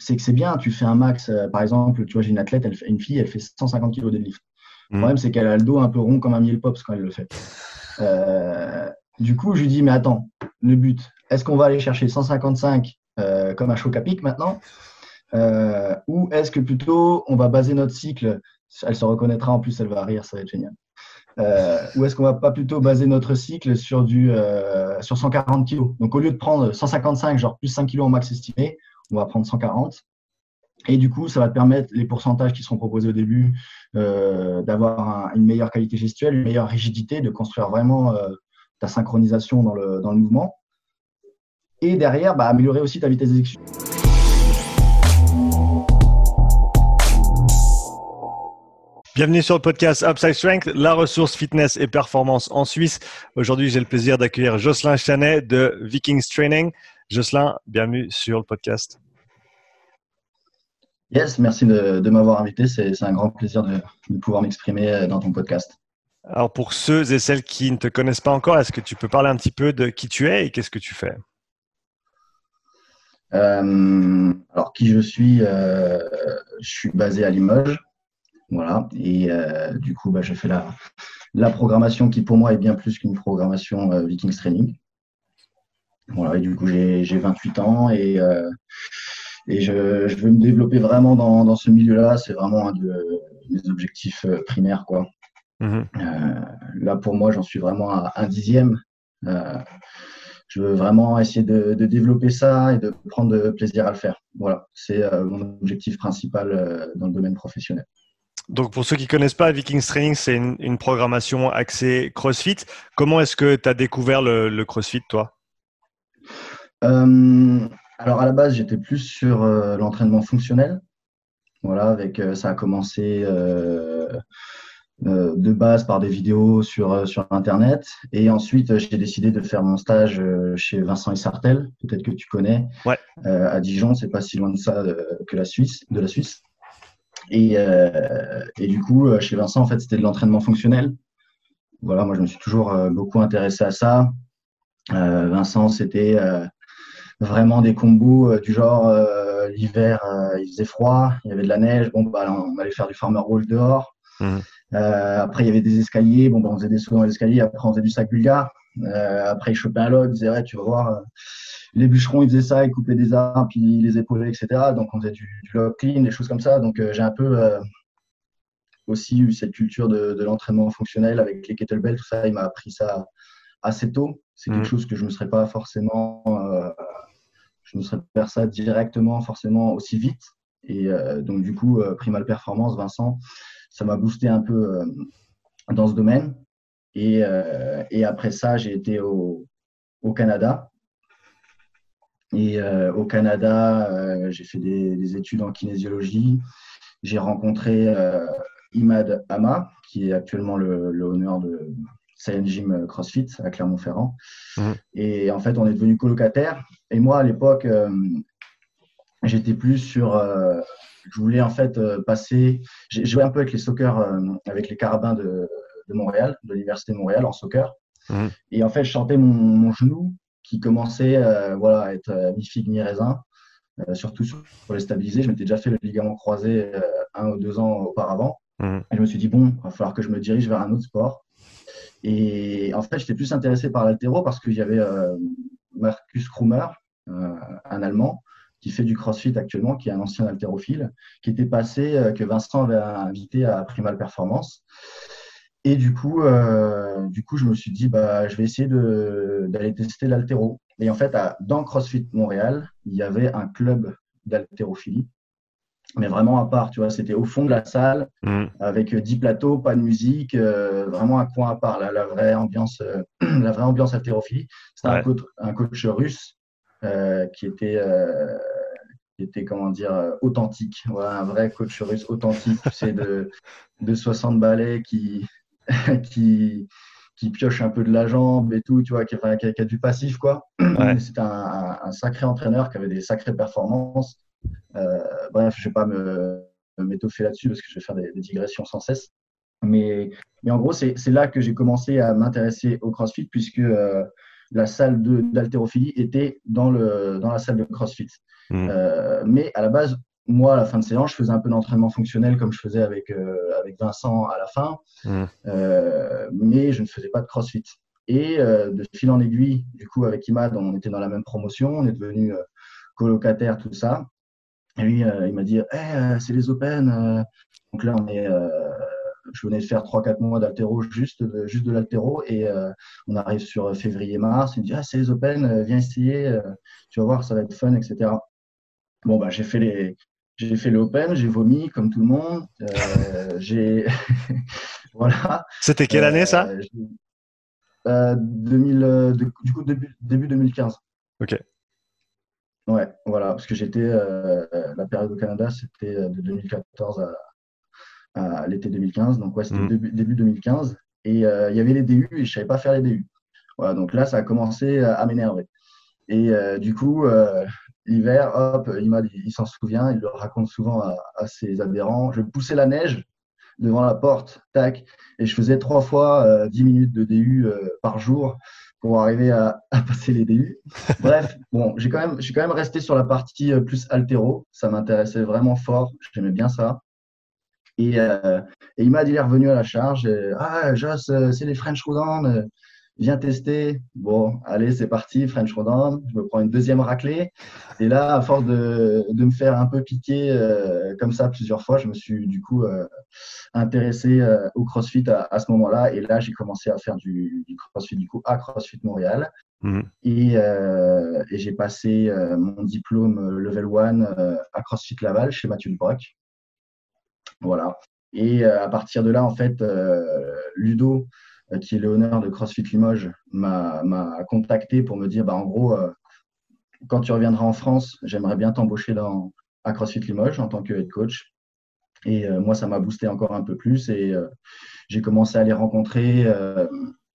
c'est que c'est bien. Tu fais un max, euh, par exemple, tu vois, j'ai une athlète, elle fait, une fille, elle fait 150 kg de deadlift. Le Mm. problème, c'est qu'elle a le dos un peu rond comme un miel pops quand elle le fait. Euh, du coup, je lui dis, mais attends, le but, est-ce qu'on va aller chercher 155 euh, comme un choc à pic maintenant Euh, Ou est-ce que plutôt on va baser notre cycle Elle se reconnaîtra en plus, elle va rire, ça va être génial. Ou est-ce qu'on va pas plutôt baser notre cycle sur du sur 140 kg Donc au lieu de prendre 155, genre plus 5 kg en max estimé, on va prendre 140. Et du coup, ça va te permettre les pourcentages qui seront proposés au début euh, d'avoir un- une meilleure qualité gestuelle, une meilleure rigidité, de construire vraiment euh, ta synchronisation dans le, dans le mouvement. Et derrière, bah, améliorer aussi ta vitesse d'exécution. Bienvenue sur le podcast Upside Strength, la ressource fitness et performance en Suisse. Aujourd'hui, j'ai le plaisir d'accueillir Jocelyn Chanet de Vikings Training. Jocelyn, bienvenue sur le podcast. Yes, merci de, de m'avoir invité. C'est un grand plaisir de, de pouvoir m'exprimer euh, dans ton podcast. Alors, pour ceux et celles qui ne te connaissent pas encore, est-ce que tu peux parler un petit peu de qui tu es et qu'est-ce que tu fais? Euh, alors, qui je suis euh, Je suis basé à Limoges. Voilà. Et euh, du coup, bah, j'ai fait la, la programmation qui, pour moi, est bien plus qu'une programmation Vikings Training. Voilà. Et du coup, j'ai j'ai 28 ans et, euh, et je, je veux me développer vraiment dans, dans ce milieu-là. C'est vraiment un de mes objectifs euh, primaires, quoi. Mhm. Euh, là, pour moi, j'en suis vraiment à un dixième. Euh, je veux vraiment essayer de, de développer ça et de prendre plaisir à le faire. Voilà, c'est mon objectif principal dans le domaine professionnel. Donc, pour ceux qui ne connaissent pas, Vikings Training, c'est une, une programmation axée CrossFit. Comment est-ce que tu as découvert le, le CrossFit, toi? Alors, à la base, j'étais plus sur euh, l'entraînement fonctionnel. Voilà, avec euh, ça a commencé euh, euh, de base par des vidéos sur, euh, sur Internet. Et ensuite, euh, j'ai décidé de faire mon stage euh, chez Vincent Isartel, peut-être que tu connais, Ouais. euh, à Dijon. C'est pas si loin de ça euh, que la Suisse, de la Suisse. Et, euh, et du coup, euh, chez Vincent, en fait, c'était de l'entraînement fonctionnel. Voilà, moi, je me suis toujours euh, beaucoup intéressé à ça. Euh, Vincent, c'était euh, vraiment des combos euh, du genre euh, l'hiver, euh, il faisait froid, il y avait de la neige, bon, bah, on allait faire du farmer roll dehors. Euh, après, il y avait des escaliers, bon, bah, on faisait des sauts dans les escaliers, après, on faisait du sac bulgare. Après, il chopait un log, il disait, ouais, tu vas voir, les bûcherons, ils faisaient ça, ils coupaient des arbres, puis ils les épaulaient, etc. Donc, on faisait du, du log clean, des choses comme ça. Donc, j'ai un peu aussi eu cette culture de, de l'entraînement fonctionnel avec les kettlebells, tout ça, il m'a appris ça assez tôt. C'est Mhm. quelque chose que je ne me serais pas forcément, euh, je ne serais pas ça directement, forcément aussi vite. Et euh, donc, du coup, euh, Primal Performance, Vincent, ça m'a boosté un peu euh, dans ce domaine. Et, euh, et après ça, j'ai été au, Canada. Et au Canada, j'ai fait des, des études en kinésiologie. J'ai rencontré Imad Hama, qui est actuellement le, le honneur de Science Gym CrossFit à Clermont-Ferrand. Mhm. Et en fait, on est devenus colocataires. Et moi, à l'époque, euh, j'étais plus sur. euh, je voulais en fait euh, passer. J'ai joué un peu avec les soccer, euh, avec les carabins de, de Montréal, de l'Université de Montréal en soccer. Mhm. Et en fait, je sentais mon, mon genou qui commençait euh, voilà, à être euh, mi-figue, mi-raisin, euh, surtout sur- pour les stabiliser. Je m'étais déjà fait le ligament croisé euh, un ou deux ans auparavant. Mhm. Et je me suis dit, bon, il va falloir que je me dirige vers un autre sport. Et en fait, j'étais plus intéressé par l'altéro parce qu'il y avait euh, Marcus Krummer, euh, un Allemand, qui fait du crossfit actuellement, qui est un ancien haltérophile, qui était passé, euh, que Vincent avait invité à Primal Performance. Et du coup, euh, du coup, je me suis dit, bah, je vais essayer d'aller tester l'altéro. Et en fait, dans CrossFit Montréal, il y avait un club d'haltérophilie, mais vraiment à part, tu vois, c'était au fond de la salle, Mhm. avec 10 plateaux, pas de musique, euh, vraiment un coin à part, la, la vraie ambiance, euh, la vraie ambiance haltérophilie. C'était Ouais. un, coach, un coach russe euh, qui était, euh, qui était, comment dire, euh, authentique. Voilà, un vrai coach russe authentique, tu sais, de, de 60 balais qui, qui, qui pioche un peu de la jambe et tout, tu vois, qui, enfin, qui a, qui a du passif, quoi. Ouais. C'était un, un- un sacré entraîneur qui avait des sacrées performances. Euh, bref, je ne vais pas m'étoffer là-dessus parce que je vais faire des, des digressions sans cesse. Mais, mais en gros, c'est là que j'ai commencé à m'intéresser au CrossFit puisque euh, la salle d'haltérophilie était dans, le, dans la salle de CrossFit. Mmh. mais à la base, moi, à la fin de séance, je faisais un peu d'entraînement fonctionnel comme je faisais avec, avec Vincent à la fin, mmh. mais je ne faisais pas de CrossFit. Et de fil en aiguille, du coup, avec Imad, on était dans la même promotion, on est devenu colocataire, tout ça. Et lui, il m'a dit hey, c'est les Open. donc là, on est je venais de faire 3-4 mois d'altéro, juste de, juste de l'altéro, et euh, on arrive sur février-mars. Il me dit Ah, c'est les Open, euh, viens essayer, euh, tu vas voir, ça va être fun, etc. Bon, bah, j'ai fait les. J'ai fait l'Open, j'ai vomi comme tout le monde. j'ai voilà. C'était quelle année ça? 2000, Du coup début, début 2015. Ok. Ouais, voilà, parce que j'étais la période au Canada, c'était de 2014 à, à l'été 2015. Donc, ouais, c'était mm. début, 2015. Et euh, il y avait les DU et je savais pas faire les DU. Voilà, donc là, ça a commencé à m'énerver. Et euh, du coup, euh, l'hiver, hop, il, il s'en souvient, il le raconte souvent à, ses adhérents. Je poussais la neige devant la porte, tac, et je faisais trois fois 10 minutes de DU par jour pour arriver à, à passer les DU. Bref, bon, j'ai quand même, j'ai quand même resté sur la partie plus altéro. Ça m'intéressait vraiment fort. J'aimais bien ça. Euh, et, il m'a dit, il est revenu à la charge. ah, Joss, euh, c'est les French Rodan, euh, viens tester. Bon, allez, c'est parti, French Rodan. Je me prends une deuxième raclée. Et là, à force de, de me faire un peu piquer comme ça plusieurs fois, je me suis du coup intéressé au CrossFit à, ce moment-là. Et là, j'ai commencé à faire du, CrossFit du coup à CrossFit Montréal. Mmh. Et, et j'ai passé mon diplôme level 1 à CrossFit Laval chez Mathieu Dubroc. Voilà. Et euh, à partir de là, en fait, euh, Ludo, euh, qui est honneur de CrossFit Limoges, m'a contacté pour me dire, bah, en gros, quand tu reviendras en France, j'aimerais bien t'embaucher à CrossFit Limoges en tant que head coach. Et moi, ça m'a boosté encore un peu plus et j'ai commencé à aller rencontrer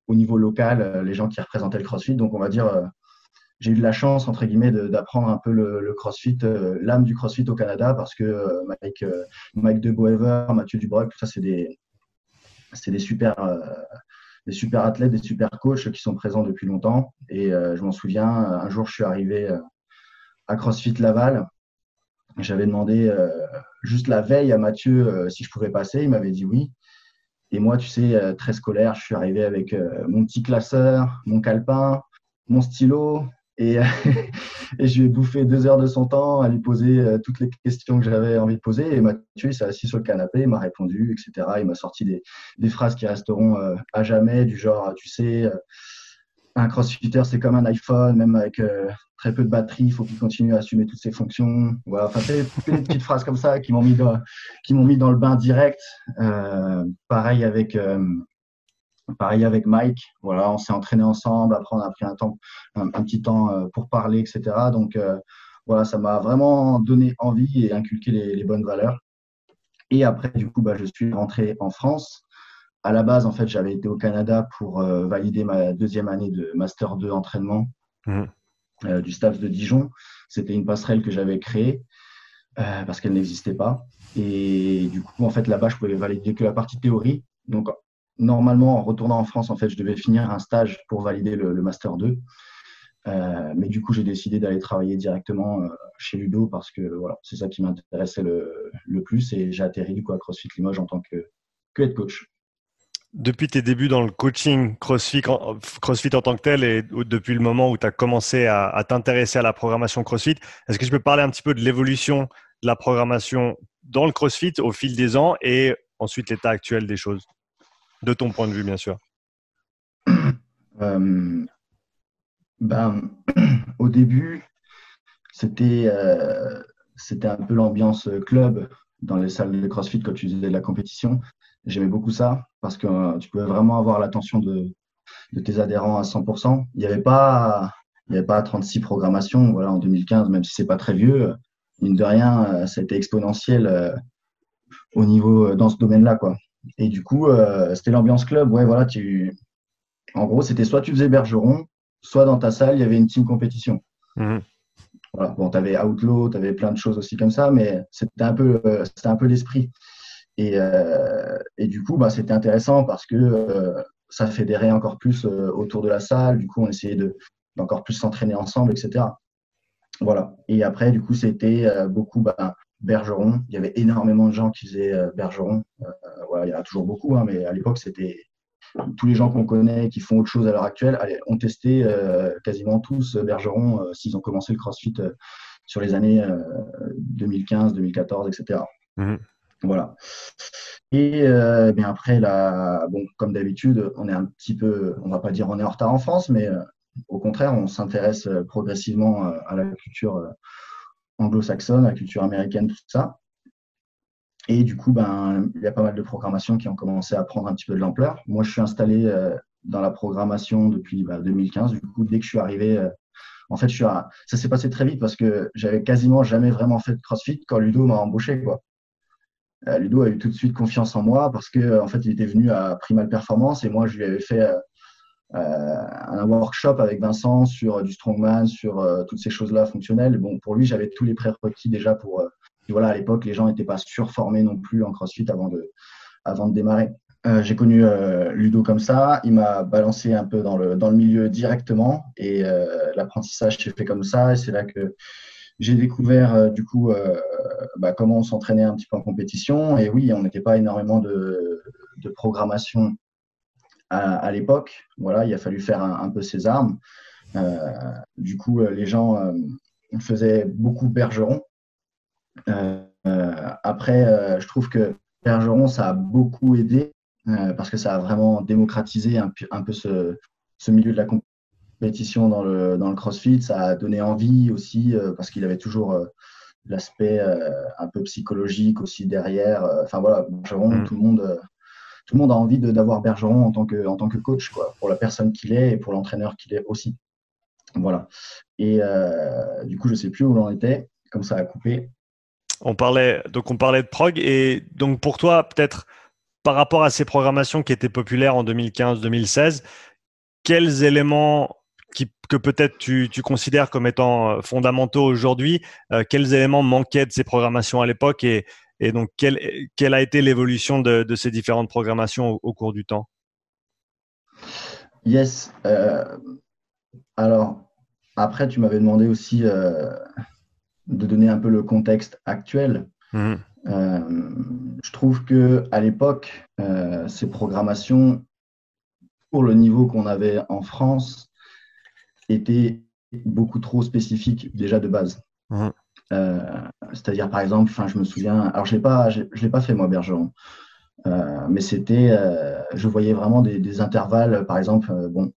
au niveau local les gens qui représentaient le CrossFit. Donc, on va dire j'ai eu de la chance, entre guillemets, d'apprendre un peu le, CrossFit, euh, l'âme du CrossFit au Canada, parce que euh, Mike, euh, Mike Mathieu Dubroc, tout ça, c'est des, des, super, des super athlètes, des super coachs qui sont présents depuis longtemps. Et je m'en souviens, un jour, je suis arrivé à CrossFit Laval. J'avais demandé juste la veille à Mathieu si je pouvais passer. Il m'avait dit oui. Et moi, tu sais, très scolaire, je suis arrivé avec mon petit classeur, mon calepin, mon stylo, et, et, je lui ai bouffé deux heures de son temps à lui poser euh, toutes les questions que j'avais envie de poser. Et Mathieu, il s'est assis sur le canapé, il m'a répondu, etc. Il m'a sorti des, phrases qui resteront euh, à jamais, du genre, tu sais, euh, un crossfitter, c'est comme un iPhone, même avec très peu de batterie, il faut qu'il continue à assumer toutes ses fonctions. Voilà, enfin, c'est des petites phrases comme ça qui m'ont mis, dans, qui m'ont mis dans le bain direct. pareil avec Pareil avec Mike, voilà, on s'est entraîné ensemble. Après, on a pris un temps, un, petit temps euh, pour parler, etc. Donc, euh, voilà, ça m'a vraiment donné envie et inculqué les, bonnes valeurs. Et après, du coup, bah, je suis rentré en France. À la base, en fait, j'avais été au Canada pour euh, valider ma deuxième année de Master 2 entraînement mmh. du staff de Dijon. C'était une passerelle que j'avais créée parce qu'elle n'existait pas. Et du coup, en fait, là-bas, je pouvais valider que la partie théorie. Donc, normalement, en retournant en France, en fait, je devais finir un stage pour valider le, Master 2. Euh, mais du coup, j'ai décidé d'aller travailler directement euh, chez Ludo parce que voilà, c'est ça qui m'intéressait le, plus et j'ai atterri du coup à CrossFit Limoges en tant que, head coach. Depuis tes débuts dans le coaching CrossFit, CrossFit en tant que tel et depuis le moment où tu as commencé à t'intéresser à la programmation CrossFit, est-ce que je peux parler un petit peu de l'évolution de la programmation dans le CrossFit au fil des ans et ensuite l'état actuel des choses? De ton point de vue, bien sûr euh, ben, Au début, c'était euh, c'était un peu l'ambiance club dans les salles de CrossFit quand tu faisais de la compétition. J'aimais beaucoup ça parce que euh, tu pouvais vraiment avoir l'attention de, tes adhérents à 100%. Il n'y avait pas n'y avait pas 36 programmations voilà, en 2015, même si c'est pas très vieux. Mine de rien, ça a été exponentiel au niveau dans ce domaine-là. quoi. Et du coup, euh, c'était l'ambiance club. Ouais, voilà, tu... En gros, c'était soit tu faisais Bergeron, soit dans ta salle, il y avait une team compétition. Mhm. Voilà. Bon, tu avais Outlaw, tu avais plein de choses aussi comme ça, mais c'était un peu, euh, c'était un peu l'esprit. Et, euh, et, du coup, bah, c'était intéressant parce que ça fédérait encore plus autour de la salle. Du coup, on essayait de d'encore plus s'entraîner ensemble, etc. Voilà. Et après, du coup, c'était beaucoup bah, Bergeron. Il y avait énormément de gens qui faisaient Bergeron. voilà, il y en a toujours beaucoup, hein, mais à l'époque, c'était tous les gens qu'on connaît qui font autre chose à l'heure actuelle allez, ont testé quasiment tous Bergeron s'ils ont commencé le CrossFit sur les années 2015, 2014, etc. Voilà. Et euh, bien après, là, bon, comme d'habitude, on est un petit peu, on va pas dire on est en retard en France, mais euh, au contraire, on s'intéresse euh, progressivement à la culture anglo-saxonne, la culture américaine, tout ça. Et du coup, ben, il y a pas mal de programmations qui ont commencé à prendre un petit peu de l'ampleur. Moi, je suis installé dans la programmation depuis 2015. Ben, du coup, dès que je suis arrivé, en fait, ça s'est passé très vite parce que j'avais quasiment jamais vraiment fait de CrossFit quand Ludo m'a embauché. Euh, Ludo a eu tout de suite confiance en moi parce que en fait, il était venu à Primal Performance et moi, je lui avais fait euh, euh, un workshop avec Vincent sur du strongman, sur toutes ces choses-là fonctionnelles. Bon, pour lui, j'avais tous les prérequis déjà pour. voilà, à l'époque, les gens n'étaient pas surformés non plus en CrossFit avant de, avant de démarrer. j'ai connu Ludo comme ça. Il m'a balancé un peu dans le, dans le milieu directement et l'apprentissage s'est fait comme ça. Et c'est là que j'ai découvert euh, du coup euh, bah, comment on s'entraînait un petit peu en compétition. Et oui, on n'était pas énormément de, programmation à, l'époque. Voilà, il a fallu faire un, peu ses armes. Euh, du coup, les gens faisaient beaucoup Bergeron. après, je trouve que Bergeron, ça a beaucoup aidé parce que ça a vraiment démocratisé un, peu ce, ce milieu de la compétition dans le, dans le CrossFit. Ça a donné envie aussi euh, parce qu'il avait toujours euh, l'aspect euh, un peu psychologique aussi derrière. Enfin voilà, Bergeron, mm. tout le monde. Tout le monde a envie d'avoir Bergeron en tant que, en tant que coach, quoi, pour la personne qu'il est et pour l'entraîneur qu'il est aussi. Voilà. Et du coup, je sais plus où l'on était, comme ça a coupé. On parlait, donc on parlait de prog, et donc pour toi, peut-être par rapport à ces programmations qui étaient populaires en 2015-2016, quels éléments que peut-être tu, considères comme étant euh, fondamentaux aujourd'hui. Euh, quels éléments manquaient de ces programmations à l'époque et, donc quelle, quelle, a été l'évolution de, ces différentes programmations au, cours du temps? Yes. Euh, alors, après, tu m'avais demandé aussi de donner un peu le contexte actuel. Mmh. je trouve que à l'époque, ces programmations, pour le niveau qu'on avait en France, était beaucoup trop spécifique déjà de base. Mmh. Euh, c'est-à-dire, par exemple, je me souviens, alors je ne pas, je, l'ai pas fait moi, Bergeron, euh, mais c'était, euh, je voyais vraiment des, intervalles, par exemple, bon,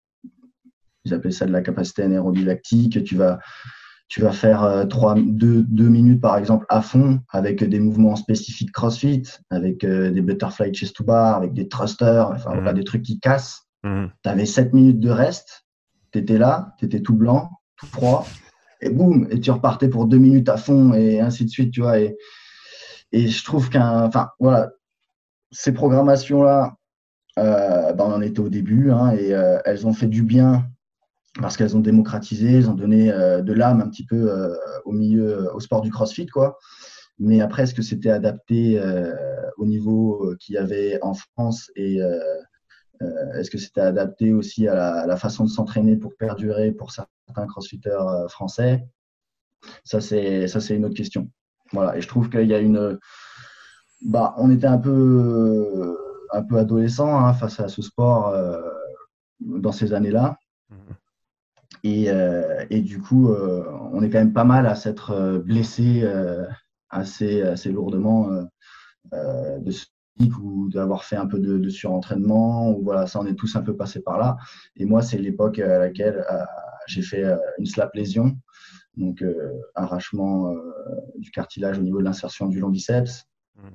ils appelaient ça de la capacité anaérobie lactique, tu vas, tu vas faire 3, 2, minutes, par exemple, à fond, avec des mouvements spécifiques CrossFit, avec des butterfly chest to bar, avec des thrusters, enfin, mmh. des trucs qui cassent. Mmh. Tu avais 7 minutes de reste, tu étais là, tu étais tout blanc, tout froid, et boum, et tu repartais pour deux minutes à fond, et ainsi de suite, tu vois. Et, et je trouve qu'un. Enfin, voilà, ces programmations-là, ben, on en était au début, hein, et euh, elles ont fait du bien parce qu'elles ont démocratisé, elles ont donné euh, de l'âme un petit peu au milieu, au sport du crossfit, quoi. Mais après, est-ce que c'était adapté au niveau qu'il y avait en France et est-ce que c'était adapté aussi à la, façon de s'entraîner pour perdurer pour certains crossfitters euh, français? Ça, c'est ça, c'est une autre question. Voilà. Et je trouve qu'il y a une, bah, on était un peu, un peu adolescent hein, face à ce sport euh, dans ces années-là. Et, et, du coup, on est quand même pas mal à s'être blessé assez, assez lourdement de ou d'avoir fait un peu de, surentraînement. Ou voilà, ça, on est tous un peu passés par là. Et moi, c'est l'époque à laquelle euh, j'ai fait euh, une slap lésion, donc euh, arrachement du cartilage au niveau de l'insertion du long biceps. Mmh.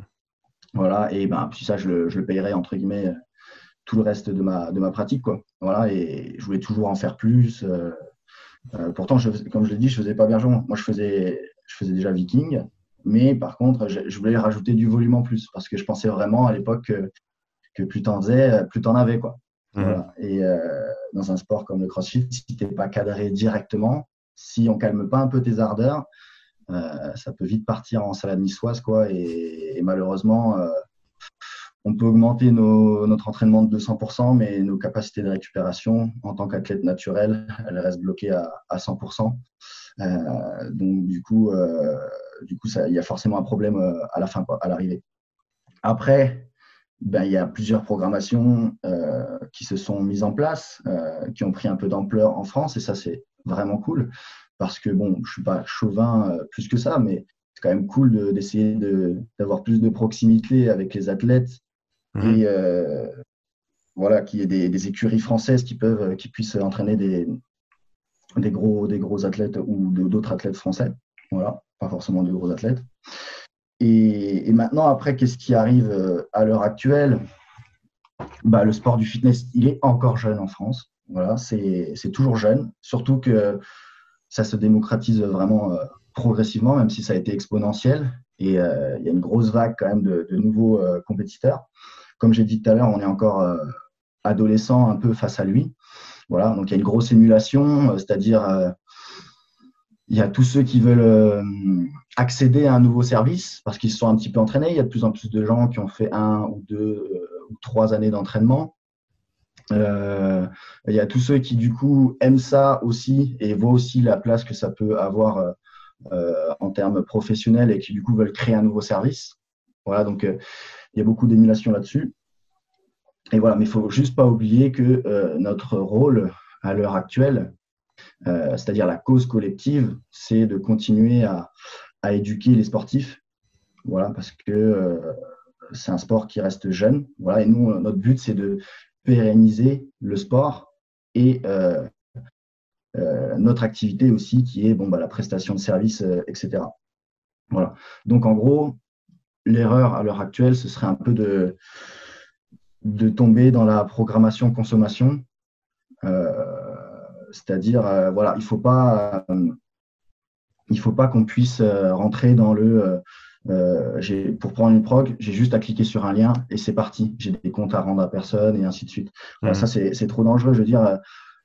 Voilà, et ben, puis ça, je le, je le payerai entre guillemets tout le reste de ma, de ma pratique. Quoi. Voilà, et je voulais toujours en faire plus. pourtant, je, comme je l'ai dit, je faisais pas Bergeron. Moi, je faisais, je faisais déjà Viking. Mais par contre, je, voulais rajouter du volume en plus parce que je pensais vraiment à l'époque que, que, plus t'en faisais, plus t'en avais. Quoi. Mmh. Et euh, dans un sport comme le crossfit, si tu n'es pas cadré directement, si on calme pas un peu tes ardeurs, euh, ça peut vite partir en salade niçoise. Quoi, et, malheureusement, euh, on peut augmenter notre entraînement de 200%, mais nos capacités de récupération en tant qu'athlète naturel, elles restent bloquées à, 100%. Euh, donc du coup, euh, du coup, il y a forcément un problème euh, à la fin, à l'arrivée. Après, ben, il y a plusieurs programmations qui se sont mises en place, qui ont pris un peu d'ampleur en France, et ça c'est vraiment cool parce que bon, je suis pas chauvin plus que ça, mais c'est quand même cool d'essayer d'avoir plus de proximité avec les athlètes Mhm. Et voilà, qu'il y ait des, écuries françaises qui peuvent, qui puissent entraîner des, des gros, des gros athlètes ou d'autres athlètes français. Voilà, pas forcément de gros athlètes. Et, maintenant, après, qu'est-ce qui arrive euh, à l'heure actuelle? Bah, Le sport du fitness, il est encore jeune en France. Voilà, c'est toujours jeune, surtout que ça se démocratise vraiment euh, progressivement, même si ça a été exponentiel. Et il y a une grosse vague quand même de, nouveaux compétiteurs comme j'ai dit tout à l'heure, on est encore euh, adolescent un peu face à lui. Voilà, donc il y a une grosse émulation, euh, c'est-à-dire euh, il y a tous ceux qui veulent accéder à un nouveau service parce qu'ils sont un petit peu entraînés. Il y a de plus en plus de gens qui ont fait un ou deux ou trois années d'entraînement. il y a tous ceux qui du coup aiment ça aussi et voient aussi la place que ça peut avoir en termes professionnels et qui du coup veulent créer un nouveau service. Voilà, donc il y a beaucoup d'émulation là-dessus. Et voilà, mais il faut juste pas oublier que euh, notre rôle à l'heure actuelle, euh, c'est-à-dire la cause collective, c'est de continuer à, éduquer les sportifs. Voilà, parce que euh, c'est un sport qui reste jeune. Voilà, et nous, notre but, c'est de pérenniser le sport et notre activité aussi, qui est bon, bah, la prestation de services, etc. Voilà. Donc, en gros, l'erreur à l'heure actuelle, ce serait un peu de, de tomber dans la programmation consommation. Euh, c'est-à-dire, euh, voilà, il ne faut pas, il faut pas qu'on puisse euh, rentrer dans le pour prendre une prog, j'ai juste à cliquer sur un lien et c'est parti. J'ai des comptes à rendre à personne et ainsi de suite. Mmh. Ça, c'est trop dangereux. Je veux dire,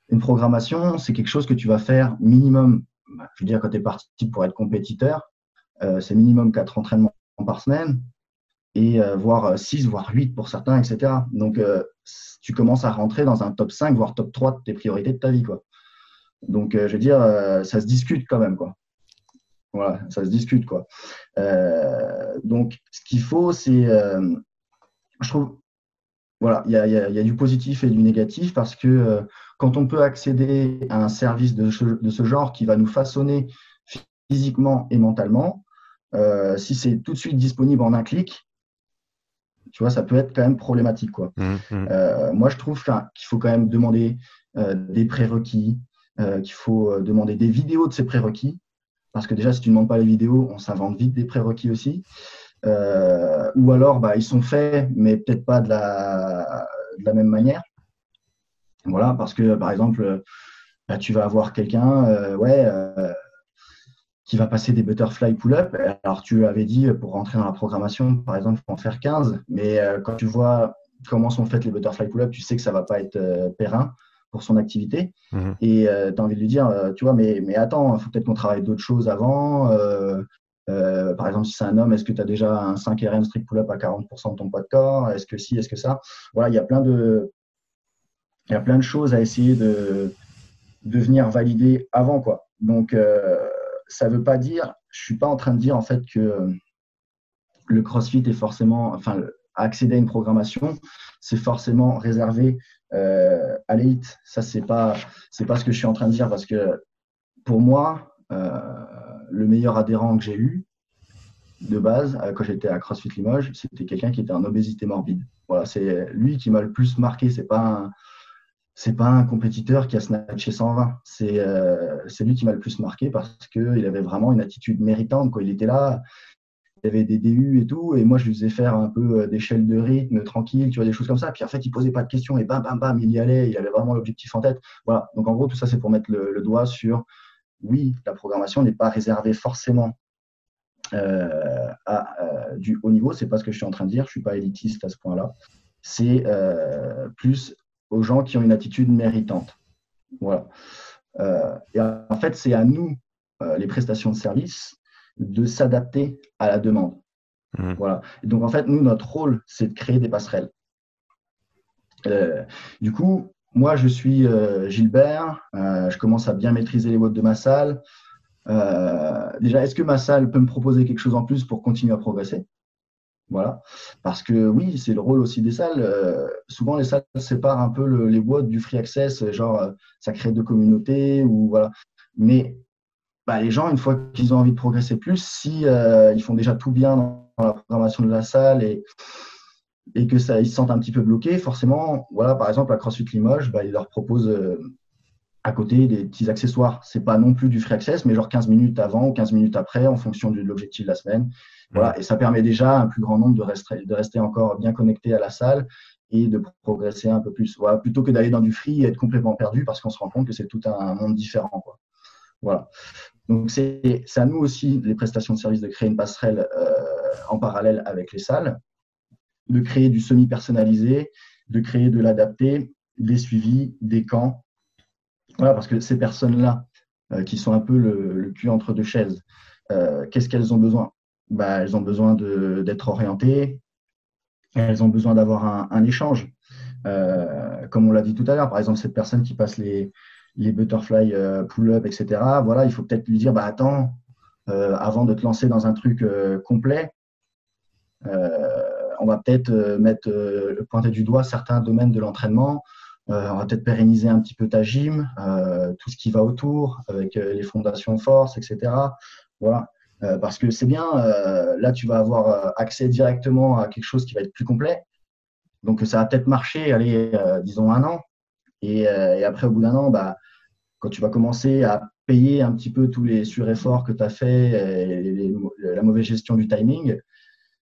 une programmation, c'est quelque chose que tu vas faire minimum. Je veux dire, quand tu es parti pour être compétiteur, c'est minimum quatre entraînements par semaine et euh, voire 6, euh, voire 8 pour certains, etc. Donc, euh, tu commences à rentrer dans un top 5, voire top 3 de tes priorités de ta vie. Quoi. Donc, je veux dire, ça se discute quand même. Quoi. Voilà, ça se discute. Quoi. donc, ce qu'il faut, c'est, je trouve, voilà, il y a, du positif et du négatif parce que quand on peut accéder à un service de ce genre qui va nous façonner physiquement et mentalement, si c'est tout de suite disponible en un clic, tu vois, ça peut être quand même problématique. Quoi. Mmh, mmh. Euh, moi, je trouve qu'il faut quand même demander euh, des prérequis, qu'il faut demander des vidéos de ces prérequis, parce que déjà, si tu ne demandes pas les vidéos, on s'invente vite des prérequis aussi. ou alors, bah, ils sont faits, mais peut-être pas de la, de la, même manière. Voilà, parce que par exemple, bah, tu vas avoir quelqu'un, ouais qui va passer des butterfly pull-up. Alors, tu avais dit pour rentrer dans la programmation, par exemple, il faut en faire 15, mais euh, quand tu vois comment sont faites les butterfly pull-up, tu sais que ça va pas être euh, périn pour son activité. Mhm. Et euh, tu as envie de lui dire, tu vois, mais, mais attends, il faut peut-être qu'on travaille d'autres choses avant. par exemple, si c'est un homme, est-ce que tu as déjà un 5 RM strict pull-up à 40% de ton poids de corps? Est-ce que si, est-ce que ça? Voilà, il y a plein de, il y a plein de choses à essayer de, de venir valider avant, quoi. Donc, ça veut pas dire, je ne suis pas en train de dire en fait que euh, le CrossFit est forcément, enfin, accéder à une programmation, c'est forcément réservé euh, à l'élite. Ça, c'est pas, c'est pas ce que je suis en train de dire parce que pour moi, euh, le meilleur adhérent que j'ai eu de base, quand j'étais à CrossFit Limoges, c'était quelqu'un qui était en obésité morbide. Voilà, c'est lui qui m'a le plus marqué. C'est pas c'est pas un compétiteur qui a snatché 120. C'est euh, lui qui m'a le plus marqué parce qu'il avait vraiment une attitude méritante. Quoi. Il était là, il avait des DU et tout, et moi je lui faisais faire un peu euh, d'échelle de rythme tranquille, tu vois, des choses comme ça. Puis en fait, il posait pas de questions et bam, bam, bam, il y allait, il avait vraiment l'objectif en tête. Voilà. Donc en gros, tout ça, c'est pour mettre le, doigt sur oui, la programmation n'est pas réservée forcément euh, à du haut niveau. C'est pas ce que je suis en train de dire. Je suis pas élitiste à ce point-là. C'est plus aux gens qui ont une attitude méritante. Voilà. Euh, et en fait, c'est à nous, euh, les prestations de service, de s'adapter à la demande. Mmh. Voilà. donc, en fait, nous, notre rôle, c'est de créer des passerelles. Euh, du coup, moi, je suis Gilbert. Je commence à bien maîtriser les votes de ma salle. déjà, est-ce que ma salle peut me proposer quelque chose en plus pour continuer à progresser? Voilà. Parce que oui, c'est le rôle aussi des salles. souvent, les salles séparent un peu les boîtes du free access, genre ça crée deux communautés ou voilà. Mais bah, les gens, une fois qu'ils ont envie de progresser plus, si ils font déjà tout bien dans, la programmation de la salle et, et que ça, ils se sentent un petit peu bloqués, forcément, voilà, par exemple, à CrossFit Limoges, bah, ils leur proposent à côté des petits accessoires. C'est pas non plus du free access, mais genre 15 minutes avant ou 15 minutes après, en fonction de l'objectif de la semaine. Voilà, et ça permet déjà à un plus grand nombre de rester, de rester encore bien connecté à la salle et de progresser un peu plus. Voilà, plutôt que d'aller dans du free et être complètement perdu parce qu'on se rend compte que c'est tout un monde différent. Quoi. Voilà. Donc c'est à nous aussi, les prestations de services, de créer une passerelle euh, en parallèle avec les salles, de créer du semi-personnalisé, de créer de l'adapté, des suivis, des camps, voilà, parce que ces personnes-là, euh, qui sont un peu le, cul entre deux chaises, euh, qu'est-ce qu'elles ont besoin? Bah, Elles ont besoin d'être orientées, elles ont besoin d'avoir un, échange. Euh, comme on l'a dit tout à l'heure, par exemple, cette personne qui passe les, les butterfly pull-up, etc., voilà, il faut peut-être lui dire, bah, attends, avant de te lancer dans un truc complet, on va peut-être mettre pointer du doigt certains domaines de l'entraînement on va peut-être pérenniser un petit peu ta gym, euh, tout ce qui va autour, avec euh, les fondations force, etc. Voilà. parce que c'est bien, là, tu vas avoir accès directement à quelque chose qui va être plus complet. Donc, ça va peut-être marcher, allez, disons un an. Et, après, au bout d'un an, bah, quand tu vas commencer à payer un petit peu tous les sur-efforts que tu as fait, et la mauvaise gestion du timing,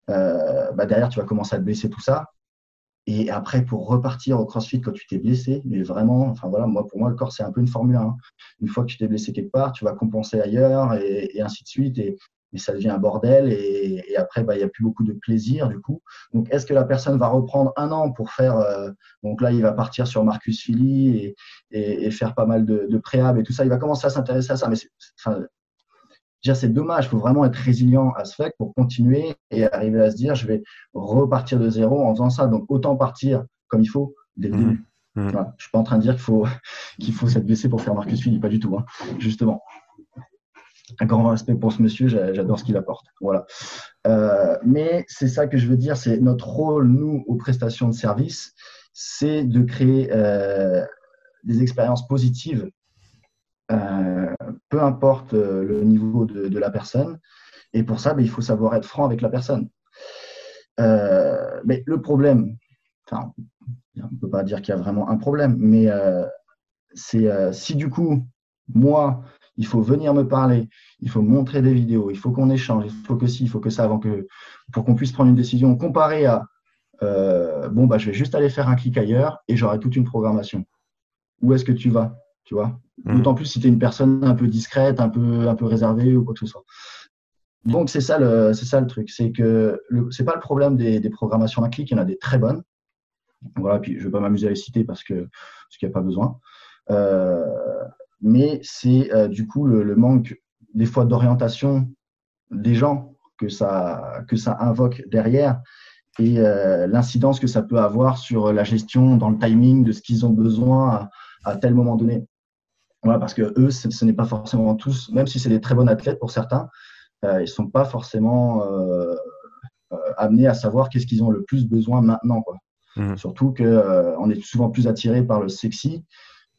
bah, derrière, tu vas commencer à te blesser tout ça. Et après, pour repartir au CrossFit quand tu t'es blessé, mais vraiment, enfin voilà, moi pour moi le corps c'est un peu une Formule 1. Une fois que tu t'es blessé quelque part, tu vas compenser ailleurs et, ainsi de suite. Et, ça devient un bordel. Et, après, bah, il n'y a plus beaucoup de plaisir du coup. Donc, est-ce que la personne va reprendre un an pour faire euh, Donc là, il va partir sur Marcus Philly et, faire pas mal de, de préhab et tout ça? Il va commencer à s'intéresser à ça. Mais enfin, c'est dommage, il faut vraiment être résilient à ce fait pour continuer et arriver à se dire, je vais repartir de zéro en faisant ça. Donc, autant partir comme il faut dès le mmh. début. Mmh. je ne suis pas en train de dire qu'il faut, qu'il faut s'être blessé pour faire Marcus Philly, pas du tout, hein. justement. Un grand respect pour ce monsieur, j'adore ce qu'il apporte. Voilà. Euh, mais c'est ça que je veux dire, c'est notre rôle, nous, aux prestations de service, c'est de créer euh, des expériences positives euh, peu importe euh, le niveau de, la personne. Et pour ça, ben, il faut savoir être franc avec la personne. Euh, mais le problème, enfin, on ne peut pas dire qu'il y a vraiment un problème, mais c'est si du coup, moi, il faut venir me parler, il faut montrer des vidéos, il faut qu'on échange, il faut que ci, il faut que ça, avant que, pour qu'on puisse prendre une décision comparée à bon, bah, je vais juste aller faire un clic ailleurs et j'aurai toute une programmation. Où est-ce que tu vas? Tu vois Mm. D'autant plus si tu es une personne un peu discrète, un peu, un peu réservée ou quoi que ce soit. Donc, c'est ça le, c'est ça le truc. C'est que c'est pas le problème des, des programmations à clic. Il y en a des très bonnes. Voilà, puis je vais pas m'amuser à les citer parce que parce qu'il n'y a pas besoin. Euh, mais c'est euh, du coup le, manque des fois d'orientation des gens que ça, que ça invoque derrière et euh, l'incidence que ça peut avoir sur la gestion dans le timing de ce qu'ils ont besoin à tel moment donné. Voilà, parce que eux, ce, n'est pas forcément tous, même si c'est des très bons athlètes pour certains, euh, ils ne sont pas forcément euh, euh, amenés à savoir qu'est-ce qu'ils ont le plus besoin maintenant. Quoi. Mmh. Surtout qu'on est souvent plus attiré par le sexy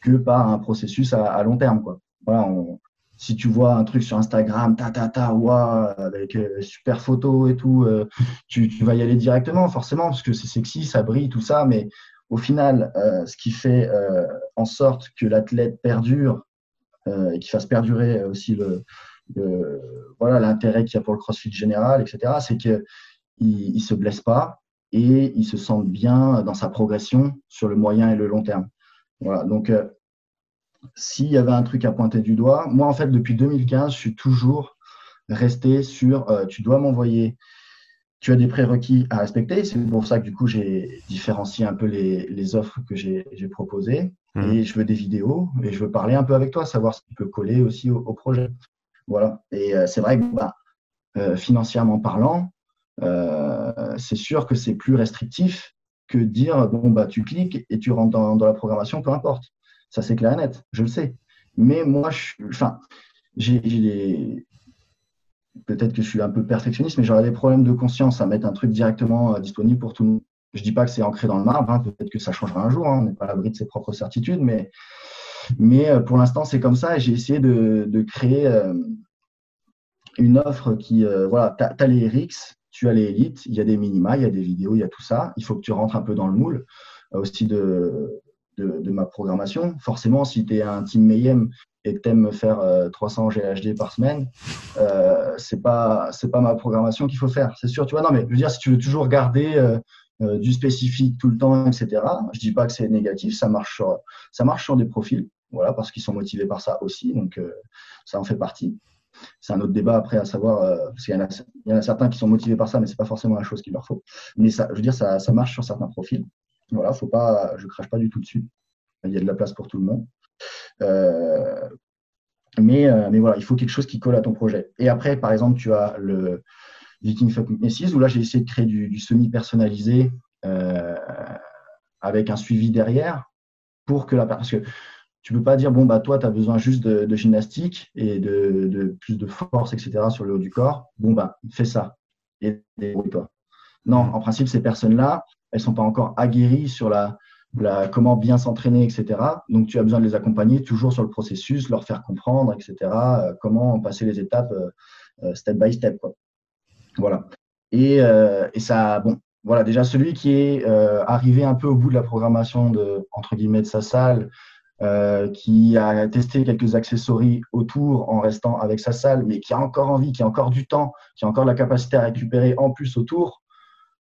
que par un processus à, long terme. Quoi. Voilà, si tu vois un truc sur Instagram, ta ta ta, ouah, avec super photo et tout, tu, tu, vas y aller directement, forcément, parce que c'est sexy, ça brille, tout ça, mais au final, euh, ce qui fait euh, en sorte que l'athlète perdure euh, et qu'il fasse perdurer aussi l'intérêt qu'il y a pour le CrossFit général, etc., c'est qu'il ne se blesse pas et il se sente bien dans sa progression sur le moyen et le long terme. Voilà, donc s'il y avait un truc à pointer du doigt, moi en fait depuis 2015, je suis toujours resté sur tu dois m'envoyer tu as des prérequis à respecter. C'est pour ça que du coup, j'ai différencié un peu les, offres que j'ai proposées. Mmh. Et je veux des vidéos et je veux parler un peu avec toi, savoir ce qui peut coller aussi au, projet. Voilà. Et euh, c'est vrai que bah, euh, financièrement parlant, c'est sûr que c'est plus restrictif que de dire bon bah tu cliques et tu rentres dans, la programmation, peu importe. Ça c'est clair et net, je le sais. Mais moi, je, enfin, j'ai des peut-être que je suis un peu perfectionniste, mais j'aurais des problèmes de conscience à mettre un truc directement disponible pour tout le monde. Je dis pas que c'est ancré dans le marbre, hein, peut-être que ça changera un jour, hein, on n'est pas à l'abri de ses propres certitudes, mais, euh, pour l'instant c'est comme ça et j'ai essayé de, créer euh, une offre qui, euh, voilà, tu as, les RX, tu as les élites, il y a des minima, il y a des vidéos, il y a tout ça, il faut que tu rentres un peu dans le moule aussi de, ma programmation. Forcément, si tu es un team Mayhem et que tu me faire 300 GHD par semaine, euh, c'est pas pas ma programmation qu'il faut faire, c'est sûr. Tu vois, non, mais je veux dire, si tu veux toujours garder euh, du spécifique tout le temps, etc. Je dis pas que c'est négatif, ça marche sur, ça marche sur des profils, voilà, parce qu'ils sont motivés par ça aussi, donc euh, ça en fait partie. C'est un autre débat après à savoir, euh, parce qu'il y, y, en a certains qui sont motivés par ça, mais c'est pas forcément la chose qu'il leur faut. Mais ça, je veux dire, ça, ça marche sur certains profils. Voilà, faut pas, je crache pas du tout dessus. Il y a de la place pour tout le monde. Mais, mais voilà, il faut quelque chose qui colle à ton projet. Et après, par exemple, tu as le, Viking Fuck Witnesses, où là, j'ai essayé de créer du, semi-personnalisé euh, avec un suivi derrière pour que la parce que tu peux pas dire bon bah toi tu as besoin juste de, gymnastique et de, plus de force etc sur le haut du corps bon bah fais ça et débrouille-toi non en principe ces personnes là elles sont pas encore aguerries sur la, comment bien s'entraîner etc donc tu as besoin de les accompagner toujours sur le processus leur faire comprendre etc euh, comment passer les étapes euh, step by step quoi. Voilà. Euh, et, ça, bon, voilà, déjà celui qui est euh, arrivé un peu au bout de la programmation de, entre guillemets, de sa salle, euh, qui a testé quelques accessoires autour en restant avec sa salle, mais qui a encore envie, qui a encore du temps, qui a encore la capacité à récupérer en plus autour,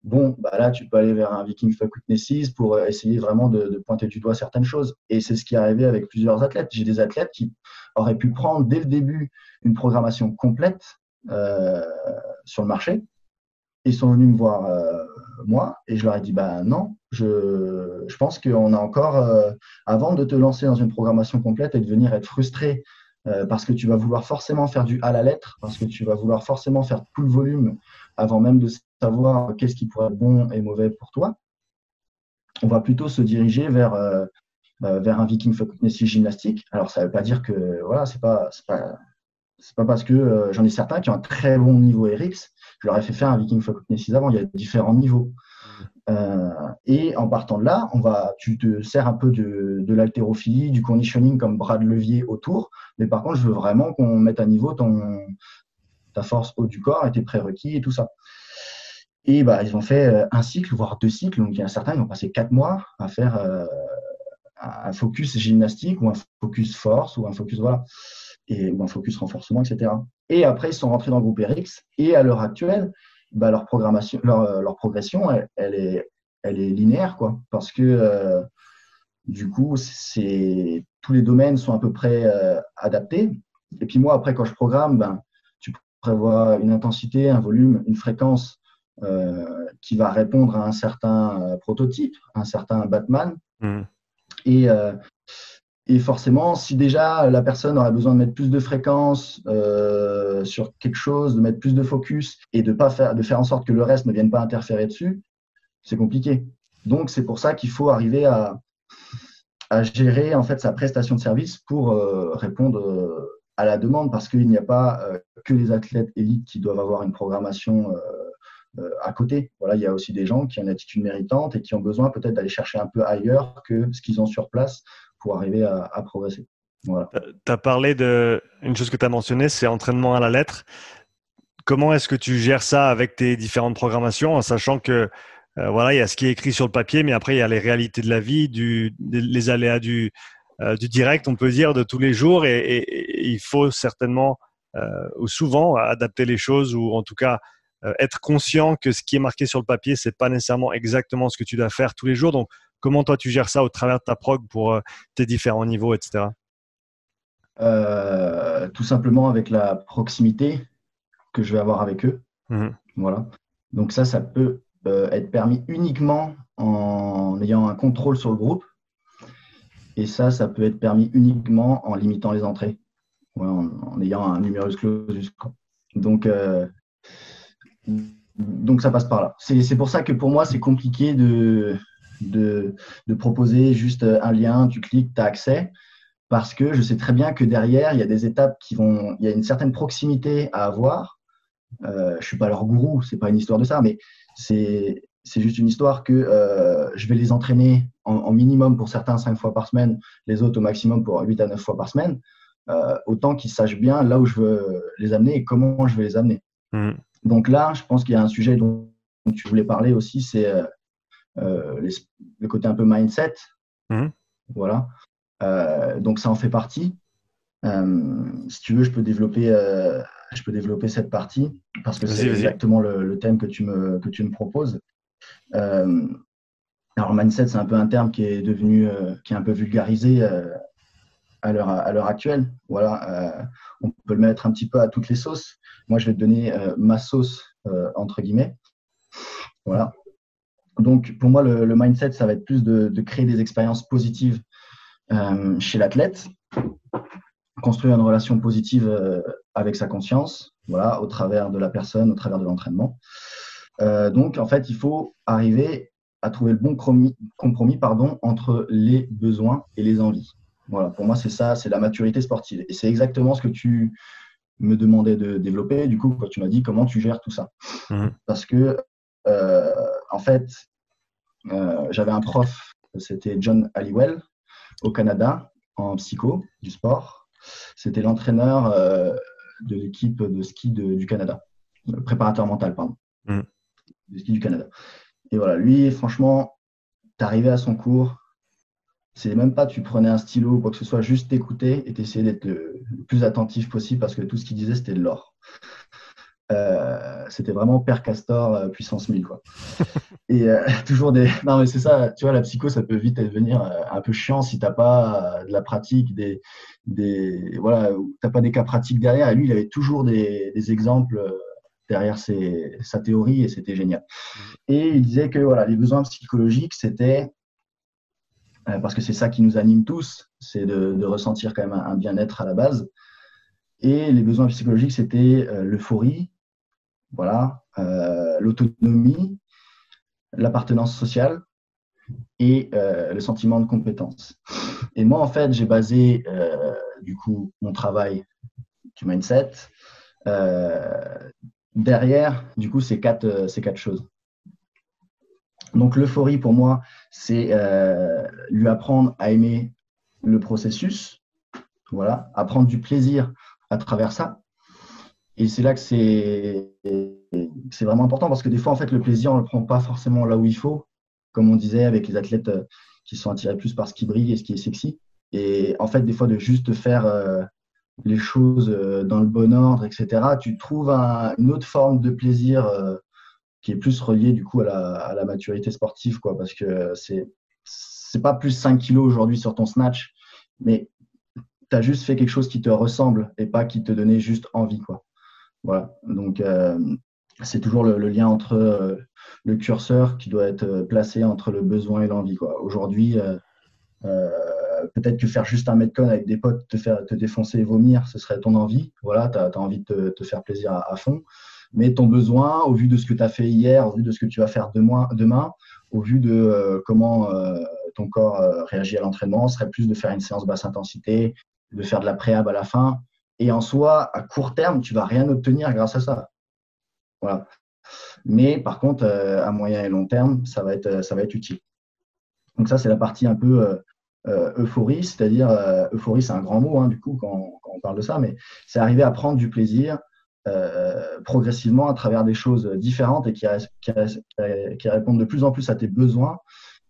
bon, bah là, tu peux aller vers un Viking Fuck Witnesses pour essayer vraiment de, pointer du doigt certaines choses. Et c'est ce qui est arrivé avec plusieurs athlètes. J'ai des athlètes qui auraient pu prendre dès le début une programmation complète euh, sur le marché. Ils sont venus me voir euh, moi et je leur ai dit bah non, je, pense qu'on a encore, euh, avant de te lancer dans une programmation complète et de venir être frustré parce que tu vas vouloir forcément faire du à la lettre, parce que tu vas vouloir forcément faire tout le volume avant même de savoir qu'est-ce qui pourrait être bon et mauvais pour toi, on va plutôt se diriger vers, vers un Viking Fitness gymnastique. Alors, ça ne veut pas dire que voilà, c'est pas, pas pas parce que euh, j'en ai certains qui ont un très bon niveau RX, je leur ai fait faire un Viking 6 avant, il y a différents niveaux. Euh, et en partant de là, on va, tu te sers un peu de, de l'haltérophilie, du conditioning comme bras de levier autour. Mais par contre, je veux vraiment qu'on mette à niveau ton, ta force haut du corps tes prérequis et tout ça. Et bah, ils ont fait euh, un cycle, voire deux cycles. Donc, il y a certains qui ont passé quatre mois à faire un focus gymnastique ou un focus force ou un focus, voilà et, ou un focus renforcement, etc. Et après, ils sont rentrés dans le groupe RX et à l'heure actuelle, bah, leur, leur progression, elle, est, linéaire, quoi, parce que euh, du coup, tous les domaines sont à peu près euh, adaptés. Et puis moi, après, quand je programme, ben, tu prévois une intensité, un volume, une fréquence euh, qui va répondre à un certain prototype, un certain Batman. Mmh. Et, et forcément, si déjà la personne aurait besoin de mettre plus de fréquence euh, sur quelque chose, de mettre plus de focus et de pas faire, de faire en sorte que le reste ne vienne pas interférer dessus, c'est compliqué. Donc c'est pour ça qu'il faut arriver à, à, gérer en fait sa prestation de service pour euh, répondre euh, à la demande, parce qu'il n'y a pas euh, que les athlètes élites qui doivent avoir une programmation euh, à côté. Voilà, il y a aussi des gens qui ont une attitude méritante et qui ont besoin peut-être d'aller chercher un peu ailleurs que ce qu'ils ont sur place pour arriver à, progresser. Voilà. Tu as parlé de une chose que tu as mentionnée, c'est entraînement à la lettre. Comment est-ce que tu gères ça avec tes différentes programmations en sachant que euh, voilà, il y a ce qui est écrit sur le papier, mais après il y a les réalités de la vie, les aléas du, euh, du direct, on peut dire, de tous les jours, et, il faut certainement ou souvent adapter les choses ou en tout cas euh, être conscient que ce qui est marqué sur le papier, c'est pas nécessairement exactement ce que tu dois faire tous les jours. Donc, comment toi tu gères ça au travers de ta prog pour euh, tes différents niveaux, etc. Euh, tout simplement avec la proximité que je vais avoir avec eux. Mmh. Voilà. Donc ça, ça peut être permis uniquement en ayant un contrôle sur le groupe. Et ça, ça peut être permis uniquement en limitant les entrées, en, ayant un numerus clausus. Donc, donc ça passe par là. C'est pour ça que pour moi, c'est compliqué de, de, proposer juste un lien, tu cliques, tu as accès, parce que je sais très bien que derrière, il y a des étapes qui vont, il y a une certaine proximité à avoir. Euh, je suis pas leur gourou, c'est pas une histoire de ça, mais c'est juste une histoire que euh, je vais les entraîner en, minimum pour certains 5 fois par semaine, les autres au maximum pour 8 à 9 fois par semaine, euh, autant qu'ils sachent bien là où je veux les amener et comment je vais les amener. Mmh. Donc là, je pense qu'il y a un sujet dont tu voulais parler aussi, c'est euh, euh, le côté un peu mindset. Mmh. Voilà. Euh, donc ça en fait partie. si tu veux, je peux développer, je peux développer cette partie parce que c'est exactement le, thème que tu me, que tu me proposes. alors mindset, c'est un peu un terme qui est devenu, qui est un peu vulgarisé à l'heure actuelle. Voilà, on peut le mettre un petit peu à toutes les sauces. Moi, je vais te donner euh, ma sauce, euh, entre guillemets. Voilà. Donc, pour moi, le, mindset, ça va être plus de, créer des expériences positives euh, chez l'athlète, construire une relation positive avec sa conscience, voilà, au travers de la personne, au travers de l'entraînement. donc, en fait, il faut arriver à trouver le bon compromis, pardon, entre les besoins et les envies. Voilà, pour moi, c'est ça, c'est la maturité sportive. Et c'est exactement ce que tu, me demandait de développer. Du coup, tu m'as dit comment tu gères tout ça. Mhm. Parce que, euh, en fait, euh, j'avais un prof, c'était John Halliwell, au Canada, en psycho du sport. C'était l'entraîneur euh, de l'équipe de ski du Canada, le préparateur mental, pardon, mhm. de ski du Canada. Et voilà, lui, franchement, tu arrivé à son cours, c'est même pas tu prenais un stylo ou quoi que ce soit, juste t'écouter et t'essayais d'être le, plus attentif possible parce que tout ce qu'il disait, c'était de l'or. Euh, c'était vraiment Père Castor euh, puissance 1000 quoi. et euh, toujours des non mais c'est ça tu vois la psycho ça peut vite devenir un peu chiant si t'as pas de la pratique des des voilà t'as pas des cas pratiques derrière et lui il avait toujours des, des exemples derrière ses, sa théorie et c'était génial mmh. et il disait que voilà les besoins psychologiques c'était euh, parce que c'est ça qui nous anime tous, c'est de, ressentir quand même un, bien-être à la base. Et les besoins psychologiques, c'était euh, l'euphorie, voilà, euh, l'autonomie, l'appartenance sociale et le sentiment de compétence. Et moi, en fait, j'ai basé du coup mon travail du mindset derrière du coup ces quatre, ces quatre choses. Donc l'euphorie pour moi, c'est euh, lui apprendre à aimer le processus, voilà, apprendre du plaisir à travers ça. Et c'est là que c'est c'est vraiment important parce que des fois en fait le plaisir on le prend pas forcément là où il faut, comme on disait avec les athlètes euh, qui sont attirés plus par ce qui brille et ce qui est sexy. Et en fait des fois de juste faire euh, les choses dans le bon ordre, etc. Tu trouves une autre forme de plaisir qui est plus relié du coup à la, maturité sportive, quoi, parce que c'est c'est pas plus 5 kilos aujourd'hui sur ton snatch, mais tu as juste fait quelque chose qui te ressemble et pas qui te donnait juste envie, quoi. Voilà. Donc euh, c'est toujours le, lien entre euh, le curseur qui doit être placé entre le besoin et l'envie, quoi. Aujourd'hui, euh, peut-être que faire juste un metcon avec des potes, te faire te défoncer et vomir, ce serait ton envie. Voilà, tu as, envie de te, faire plaisir à fond mais ton besoin, au vu de ce que tu as fait hier, au vu de ce que tu vas faire demain, au vu de euh, comment euh, ton corps euh, réagit à l'entraînement, serait plus de faire une séance basse intensité, de faire de la préhab à la fin. Et en soi, à court terme, tu vas rien obtenir grâce à ça. Voilà. Mais par contre, à moyen et long terme, ça va être, ça va être utile. Donc ça, c'est la partie un peu euphorie, c'est-à-dire euphorie, c'est un grand mot hein, du coup quand, on parle de ça, mais c'est arriver à prendre du plaisir, euh, progressivement à travers des choses différentes et qui, qui, répondent de plus en plus à tes besoins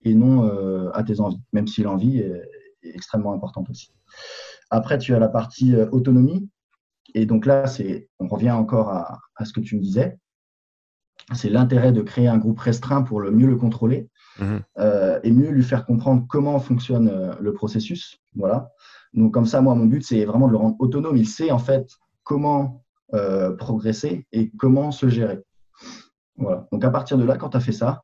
et non euh, à tes envies, même si l'envie est, extrêmement importante aussi. Après, tu as la partie euh, autonomie. Et donc là, c'est, on revient encore à, ce que tu me disais. C'est l'intérêt de créer un groupe restreint pour le mieux le contrôler mmh. et mieux lui faire comprendre comment fonctionne le processus. Voilà. Donc comme ça, moi, mon but, c'est vraiment de le rendre autonome. Il sait en fait comment euh, progresser et comment se gérer. Voilà. Donc à partir de là, quand tu as fait ça,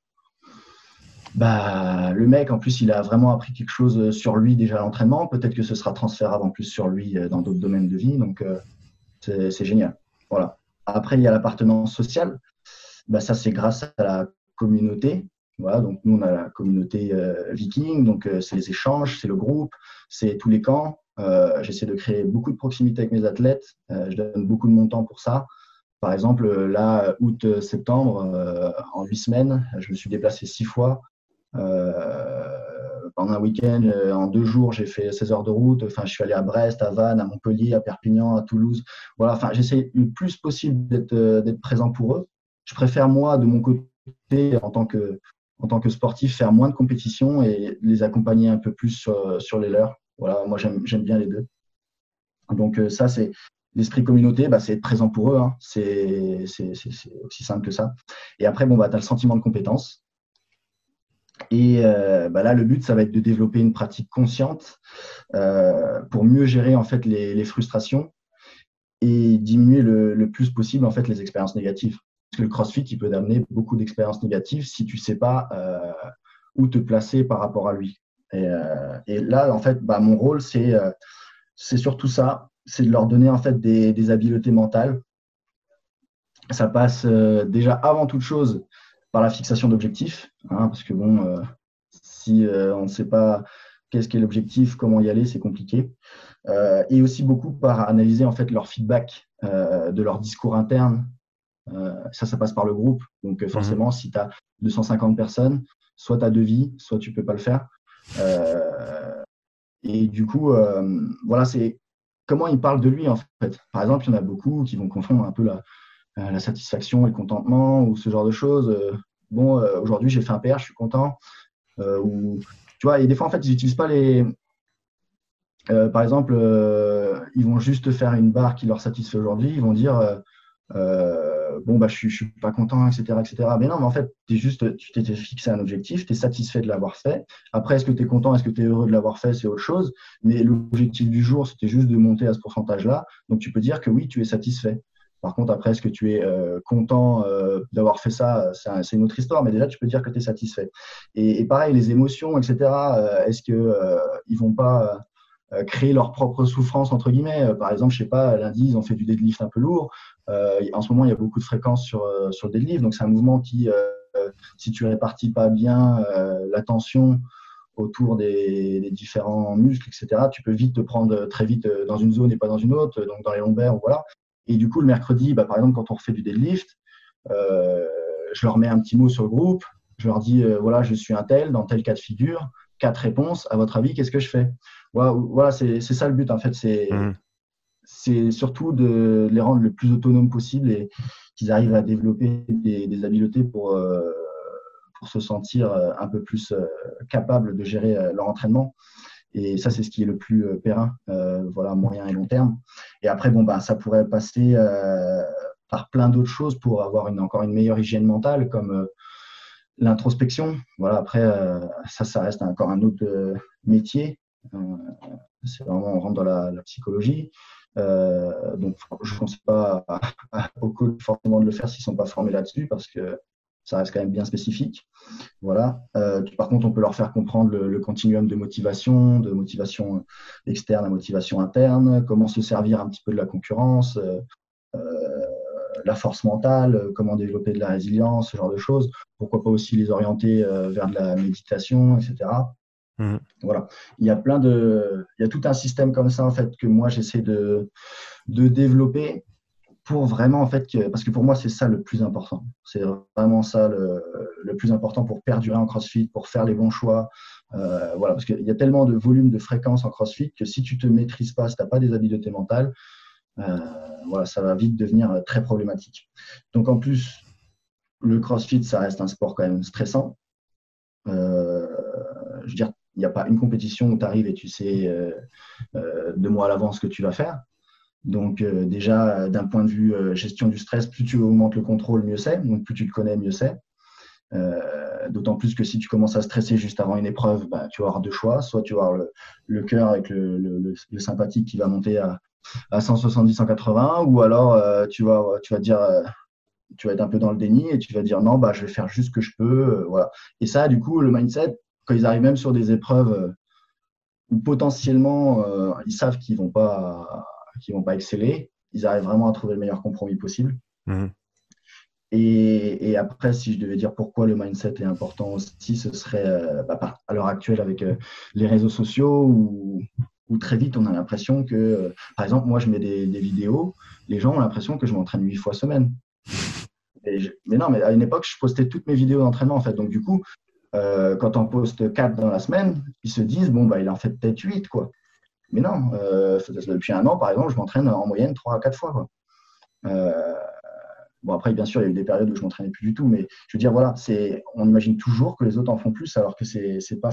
bah, le mec, en plus, il a vraiment appris quelque chose sur lui déjà à l'entraînement. Peut-être que ce sera transférable en plus sur lui euh, dans d'autres domaines de vie. Donc, euh, c'est génial. Voilà. Après, il y a l'appartenance sociale. bah, ça c'est grâce à la communauté. Voilà, donc nous on a la communauté viking, donc c'est les échanges, c'est le groupe, c'est tous les camps. J'essaie de créer beaucoup de proximité avec mes athlètes. je donne beaucoup de mon temps pour ça. Par exemple, là, août-septembre, en huit semaines, je me suis déplacé six fois. Euh, pendant un week-end, euh, en deux jours, j'ai fait 16 heures de route. Enfin, je suis allé à Brest, à Vannes, à Montpellier, à Perpignan, à Toulouse. Voilà, enfin, j'essaie le plus possible d'être euh, présent pour eux. Je préfère, moi, de mon côté, en tant que, sportif, faire moins de compétitions et les accompagner un peu plus sur les leurs. Voilà, moi, j'aime bien les deux. Donc, ça, c'est l'esprit communauté, bah, c'est être présent pour eux. Hein. C'est aussi simple que ça. Et après, bon, bah, tu as le sentiment de compétence. Et euh, bah là, le but, ça va être de développer une pratique consciente euh, pour mieux gérer en fait les, frustrations et diminuer le, plus possible en fait les expériences négatives. Parce que le CrossFit, il peut amener beaucoup d'expériences négatives si tu sais pas euh, où te placer par rapport à lui. Et, là, en fait, bah, mon rôle, c'est c'est surtout ça, c'est de leur donner en fait des, des habiletés mentales. Ça passe déjà avant toute chose par la fixation d'objectifs, hein, parce que bon, euh, si euh, on ne sait pas qu'est-ce qu'est l'objectif, comment y aller, c'est compliqué. Euh, et aussi beaucoup par analyser en fait leur feedback de leur discours interne. ça, ça passe par le groupe. Donc forcément, mhm. si tu as 250 personnes, soit tu as deux vies, soit tu peux pas le faire. Et du coup, voilà, c'est comment il parle de lui en fait. Par exemple, il y en a beaucoup qui vont confondre un peu la, euh, satisfaction et le contentement ou ce genre de choses. Euh, bon, euh, aujourd'hui, j'ai fait un PR, je suis content. ou, tu vois, et des fois, en fait, ils n'utilisent pas les. par exemple, ils vont juste faire une barre qui leur satisfait aujourd'hui. Ils vont dire bon bah je suis, suis pas content etc etc mais non mais en fait juste tu t'étais fixé un objectif tu es satisfait de l'avoir fait. Après est-ce que tu es content est-ce que tu es heureux de l'avoir fait c'est autre chose. Mais l'objectif du jour c'était juste de monter à ce pourcentage là donc tu peux dire que oui tu es satisfait. Par contre, après, est-ce que tu es euh, content euh, d'avoir fait ça C'est une autre histoire, mais déjà, tu peux dire que tu es satisfait. Et, pareil, les émotions, etc., euh, est-ce qu'ils ne vont pas créer leur propre souffrance, entre guillemets Par exemple, je sais pas, lundi, ils ont fait du deadlift un peu lourd. en ce moment, il y a beaucoup de fréquences sur, sur le deadlift. Donc, c'est un mouvement qui, si tu répartis pas bien la tension autour des, différents muscles, etc., tu peux vite te prendre très vite dans une zone et pas dans une autre, donc dans les lombaires, voilà. Et du coup, le mercredi, bah, par exemple, quand on refait du deadlift, euh, je leur mets un petit mot sur le groupe. Je leur dis, euh, voilà, je suis un tel, dans tel cas de figure, quatre réponses. À votre avis, qu'est-ce que je fais? Voilà, c'est ça le but, en fait. C'est mmh. surtout de les rendre le plus autonomes possible et qu'ils arrivent à développer des, habiletés pour, euh, pour se sentir un peu plus capables de gérer leur entraînement. Et ça, c'est ce qui est le plus euh, périn, euh, voilà, moyen et long terme. Et après, bon, bah, ça pourrait passer euh, par plein d'autres choses pour avoir une, encore une meilleure hygiène mentale, comme l'introspection. Voilà, après, ça, ça reste encore un autre métier. c'est vraiment, on rentre dans la, psychologie. donc, je ne pense pas aux coachs forcément de le faire s'ils ne sont pas formés là-dessus, parce que ça reste quand même bien spécifique. Voilà. Euh, par contre, on peut leur faire comprendre le, continuum de motivation, de motivation externe à motivation interne, comment se servir un petit peu de la concurrence, euh, euh, la force mentale, comment développer de la résilience, ce genre de choses. Pourquoi pas aussi les orienter vers de la méditation, etc. Mmh. Voilà. Il y a plein de, il y a tout un système comme ça en fait que moi j'essaie de, de développer pour vraiment, en fait, parce que pour moi, c'est ça le plus important. C'est vraiment ça le, plus important pour perdurer en CrossFit, pour faire les bons choix. Euh, voilà, parce qu'il y a tellement de volume de fréquences en CrossFit que si tu te maîtrises pas, si tu n'as pas des habiletés mentales, euh, voilà, ça va vite devenir très problématique. Donc en plus, le CrossFit, ça reste un sport quand même stressant. Euh, je veux dire, il n'y a pas une compétition où tu arrives et tu sais deux mois à l'avance ce que tu vas faire. Donc euh, déjà, d'un point de vue euh, gestion du stress, plus tu augmentes le contrôle, mieux c'est. Donc plus tu te connais, mieux c'est. Euh, d'autant plus que si tu commences à stresser juste avant une épreuve, bah, tu vas avoir deux choix. Soit tu vas avoir le, cœur avec le, sympathique qui va monter à, 170, 180, ou alors tu, vas, tu vas dire, tu vas être un peu dans le déni et tu vas dire non, bah, je vais faire juste ce que je peux. voilà. Et ça, du coup, le mindset, quand ils arrivent même sur des épreuves où potentiellement ils savent qu'ils vont pas qui vont pas exceller, ils arrivent vraiment à trouver le meilleur compromis possible. Mhm. Et, après, si je devais dire pourquoi le mindset est important aussi, ce serait euh, bah, à l'heure actuelle avec euh, les réseaux sociaux où, très vite on a l'impression que, euh, par exemple, moi je mets des, vidéos, les gens ont l'impression que je m'entraîne huit fois semaine. mais non, mais à une époque, je postais toutes mes vidéos d'entraînement en fait. Donc du coup, quand on poste quatre dans la semaine, ils se disent bon bah il en fait peut-être huit quoi. Mais non, depuis un an par exemple, je m'entraîne en moyenne trois à quatre fois. Bon, après, bien sûr, il y a eu des périodes où je m'entraînais plus du tout, mais je veux dire, voilà, c'est, on imagine toujours que les autres en font plus, alors que c'est, c'est pas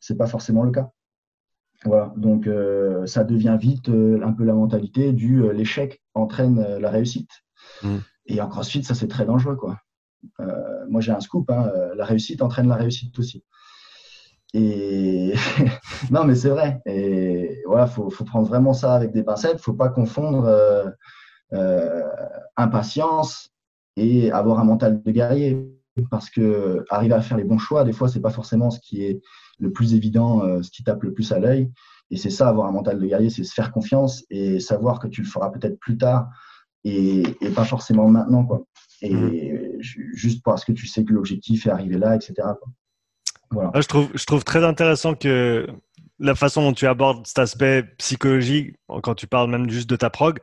c'est pas forcément le cas. Voilà, donc euh, ça devient vite euh, un peu la mentalité du euh, l'échec entraîne la réussite. Mmh. Et en CrossFit, ça c'est très dangereux, quoi. moi, j'ai un scoop, hein, la réussite entraîne la réussite aussi. Et non, mais c'est vrai. Et voilà, faut, faut prendre vraiment ça avec des pincettes. Faut pas confondre impatience et avoir un mental de guerrier. Parce que arriver à faire les bons choix, des fois, c'est pas forcément ce qui est le plus évident, euh, ce qui tape le plus à l'œil. Et c'est ça, avoir un mental de guerrier, c'est se faire confiance et savoir que tu le feras peut-être plus tard et, pas forcément maintenant. Quoi. Et mmh. juste parce que tu sais que l'objectif est arrivé là, etc. Voilà. Je, trouve, je trouve très intéressant que la façon dont tu abordes cet aspect psychologique, quand tu parles même juste de ta prog,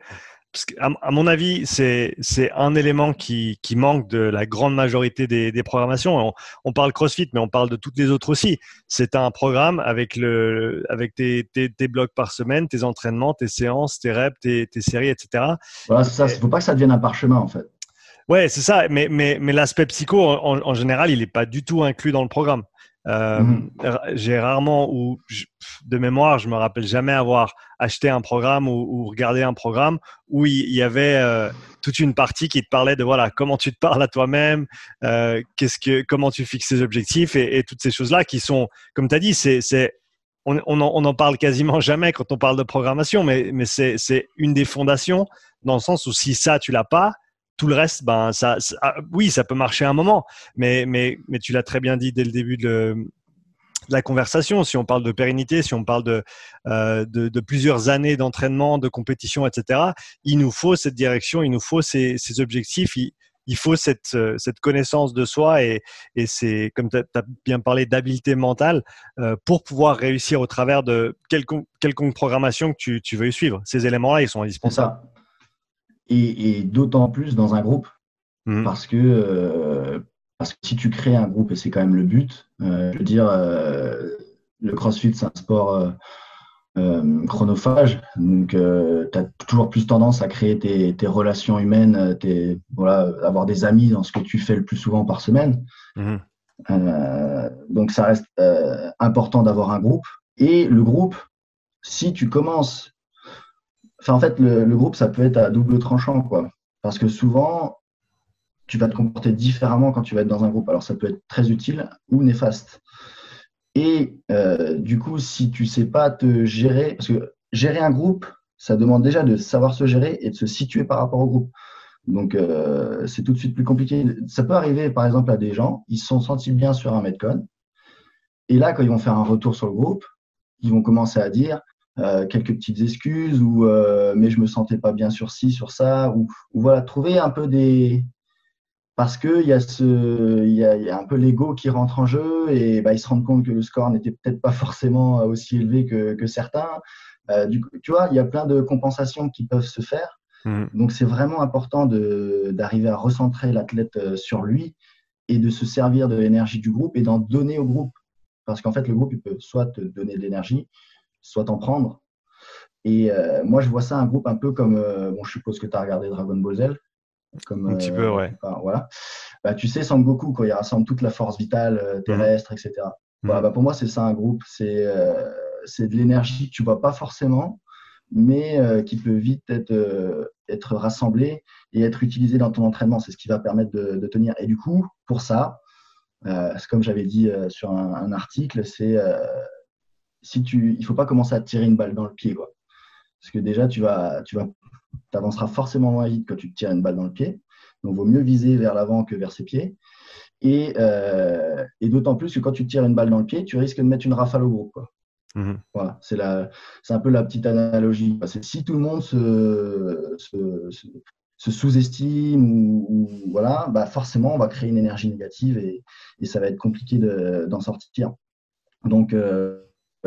à, mon avis, c'est un élément qui, manque de la grande majorité des, programmations. On, parle CrossFit, mais on parle de toutes les autres aussi. C'est un programme avec, le, avec tes, blocs par semaine, tes entraînements, tes séances, tes reps, tes, séries, etc. Voilà, c'est ça. Il ne faut pas que ça devienne un parchemin, en fait. Ouais, c'est ça. Mais, mais, mais l'aspect psycho, en, général, il n'est pas du tout inclus dans le programme. Euh, mhm. J'ai rarement, ou de mémoire, je me rappelle jamais avoir acheté un programme ou, regardé un programme où il, y avait euh, toute une partie qui te parlait de voilà comment tu te parles à toi-même, euh, qu'est-ce que, comment tu fixes tes objectifs et, toutes ces choses-là qui sont, comme tu as dit, c'est, on, on, en, on, en, parle quasiment jamais quand on parle de programmation, mais, mais c'est, c'est une des fondations dans le sens où si ça tu l'as pas, tout le reste, ben, ça, ah, oui, ça peut marcher un moment, mais, mais, mais tu l'as très bien dit dès le début de, la conversation. Si on parle de pérennité, si on parle de, euh, de, plusieurs années d'entraînement, de compétition, etc., il nous faut cette direction, il nous faut ces, objectifs. Il, faut cette, cette, connaissance de soi et, et c'est, comme tu as, bien parlé, d'habileté mentale euh, pour pouvoir réussir au travers de quelconque, quelconque programmation que tu, tu veuilles suivre. Ces éléments-là, ils sont indispensables et, d'autant plus dans un groupe. Mmh. Parce, que, euh, parce que si tu crées un groupe, et c'est quand même le but, euh, je veux dire, euh, le CrossFit, c'est un sport chronophage, donc tu as toujours plus tendance à créer tes, tes relations humaines, tes, voilà, avoir des amis dans ce que tu fais le plus souvent par semaine. Mmh. donc ça reste important d'avoir un groupe. Et le groupe, si tu commences en fait, le, groupe, ça peut être à double tranchant, quoi. Parce que souvent, tu vas te comporter différemment quand tu vas être dans un groupe. Alors, ça peut être très utile ou néfaste. Et euh, du coup, si tu sais pas te gérer, parce que gérer un groupe, ça demande déjà de savoir se gérer et de se situer par rapport au groupe. Donc, euh, c'est tout de suite plus compliqué. Ça peut arriver, par exemple, à des gens, ils se sont sentis bien sur un Metcon. Et là, quand ils vont faire un retour sur le groupe, ils vont commencer à dire euh, quelques petites excuses ou euh, mais je me sentais pas bien sur ci, sur ça ou, voilà trouver un peu des parce que il y a ce il y a, y a un peu l'ego qui rentre en jeu et bah, ils se rendent compte que le score n'était peut-être pas forcément aussi élevé que, que certains. Euh, du coup, tu vois, il y a plein de compensations qui peuvent se faire. Mmh. Donc c'est vraiment important d'arriver à recentrer l'athlète sur lui et de se servir de l'énergie du groupe et d'en donner au groupe. Parce qu'en fait, le groupe, il peut soit te donner de l'énergie, soit en prendre. Et euh, moi, je vois ça un groupe un peu comme, euh, bon, je suppose que tu as regardé Dragon Ball Z. Comme, un petit peu, euh, ouais. voilà. Bah, tu sais, Sangoku, quoi, il rassemble toute la force vitale terrestre, etc. Mhm. Voilà, bah, pour moi, c'est ça un groupe. C'est c'est de l'énergie que tu vois pas forcément, mais qui peut vite être, être rassemblée et être utilisée dans ton entraînement. C'est ce qui va permettre de, tenir. Et du coup, pour ça, comme j'avais dit sur un, un article, c'est si tu, il faut pas commencer à tirer une balle dans le pied, quoi. Parce que déjà, tu vas, tu vas, avanceras forcément moins vite quand tu te tires une balle dans le pied. Donc, il vaut mieux viser vers l'avant que vers ses pieds. Et, euh, et d'autant plus que quand tu tires une balle dans le pied, tu risques de mettre une rafale au groupe. Quoi. Mhm. Voilà, c'est un peu la petite analogie. Si tout le monde se, se, se sous-estime ou, voilà, bah forcément, on va créer une énergie négative et, ça va être compliqué d'en sortir. Donc, euh,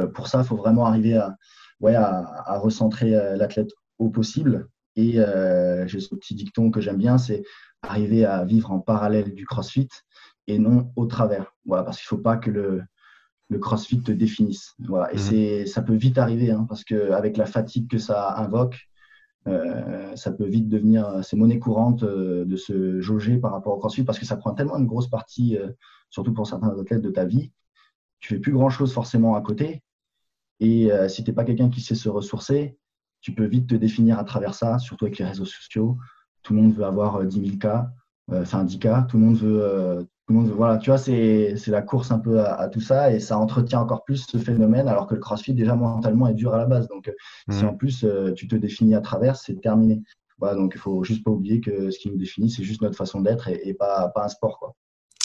pour ça, il faut vraiment arriver à, ouais, à, recentrer euh, l'athlète au possible. Et euh, j'ai ce petit dicton que j'aime bien, c'est arriver à vivre en parallèle du CrossFit et non au travers. Voilà, parce qu'il ne faut pas que le, le CrossFit te définisse. Voilà. Et mmh. c'est, ça peut vite arriver, hein, parce qu'avec la fatigue que ça invoque, euh, ça peut vite devenir, c'est monnaie courante euh, de se jauger par rapport au CrossFit, parce que ça prend tellement une grosse partie, euh, surtout pour certains athlètes, de ta vie. Tu fais plus grand-chose forcément à côté. Et si tu n'es pas quelqu'un qui sait se ressourcer, tu peux vite te définir à travers ça, surtout avec les réseaux sociaux. Tout le monde veut avoir 10 000 cas, enfin 10 cas. Tout le monde veut voilà, tu vois, c'est la course un peu à, tout ça et ça entretient encore plus ce phénomène, alors que le CrossFit, déjà mentalement, est dur à la base. Donc, si mmh. en plus euh, tu te définis à travers, c'est terminé. Voilà, donc il faut juste pas oublier que ce qui nous définit, c'est juste notre façon d'être et, pas, pas un sport. Quoi.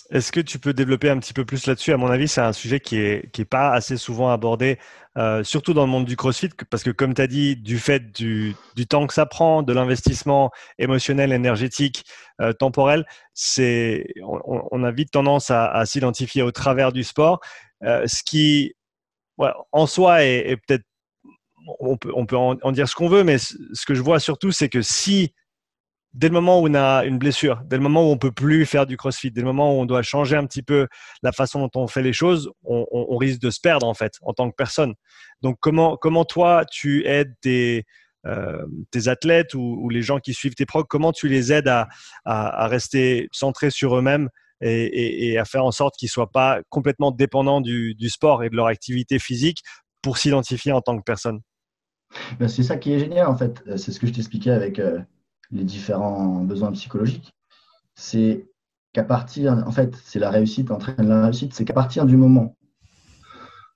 Est-ce que tu peux développer un petit peu plus là-dessus? À mon avis, c'est un sujet qui est, qui est pas assez souvent abordé, euh, surtout dans le monde du CrossFit, parce que comme tu as dit, du fait du, du, temps que ça prend, de l'investissement émotionnel, énergétique, euh, temporel, c'est, on, a vite tendance à, s'identifier au travers du sport, euh, ce qui, en soi, est, peut-être, on peut, on peut en dire ce qu'on veut, mais ce que je vois surtout, c'est que si dès le moment où on a une blessure, dès le moment où on peut plus faire du crossfit, dès le moment où on doit changer un petit peu la façon dont on fait les choses, on, risque de se perdre en fait en tant que personne. Donc comment comment toi tu aides tes euh, tes athlètes ou, les gens qui suivent tes procs, comment tu les aides à, à, rester centrés sur eux-mêmes et, à faire en sorte qu'ils soient pas complètement dépendants du, du sport et de leur activité physique pour s'identifier en tant que personne? Ben, c'est ça qui est génial en fait. C'est ce que je t'expliquais avec euh, les différents besoins psychologiques, c'est qu'à partir, en fait, c'est la réussite entraîne la réussite, c'est qu'à partir du moment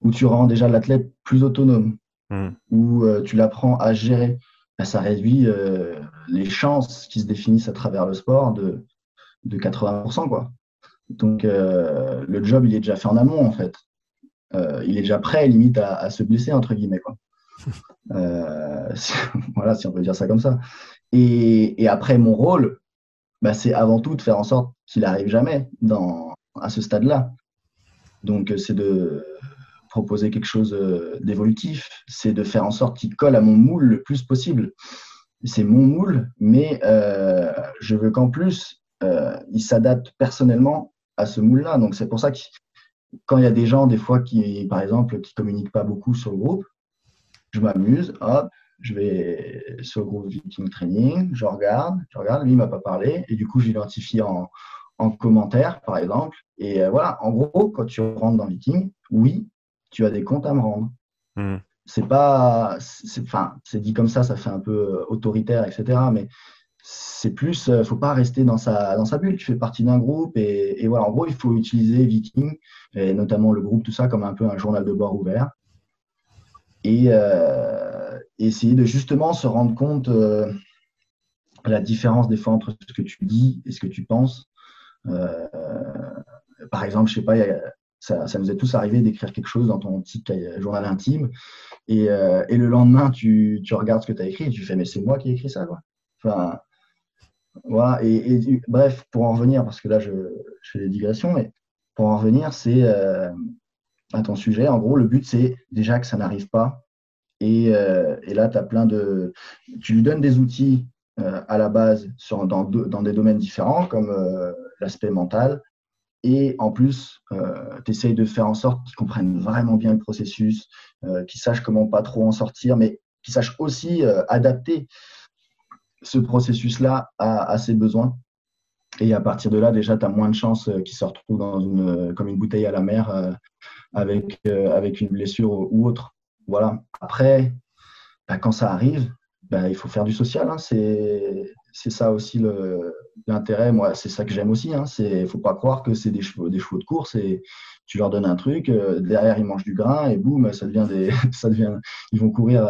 où tu rends déjà l'athlète plus autonome, hmm. où euh, tu l'apprends à gérer, ben, ça réduit euh, les chances qui se définissent à travers le sport de, de 80%. Quoi. Donc, euh, le job, il est déjà fait en amont, en fait. il est déjà prêt, limite, à, à se blesser, entre guillemets. Quoi. voilà, si on peut dire ça comme ça. Et, après, mon rôle, bah, c'est avant tout de faire en sorte qu'il n'arrive jamais à ce stade-là. Donc, c'est de proposer quelque chose euh, d'évolutif, c'est de faire en sorte qu'il colle à mon moule le plus possible. C'est mon moule, mais euh, je veux qu'en plus, euh, il s'adapte personnellement à ce moule-là. Donc, c'est pour ça que quand il y a des gens, des fois, qui, par exemple, qui communiquent pas beaucoup sur le groupe, je m'amuse, hop, je vais sur le groupe Viking Training, je regarde, je regarde, lui, il m'a pas parlé, et du coup, j'identifie en, en commentaire, par exemple. Et euh, voilà, en gros, quand tu rentres dans Viking, oui, tu as des comptes à me rendre. Hmm. C'est pas, enfin, c'est dit comme ça, ça fait un peu euh, autoritaire, etc. Mais c'est plus, euh, faut pas rester dans sa, dans sa bulle. Tu fais partie d'un groupe et, et, voilà, en gros, il faut utiliser Viking et notamment le groupe, tout ça, comme un peu un journal de bord ouvert. Et, essayer de justement se rendre compte euh, la différence des fois entre ce que tu dis et ce que tu penses. Euh, par exemple, je sais pas, ça, ça, nous est tous arrivé d'écrire quelque chose dans ton petit journal intime et, euh, le lendemain, tu, tu, regardes ce que tu as écrit et tu fais mais c'est moi qui ai écrit ça. Quoi. Enfin, voilà. Et, bref, pour en revenir, parce que là je fais des digressions, mais pour en revenir, c'est à ton sujet. En gros, le but c'est déjà que ça n'arrive pas euh, et, là, tu plein de. Tu lui donnes des outils euh, à la base dans, des domaines différents, comme euh, l'aspect mental. Et en plus, tu essayes de faire en sorte qu'ils comprennent vraiment bien le processus, qu'ils sachent comment pas trop en sortir, mais qu'ils sachent aussi adapter ce processus-là à, à, ses besoins. Et à partir de là, déjà, tu as moins de chances qu'ils se retrouvent comme une bouteille à la mer avec, avec une blessure ou autre voilà. Après, bah, quand ça arrive, bah, il faut faire du social. Hein. C'est, ça aussi l'intérêt. Moi, c'est ça que j'aime aussi. Hein. Il ne faut pas croire que c'est des chevaux, des chevaux de course et tu leur donnes un truc, euh, derrière ils mangent du grain et boum, ça devient des, ça devient, ils vont courir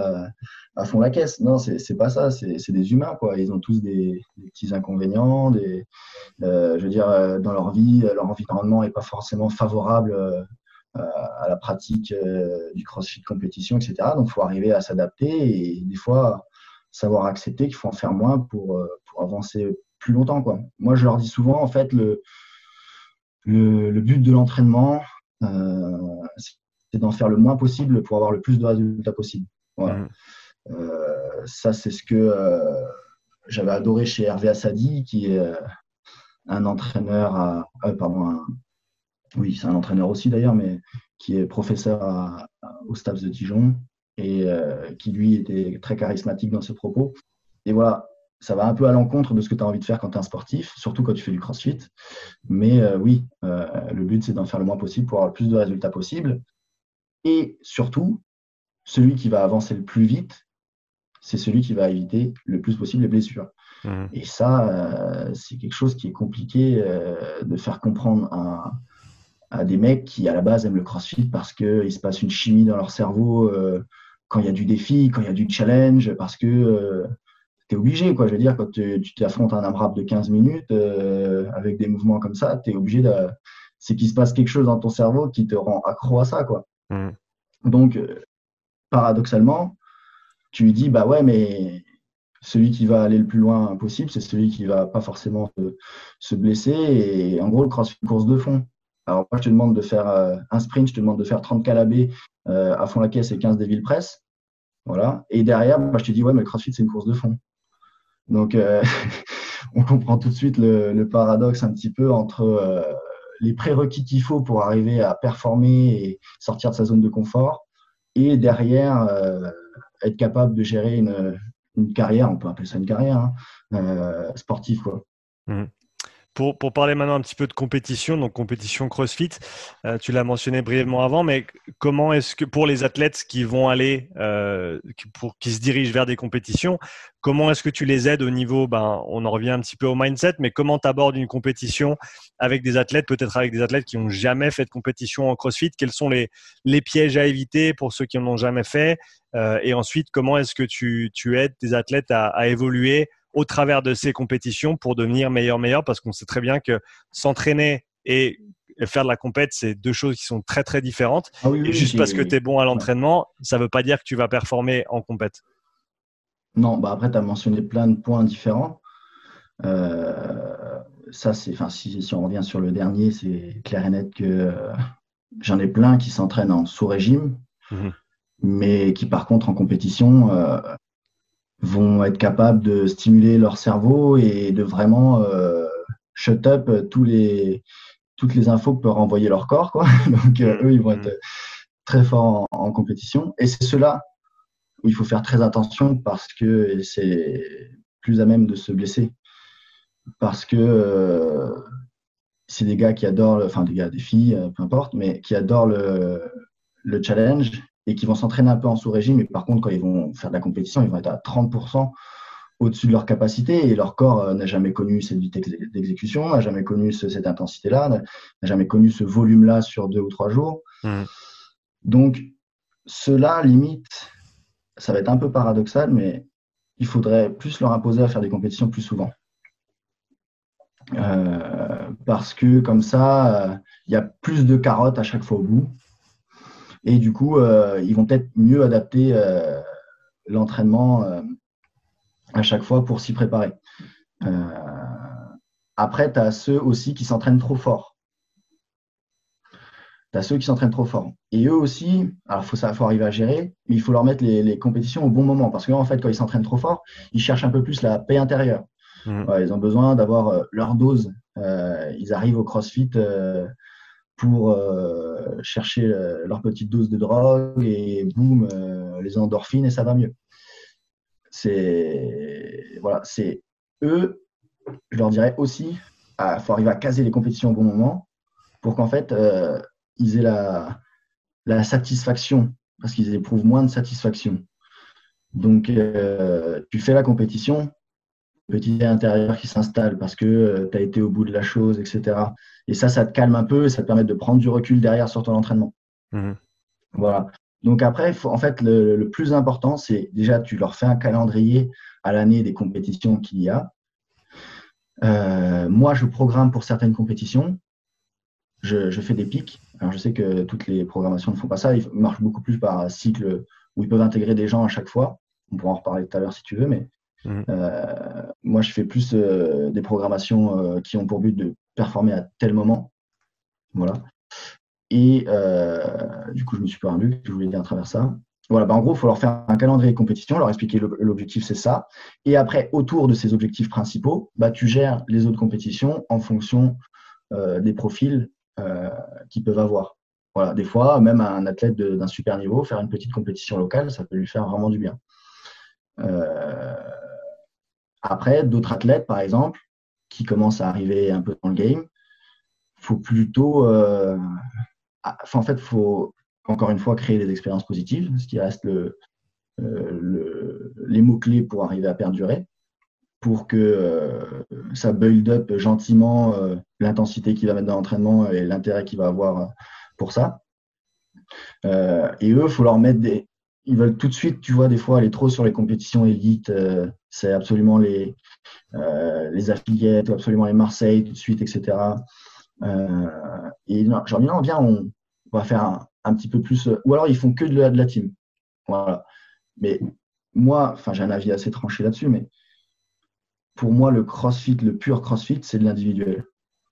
à, fond la caisse. Non, c'est pas ça. C'est des humains quoi. Ils ont tous des, petits inconvénients. Des, euh, je veux dire, euh, dans leur vie, leur environnement n'est pas forcément favorable à la pratique euh, du crossfit compétition, etc. Donc, il faut arriver à s'adapter et des fois savoir accepter qu'il faut en faire moins pour, euh, pour avancer plus longtemps. Quoi. Moi, je leur dis souvent, en fait, le, le, but de l'entraînement, euh, c'est d'en faire le moins possible pour avoir le plus de résultats possible. Voilà. Mmh. Euh, ça, c'est ce que euh, j'avais adoré chez Hervé Assadi, qui est un entraîneur à, pardon, oui, c'est un entraîneur aussi d'ailleurs, mais qui est professeur au Staff de Dijon et qui lui était très charismatique dans ses propos. Et voilà, ça va un peu à l'encontre de ce que tu as envie de faire quand tu es un sportif, surtout quand tu fais du crossfit. Mais euh, oui, euh, le but, c'est d'en faire le moins possible pour avoir le plus de résultats possible. Et surtout, celui qui va avancer le plus vite, c'est celui qui va éviter le plus possible les blessures. Mmh. Et ça, euh, c'est quelque chose qui est compliqué de faire comprendre à, à, des mecs qui, à la base, aiment le crossfit parce qu'il se passe une chimie dans leur cerveau quand il y a du défi, quand il y a du challenge, parce que tu es obligé, quoi. Je veux dire, quand tu t'affrontes un AMRAP de 15 minutes euh, avec des mouvements comme ça, tu es obligé de. C'est qu'il se passe quelque chose dans ton cerveau qui te rend accro à ça, quoi. Mmh. Donc, euh, paradoxalement, tu lui dis, bah ouais, mais celui qui va aller le plus loin possible, c'est celui qui va pas forcément se, blesser. Et en gros, le crossfit, course de fond. Alors, moi, je te demande de faire euh, un sprint, je te demande de faire 30 calabés à fond la caisse et 15 déville press. Voilà. Et derrière, moi, je te dis, ouais, mais le crossfit, c'est une course de fond. Donc, euh, on comprend tout de suite le, paradoxe un petit peu entre euh, les prérequis qu'il faut pour arriver à performer et sortir de sa zone de confort et derrière euh, être capable de gérer une, carrière, on peut appeler ça une carrière hein, sportive. Quoi. Mmh. Pour, parler maintenant un petit peu de compétition, donc compétition CrossFit, euh, tu l'as mentionné brièvement avant, mais comment est-ce que pour les athlètes qui vont aller, euh, pour, qui se dirigent vers des compétitions, comment est-ce que tu les aides au niveau, ben, on en revient un petit peu au mindset, mais comment tu abordes une compétition avec des athlètes, peut-être avec des athlètes qui n'ont jamais fait de compétition en CrossFit? Quels sont les, les pièges à éviter pour ceux qui n'en ont jamais fait? Euh, Et ensuite, comment est-ce que tu, tu aides tes athlètes à, à évoluer au travers de ces compétitions pour devenir meilleur, meilleur, parce qu'on sait très bien que s'entraîner et faire de la compète, c'est deux choses qui sont très, très différentes. Ah et juste parce que tu es bon à l'entraînement, ça ne veut pas dire que tu vas performer en compète. Non, bah après, tu as mentionné plein de points différents. Euh, ça, c'est, enfin, si, si, on revient sur le dernier, c'est clair et net que euh, j'en ai plein qui s'entraînent en sous-régime, mmh mais qui, par contre, en compétition, euh, vont être capables de stimuler leur cerveau et de vraiment euh, shut up tous les, toutes les infos que peut renvoyer leur corps. Quoi. Donc, euh, eux, ils vont être très forts en, compétition. Et c'est cela où il faut faire très attention parce que c'est plus à même de se blesser. Parce que euh, c'est des gars qui adorent, enfin des gars, des filles, peu importe, mais qui adorent le, le challenge et qui vont s'entraîner un peu en sous-régime. Mais par contre, quand ils vont faire de la compétition, ils vont être à 30% au-dessus de leur capacité et leur corps euh, n'a jamais connu cette vitesse d'exécution, n'a jamais connu cette intensité-là, n'a jamais connu ce volume-là sur deux ou trois jours. Mmh. Donc, cela, limite, ça va être un peu paradoxal, mais il faudrait plus leur imposer à faire des compétitions plus souvent. Euh, parce que comme ça, euh, il y a plus de carottes à chaque fois au bout. Et du coup, euh, ils vont peut-être mieux adapter euh, l'entraînement euh, à chaque fois pour s'y préparer. après, tu as ceux aussi qui s'entraînent trop fort. Tu as ceux qui s'entraînent trop fort. Et eux aussi, alors il faut, faut arriver à gérer, mais il faut leur mettre les, compétitions au bon moment. Parce qu'en fait, quand ils s'entraînent trop fort, ils cherchent un peu plus la paix intérieure. Mmh. ils ont besoin d'avoir leur dose. ils arrivent au CrossFit pour euh, chercher euh, leur petite dose de drogue et boum, euh, les endorphines et ça va mieux. C'est voilà, c'est eux, je leur dirais aussi, il faut arriver à caser les compétitions au bon moment pour qu'en fait ils aient la, la satisfaction parce qu'ils éprouvent moins de satisfaction. Donc, tu fais la compétition, petit intérieur qui s'installe parce que euh, tu as été au bout de la chose, etc. Et ça, ça te calme un peu et ça te permet de prendre du recul derrière sur ton entraînement. Mmh. Voilà. Donc après, faut, en fait, le, plus important, c'est déjà, tu leur fais un calendrier à l'année des compétitions qu'il y a. Euh, moi, je programme pour certaines compétitions. Je, je, fais des pics. Alors, je sais que toutes les programmations ne font pas ça. Ils marchent beaucoup plus par cycle où ils peuvent intégrer des gens à chaque fois. On pourra en reparler tout à l'heure si tu veux, mais Mmh. moi, je fais plus des programmations qui ont pour but de performer à tel moment. Voilà. Et du coup, je me suis perdu, je voulais dire à travers ça. Voilà, bah, en gros, il faut leur faire un calendrier de compétition, leur expliquer l'objectif, c'est ça. Et après, autour de ces objectifs principaux, bah, tu gères les autres compétitions en fonction euh, des profils euh, qu'ils peuvent avoir. Voilà, des fois, même un athlète d'un super niveau, faire une petite compétition locale, ça peut lui faire vraiment du bien. Euh, après, d'autres athlètes, par exemple, qui commencent à arriver un peu dans le game, faut plutôt. en fait, faut encore une fois, créer des expériences positives, ce qui reste le, euh, les mots-clés pour arriver à perdurer, pour que euh, ça build up gentiment euh, l'intensité qu'il va mettre dans l'entraînement et l'intérêt qu'il va avoir pour ça. et eux, il faut leur mettre des. Ils veulent tout de suite, tu vois, des fois aller trop sur les compétitions élites. C'est absolument les, les affiliates, absolument les Marseille tout de suite, etc. et genre, non, bien, on, on va faire un, un petit peu plus. Euh, ou alors ils font que de la, de la team. Voilà. Mais moi, enfin, j'ai un avis assez tranché là-dessus, mais pour moi, le crossfit, le pur crossfit, c'est de l'individuel.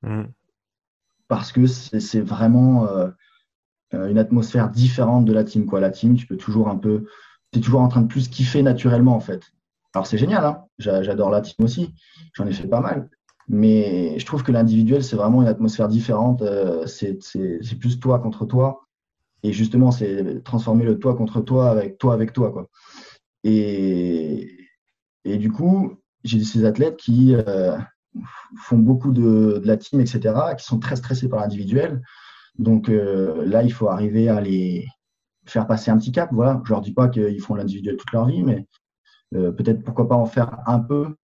Mmh. Parce que c'est vraiment euh, euh, une atmosphère différente de la team. Quoi. La team, tu peux toujours un peu. Tu es toujours en train de plus kiffer naturellement, en fait. Alors, c'est génial, hein j'adore la team aussi. J'en ai fait pas mal. Mais je trouve que l'individuel, c'est vraiment une atmosphère différente. c'est plus toi contre toi. Et justement, c'est transformer le toi contre toi avec toi avec toi. Quoi. Et, du coup, j'ai ces athlètes qui euh, font beaucoup de, la team, etc., qui sont très stressés par l'individuel. Donc euh, là, il faut arriver à les faire passer un petit cap. Voilà. Je ne leur dis pas qu'ils font l'individuel toute leur vie, mais euh, peut-être pourquoi pas en faire un peu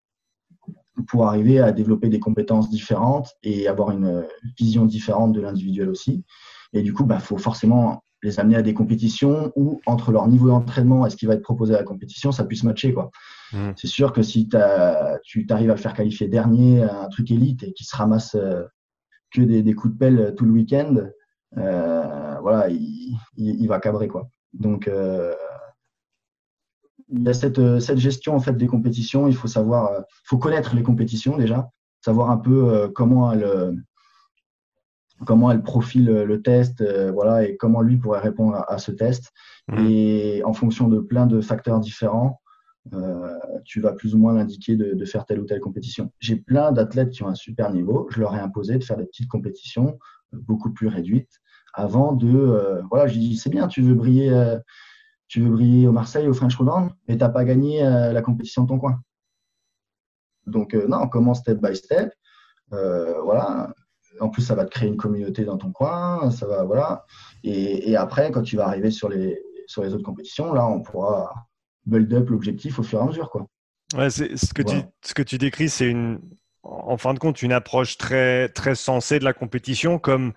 pour arriver à développer des compétences différentes et avoir une vision différente de l'individuel aussi. Et du coup, il bah, faut forcément les amener à des compétitions où, entre leur niveau d'entraînement et ce qui va être proposé à la compétition, ça puisse matcher. Quoi. Mmh. C'est sûr que si tu arrives à le faire qualifier dernier à un truc élite et qu'il se ramasse euh, que des, coups de pelle tout le week-end, euh, voilà, il, va cabrer. Quoi. Donc, euh, il y a cette, cette, gestion en fait, des compétitions. Il faut savoir, il faut connaître les compétitions déjà, savoir un peu comment elles comment elle profile le test, euh, voilà, et comment lui pourrait répondre à, ce test. Mmh. Et en fonction de plein de facteurs différents, euh, tu vas plus ou moins l'indiquer de, faire telle ou telle compétition. J'ai plein d'athlètes qui ont un super niveau. Je leur ai imposé de faire des petites compétitions euh, beaucoup plus réduites avant de. voilà, je dis c'est bien, tu veux briller, tu veux briller au Marseille, au French Roland, mais t'as pas gagné la compétition de ton coin. Donc non, on commence step by step. voilà, en plus, ça va te créer une communauté dans ton coin, ça va, voilà. Et, après, quand tu vas arriver sur les, sur les autres compétitions, là, on pourra build up l'objectif au fur et à mesure, quoi. Ouais, c'est, ce, que tu, ce que tu décris, c'est une, en fin de compte, une approche très, très sensée de la compétition, comme,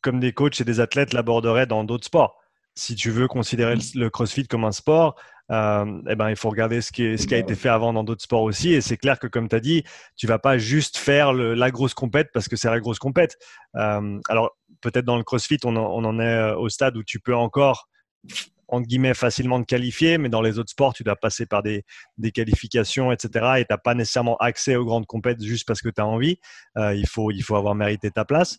comme des coachs et des athlètes l'aborderaient dans d'autres sports. Si tu veux considérer le CrossFit comme un sport, euh, eh ben, il faut regarder ce qui, a été fait avant dans d'autres sports aussi. Et c'est clair que, comme tu as dit, tu vas pas juste faire la grosse compète parce que c'est la grosse compète. Euh, alors, peut-être dans le CrossFit, on en, est euh, au stade où tu peux encore entre guillemets facilement te qualifier, mais dans les autres sports, tu dois passer par des, qualifications, etc. Et tu n'as pas nécessairement accès aux grandes compètes juste parce que tu as envie. il faut avoir mérité ta place.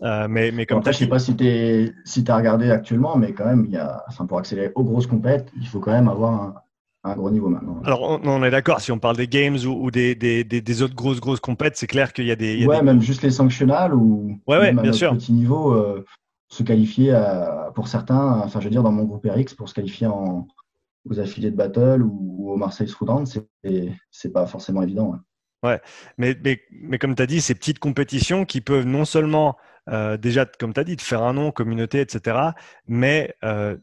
Euh, mais, mais comme je sais pas si tu si as regardé actuellement, mais quand même, il y a, enfin, pour accélérer aux grosses compètes, il faut quand même avoir un, gros niveau maintenant. Alors, on, est d'accord, si on parle des games ou, des, des, des, autres grosses, grosses compètes, c'est clair qu'il y a des. ouais, même juste les sanctionnales ou ouais, ouais, bien sûr. petit niveau, euh, se qualifier pour certains, enfin, je veux dire, dans mon groupe RX, pour se qualifier en, aux affiliés de Battle ou, au Marseille Round, c'est pas forcément évident. Ouais, mais, mais, mais comme tu as dit, ces petites compétitions qui peuvent non seulement euh, déjà, comme tu as dit, de faire un nom, communauté, etc. Mais euh,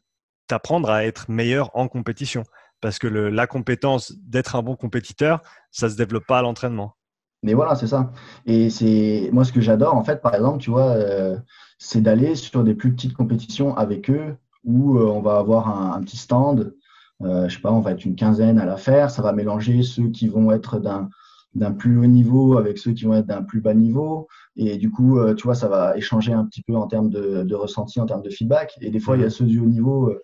t'apprendre à être meilleur en compétition. Parce que la compétence d'être un bon compétiteur, ça ne se développe pas à l'entraînement. Mais voilà, c'est ça. Et c'est moi ce que j'adore, en fait, par exemple, tu vois, euh, c'est d'aller sur des plus petites compétitions avec eux où on va avoir un, petit stand. je sais pas, on va être une quinzaine à la faire. Ça va mélanger ceux qui vont être d'un d'un plus haut niveau avec ceux qui vont être d'un plus bas niveau. Et du coup, euh, tu vois, ça va échanger un petit peu en termes de, ressenti, en termes de feedback. Et des fois, il y a mhm. ceux du haut niveau euh,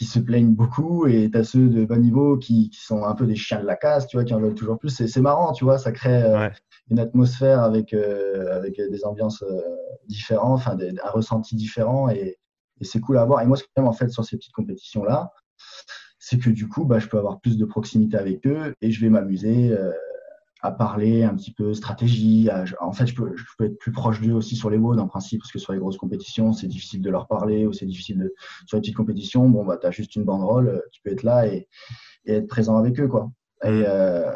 qui se plaignent beaucoup et tu as ceux de bas niveau qui, qui, sont un peu des chiens de la casse, tu vois, qui en veulent toujours plus. C'est marrant, tu vois, ça crée euh, une atmosphère avec, euh, avec des ambiances euh, différentes, enfin un ressenti différent et, et c'est cool à voir. Et moi, ce que j'aime en fait sur ces petites compétitions-là, c'est que du coup, bah, je peux avoir plus de proximité avec eux et je vais m'amuser à parler un petit peu stratégie. en fait, je peux, je peux, être plus proche d'eux aussi sur les WOD en principe, parce que sur les grosses compétitions, c'est difficile de leur parler ou c'est difficile de. Sur les petites compétitions, bon, bah, tu as juste une banderole, euh, tu peux être là et, et être présent avec eux, quoi. Et, euh,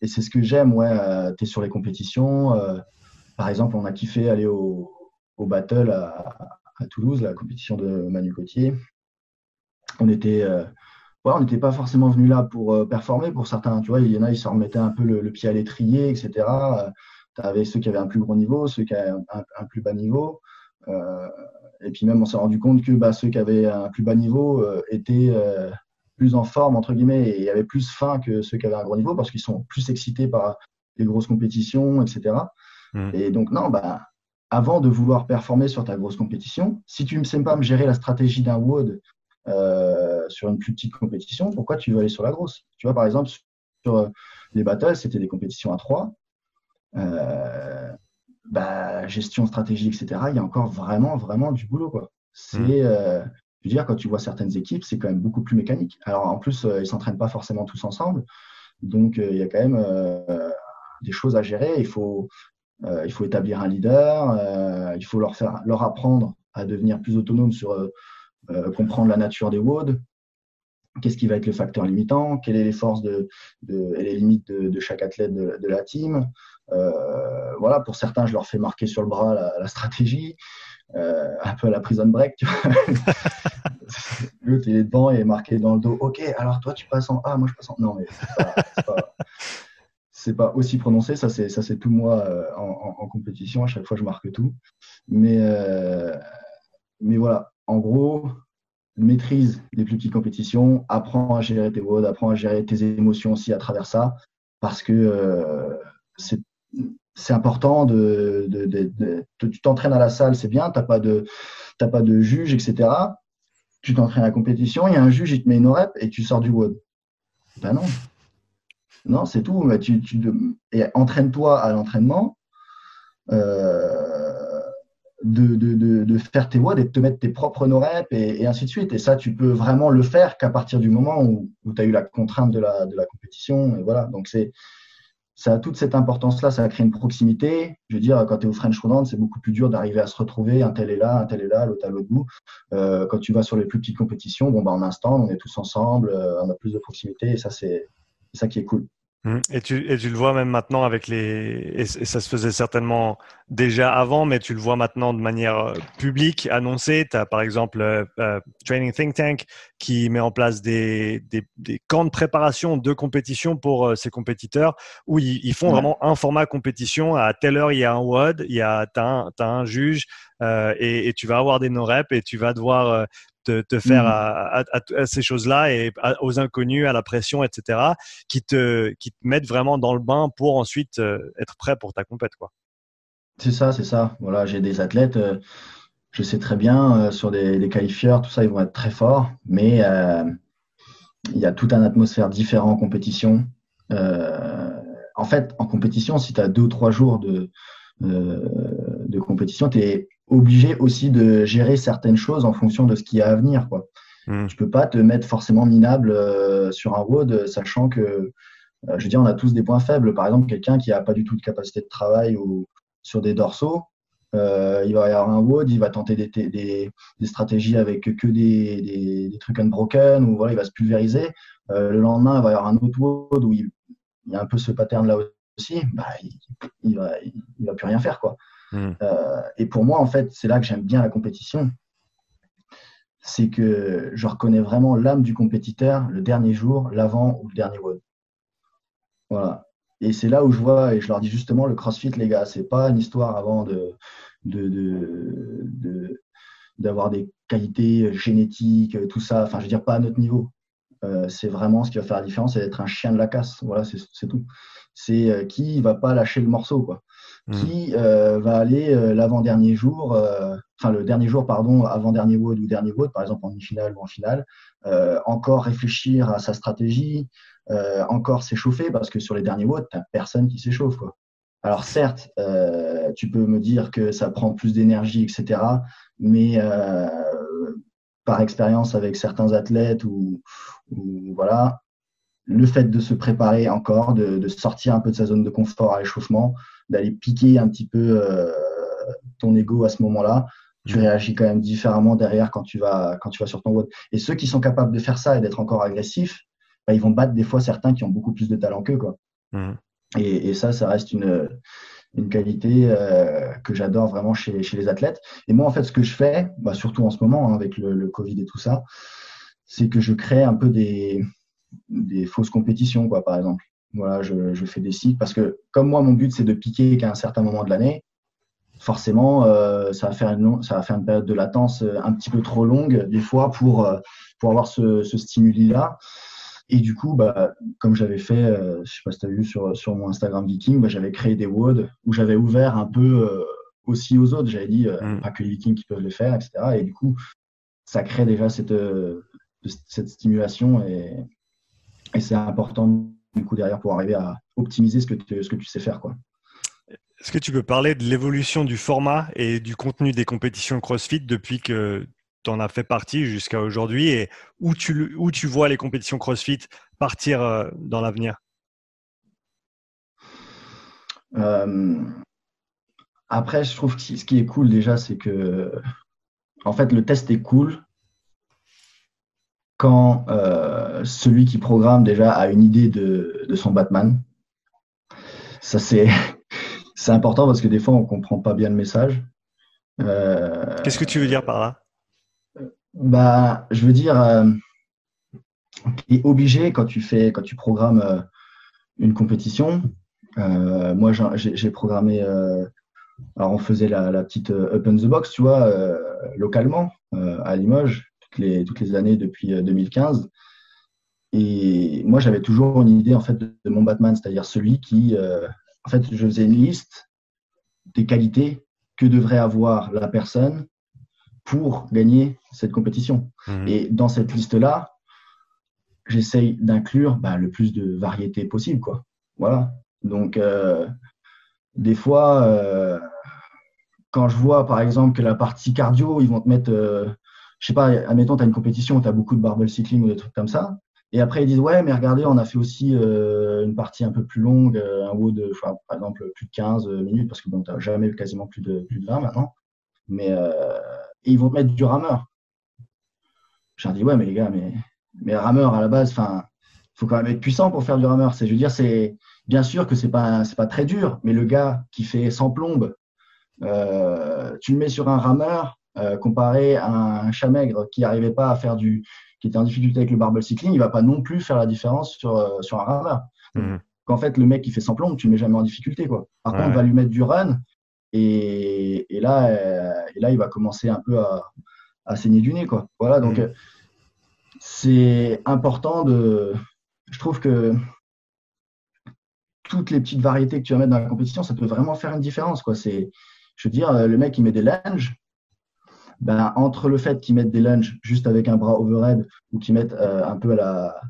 et c'est ce que j'aime, ouais. Euh, tu es sur les compétitions. Euh, par exemple, on a kiffé aller au, au battle à, à, Toulouse, la compétition de Manu Cotier. On était on n'était pas forcément venu là pour euh, performer pour certains. Tu vois, il y en a, ils se remettaient un peu le, pied à l'étrier, etc. tu avais ceux qui avaient un plus gros niveau, ceux qui avaient un, plus bas niveau. Euh, et puis même, on s'est rendu compte que bah, ceux qui avaient un plus bas niveau euh, étaient plus en forme, entre guillemets, et avaient plus faim que ceux qui avaient un gros niveau parce qu'ils sont plus excités par les grosses compétitions, etc. Mmh. Et donc, non, bah, avant de vouloir performer sur ta grosse compétition, si tu ne sais pas me gérer la stratégie d'un WOD euh, sur une plus petite compétition, pourquoi tu veux aller sur la grosse? Tu vois, par exemple, sur euh, les battles, c'était des compétitions à 3. Euh, bah, gestion, stratégie, etc. Il y a encore vraiment, vraiment du boulot. Quoi. C'est, mmh. je veux dire, quand tu vois certaines équipes, c'est quand même beaucoup plus mécanique. Alors, en plus, ils s'entraînent pas forcément tous ensemble. Donc, il y a quand même des choses à gérer. Il faut, il faut établir un leader. il faut leur, faire, leur apprendre à devenir plus autonome sur euh, comprendre la nature des WOD, qu'est-ce qui va être le facteur limitant, quelles sont les forces et les limites de, chaque athlète de, la team. Euh, voilà, pour certains, je leur fais marquer sur le bras la, stratégie, euh, un peu la prison break. L'autre, il est devant et marqué dans le dos. Ok, alors toi, tu passes en A, moi, je passe en. Non, mais c'est pas, aussi prononcé. Ça, c'est tout moi en, en, compétition. À chaque fois, je marque tout. Mais, mais voilà, en gros, maîtrise des plus petites compétitions, apprends à gérer tes WOD, apprends à gérer tes émotions aussi à travers ça, parce que euh, c'est important de, tu t'entraînes à la salle, c'est bien, tu n'as pas de pas de juge, etc. Tu t'entraînes à la compétition, il y a un juge, il te met une rep et tu sors du WOD. Ben non. Non, c'est tout. Tu, entraîne-toi à l'entraînement. Euh, de, faire tes voix, et de te mettre tes propres no et, et, ainsi de suite. Et ça, tu peux vraiment le faire qu'à partir du moment où, tu as eu la contrainte de la, de la compétition. Et voilà. Donc, c'est, ça a toute cette importance-là, ça a créé une proximité. Je veux dire, quand tu es au French Rodent, c'est beaucoup plus dur d'arriver à se retrouver. Un tel est là, un tel est là, l'autre à l'autre bout. Euh, quand tu vas sur les plus petites compétitions, bon, bah, en instant, on est tous ensemble, euh, on a plus de proximité et ça, c'est ça qui est cool. Mmh. Et tu, et tu le vois même maintenant avec les. Et ça se faisait certainement déjà avant, mais tu le vois maintenant de manière euh, publique, annoncée. Tu par exemple euh, euh, Training Think Tank qui met en place des, des, des camps de préparation de compétition pour ses compétiteurs où ils, font vraiment un format compétition. À telle heure, il y a un WOD, il y a, as un, juge et, et, tu vas avoir des no-reps et tu vas devoir te, faire mmh. à, ces choses-là et aux inconnus, à la pression, etc., qui te, qui te mettent vraiment dans le bain pour ensuite euh, être prêt pour ta compète. Quoi. C'est ça, c'est ça. Voilà, j'ai des athlètes, euh, je sais très bien, euh, sur des, des, qualifieurs, tout ça, ils vont être très forts, mais il y a toute une atmosphère différente en compétition. en fait, en compétition, si tu as deux ou trois jours de, de compétition, tu es obligé aussi de gérer certaines choses en fonction de ce qui y a à venir. Quoi. ne hmm. Tu peux pas te mettre forcément minable euh, sur un road, sachant que, euh, je veux dire, on a tous des points faibles. Par exemple, quelqu'un qui n'a pas du tout de capacité de travail ou sur des dorsaux, euh, il va y avoir un WOD, il va tenter des, des, des stratégies avec que des, des, des, trucs unbroken, ou voilà, il va se pulvériser. le lendemain, il va y avoir un autre WOD où il, y a un peu ce pattern-là aussi, bah, il, il, va, il va plus rien faire. quoi. Hmm. Euh, et pour moi, en fait, c'est là que j'aime bien la compétition. C'est que je reconnais vraiment l'âme du compétiteur le dernier jour, l'avant ou le dernier WOD. Voilà. Et c'est là où je vois, et je leur dis justement, le CrossFit, les gars, c'est pas une histoire avant de, d'avoir des qualités génétiques, tout ça. Enfin, je veux dire, pas à notre niveau. Euh, c'est vraiment ce qui va faire la différence, c'est d'être un chien de la casse. Voilà, c'est tout. C'est euh, qui va pas lâcher le morceau, quoi. Mm. qui euh, va aller euh, l'avant-dernier jour enfin le dernier jour, pardon, avant dernier WOD ou dernier WOD, par exemple en demi-finale ou en finale, encore réfléchir à sa stratégie, euh, encore s'échauffer, parce que sur les derniers WOD, tu personne qui s'échauffe. Quoi. Alors certes, euh, tu peux me dire que ça prend plus d'énergie, etc. Mais par expérience avec certains athlètes ou, voilà, le fait de se préparer encore, de, de, sortir un peu de sa zone de confort à l'échauffement, d'aller piquer un petit peu ton ego à ce moment-là, tu mmh. réagis quand même différemment derrière quand tu vas, quand tu vas sur ton WOD. Et ceux qui sont capables de faire ça et d'être encore agressifs, bah, ils vont battre des fois certains qui ont beaucoup plus de talent qu'eux. Quoi. Mmh. Et, et, ça, ça reste une, une qualité euh, que j'adore vraiment chez, chez, les athlètes. Et moi, en fait, ce que je fais, bah, surtout en ce moment, hein, avec le, le, Covid et tout ça, c'est que je crée un peu des, des fausses compétitions, quoi, par exemple. Voilà, je, je fais des sites parce que comme moi, mon but, c'est de piquer qu'à un certain moment de l'année, forcément, euh, ça, va faire une, ça va faire une période de latence euh, un petit peu trop longue, des fois, pour, pour avoir ce, ce stimuli-là. Et du coup, bah, comme j'avais fait, euh, je sais pas si tu as vu sur, sur mon Instagram Viking, bah, j'avais créé des WOD où j'avais ouvert un peu aussi aux autres. J'avais dit, mm. pas que les Vikings qui peuvent le faire, etc. Et du coup, ça crée déjà cette, cette stimulation et, et c'est important du coup derrière pour arriver à optimiser ce que tu, ce que tu sais faire. Quoi. Est-ce que tu peux parler de l'évolution du format et du contenu des compétitions CrossFit depuis que tu en as fait partie jusqu'à aujourd'hui et où tu, où tu vois les compétitions CrossFit partir euh, dans l'avenir? Euh, Après, je trouve que ce qui est cool déjà, c'est que en fait, le test est cool quand euh, celui qui programme déjà a une idée de, de son Batman. Ça, c'est c'est important parce que des fois, on ne comprend pas bien le message. Euh, Qu'est-ce que tu veux dire par là? Bah, Je veux dire, euh, tu es obligé quand tu fais, quand tu programmes euh, une compétition. moi, j'ai programmé, alors on faisait la, petite Open the Box, tu vois, localement, à Limoges, toutes les, toutes les années depuis 2015. Et moi, j'avais toujours une idée en fait de, de mon Batman, c'est-à-dire celui qui en fait, je faisais une liste des qualités que devrait avoir la personne pour gagner cette compétition. Mhm. Et dans cette liste-là, j'essaye d'inclure bah, le plus de variété possible. Quoi. Voilà. Donc, euh, des fois, euh, quand je vois par exemple que la partie cardio, ils vont te mettre, euh, je sais pas, admettons, tu as une compétition où tu as beaucoup de barbell cycling ou des trucs comme ça, et après, ils disent, ouais, mais regardez, on a fait aussi euh, une partie un peu plus longue, un WOD de, par exemple, plus de 15 minutes, parce que bon, tu n'as jamais quasiment plus de, plus de 20 maintenant. Mais euh, ils vont mettre du rameur. J'ai dit, ouais, mais les gars, mais, mais rameur, à la base, enfin, faut quand même être puissant pour faire du rameur. C'est, je veux dire, c'est bien sûr que c'est pas, c'est pas très dur, mais le gars qui fait 100 plombes, tu le mets sur un rameur, comparé à un chat maigre qui n'arrivait pas à faire du, qui était en difficulté avec le barbell cycling, il va pas non plus faire la différence sur, euh, sur un rameur. Mhm. Qu'en fait, le mec qui fait sans plomb, tu ne mets jamais en difficulté. Quoi. Par contre, on va lui mettre du run et, et là, euh, et là, il va commencer un peu à, à saigner du nez. Quoi. Voilà, donc euh, c'est important de. Je trouve que toutes les petites variétés que tu vas mettre dans la compétition, ça peut vraiment faire une différence. Quoi. C'est, je veux dire, le mec qui met des lunges, ben, entre le fait qu'ils mettent des lunges juste avec un bras overhead ou qu'ils mettent euh, un peu à la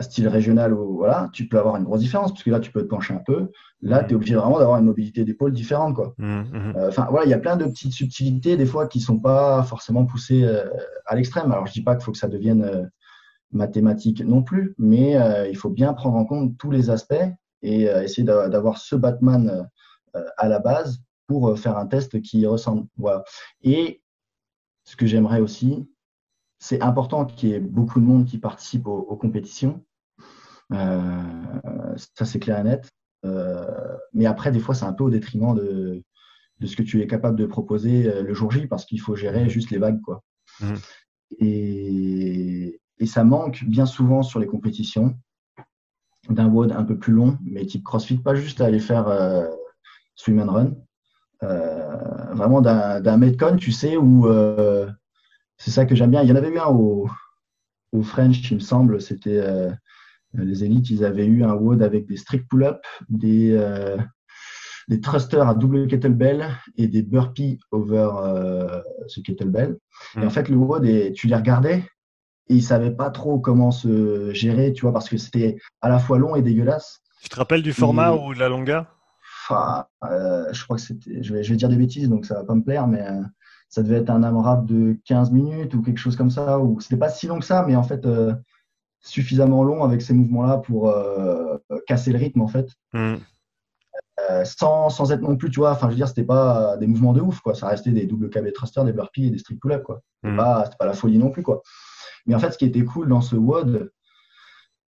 style régional ou voilà, tu peux avoir une grosse différence parce que là tu peux te pencher un peu. Là, mm. tu es obligé vraiment d'avoir une mobilité d'épaule différente quoi. Mm, mm. Euh, enfin voilà, il y a plein de petites subtilités des fois qui sont pas forcément poussées euh, à l'extrême. Alors je dis pas qu'il faut que ça devienne mathématique non plus, mais il faut bien prendre en compte tous les aspects et essayer d'avoir ce Batman à la base pour faire un test qui ressemble. Voilà. Et ce que j'aimerais aussi, c'est important qu'il y ait beaucoup de monde qui participe aux, compétitions. Euh, ça, c'est clair et net. Euh, mais après, des fois, c'est un peu au détriment de, ce que tu es capable de proposer euh, le jour J parce qu'il faut gérer juste les vagues. Quoi. Mmh. Et, ça manque bien souvent sur les compétitions d'un WOD un peu plus long, mais type CrossFit, pas juste à aller faire swim and run, vraiment d'un Metcon, tu sais, où c'est ça que j'aime bien. Il y en avait eu un au, au French, il me semble, c'était euh, les élites, ils avaient eu un WOD avec des strict pull-up, des des thrusters à double kettlebell et des burpees over ce kettlebell. Et en mm. fait, le WOD, tu les regardais et ils savaient pas trop comment se gérer, tu vois, parce que c'était à la fois long et dégueulasse. Tu te rappelles du format ou de la longueur? Enfin, Je crois que c'était, je vais, je vais dire des bêtises, donc ça va pas me plaire, mais ça devait être un AMRAP de 15 minutes ou quelque chose comme ça. Ou c'était pas si long que ça, mais en fait euh, suffisamment long avec ces mouvements-là pour euh, casser le rythme en fait. Hmm. Euh, sans, sans, être non plus, tu vois, enfin je veux dire, c'était pas des mouvements de ouf, quoi. Ça restait des double KB thrusters, des burpees et des strict pull-up, quoi. C'était hmm. pas, pas, la folie non plus, quoi. Mais en fait, ce qui était cool dans ce WOD,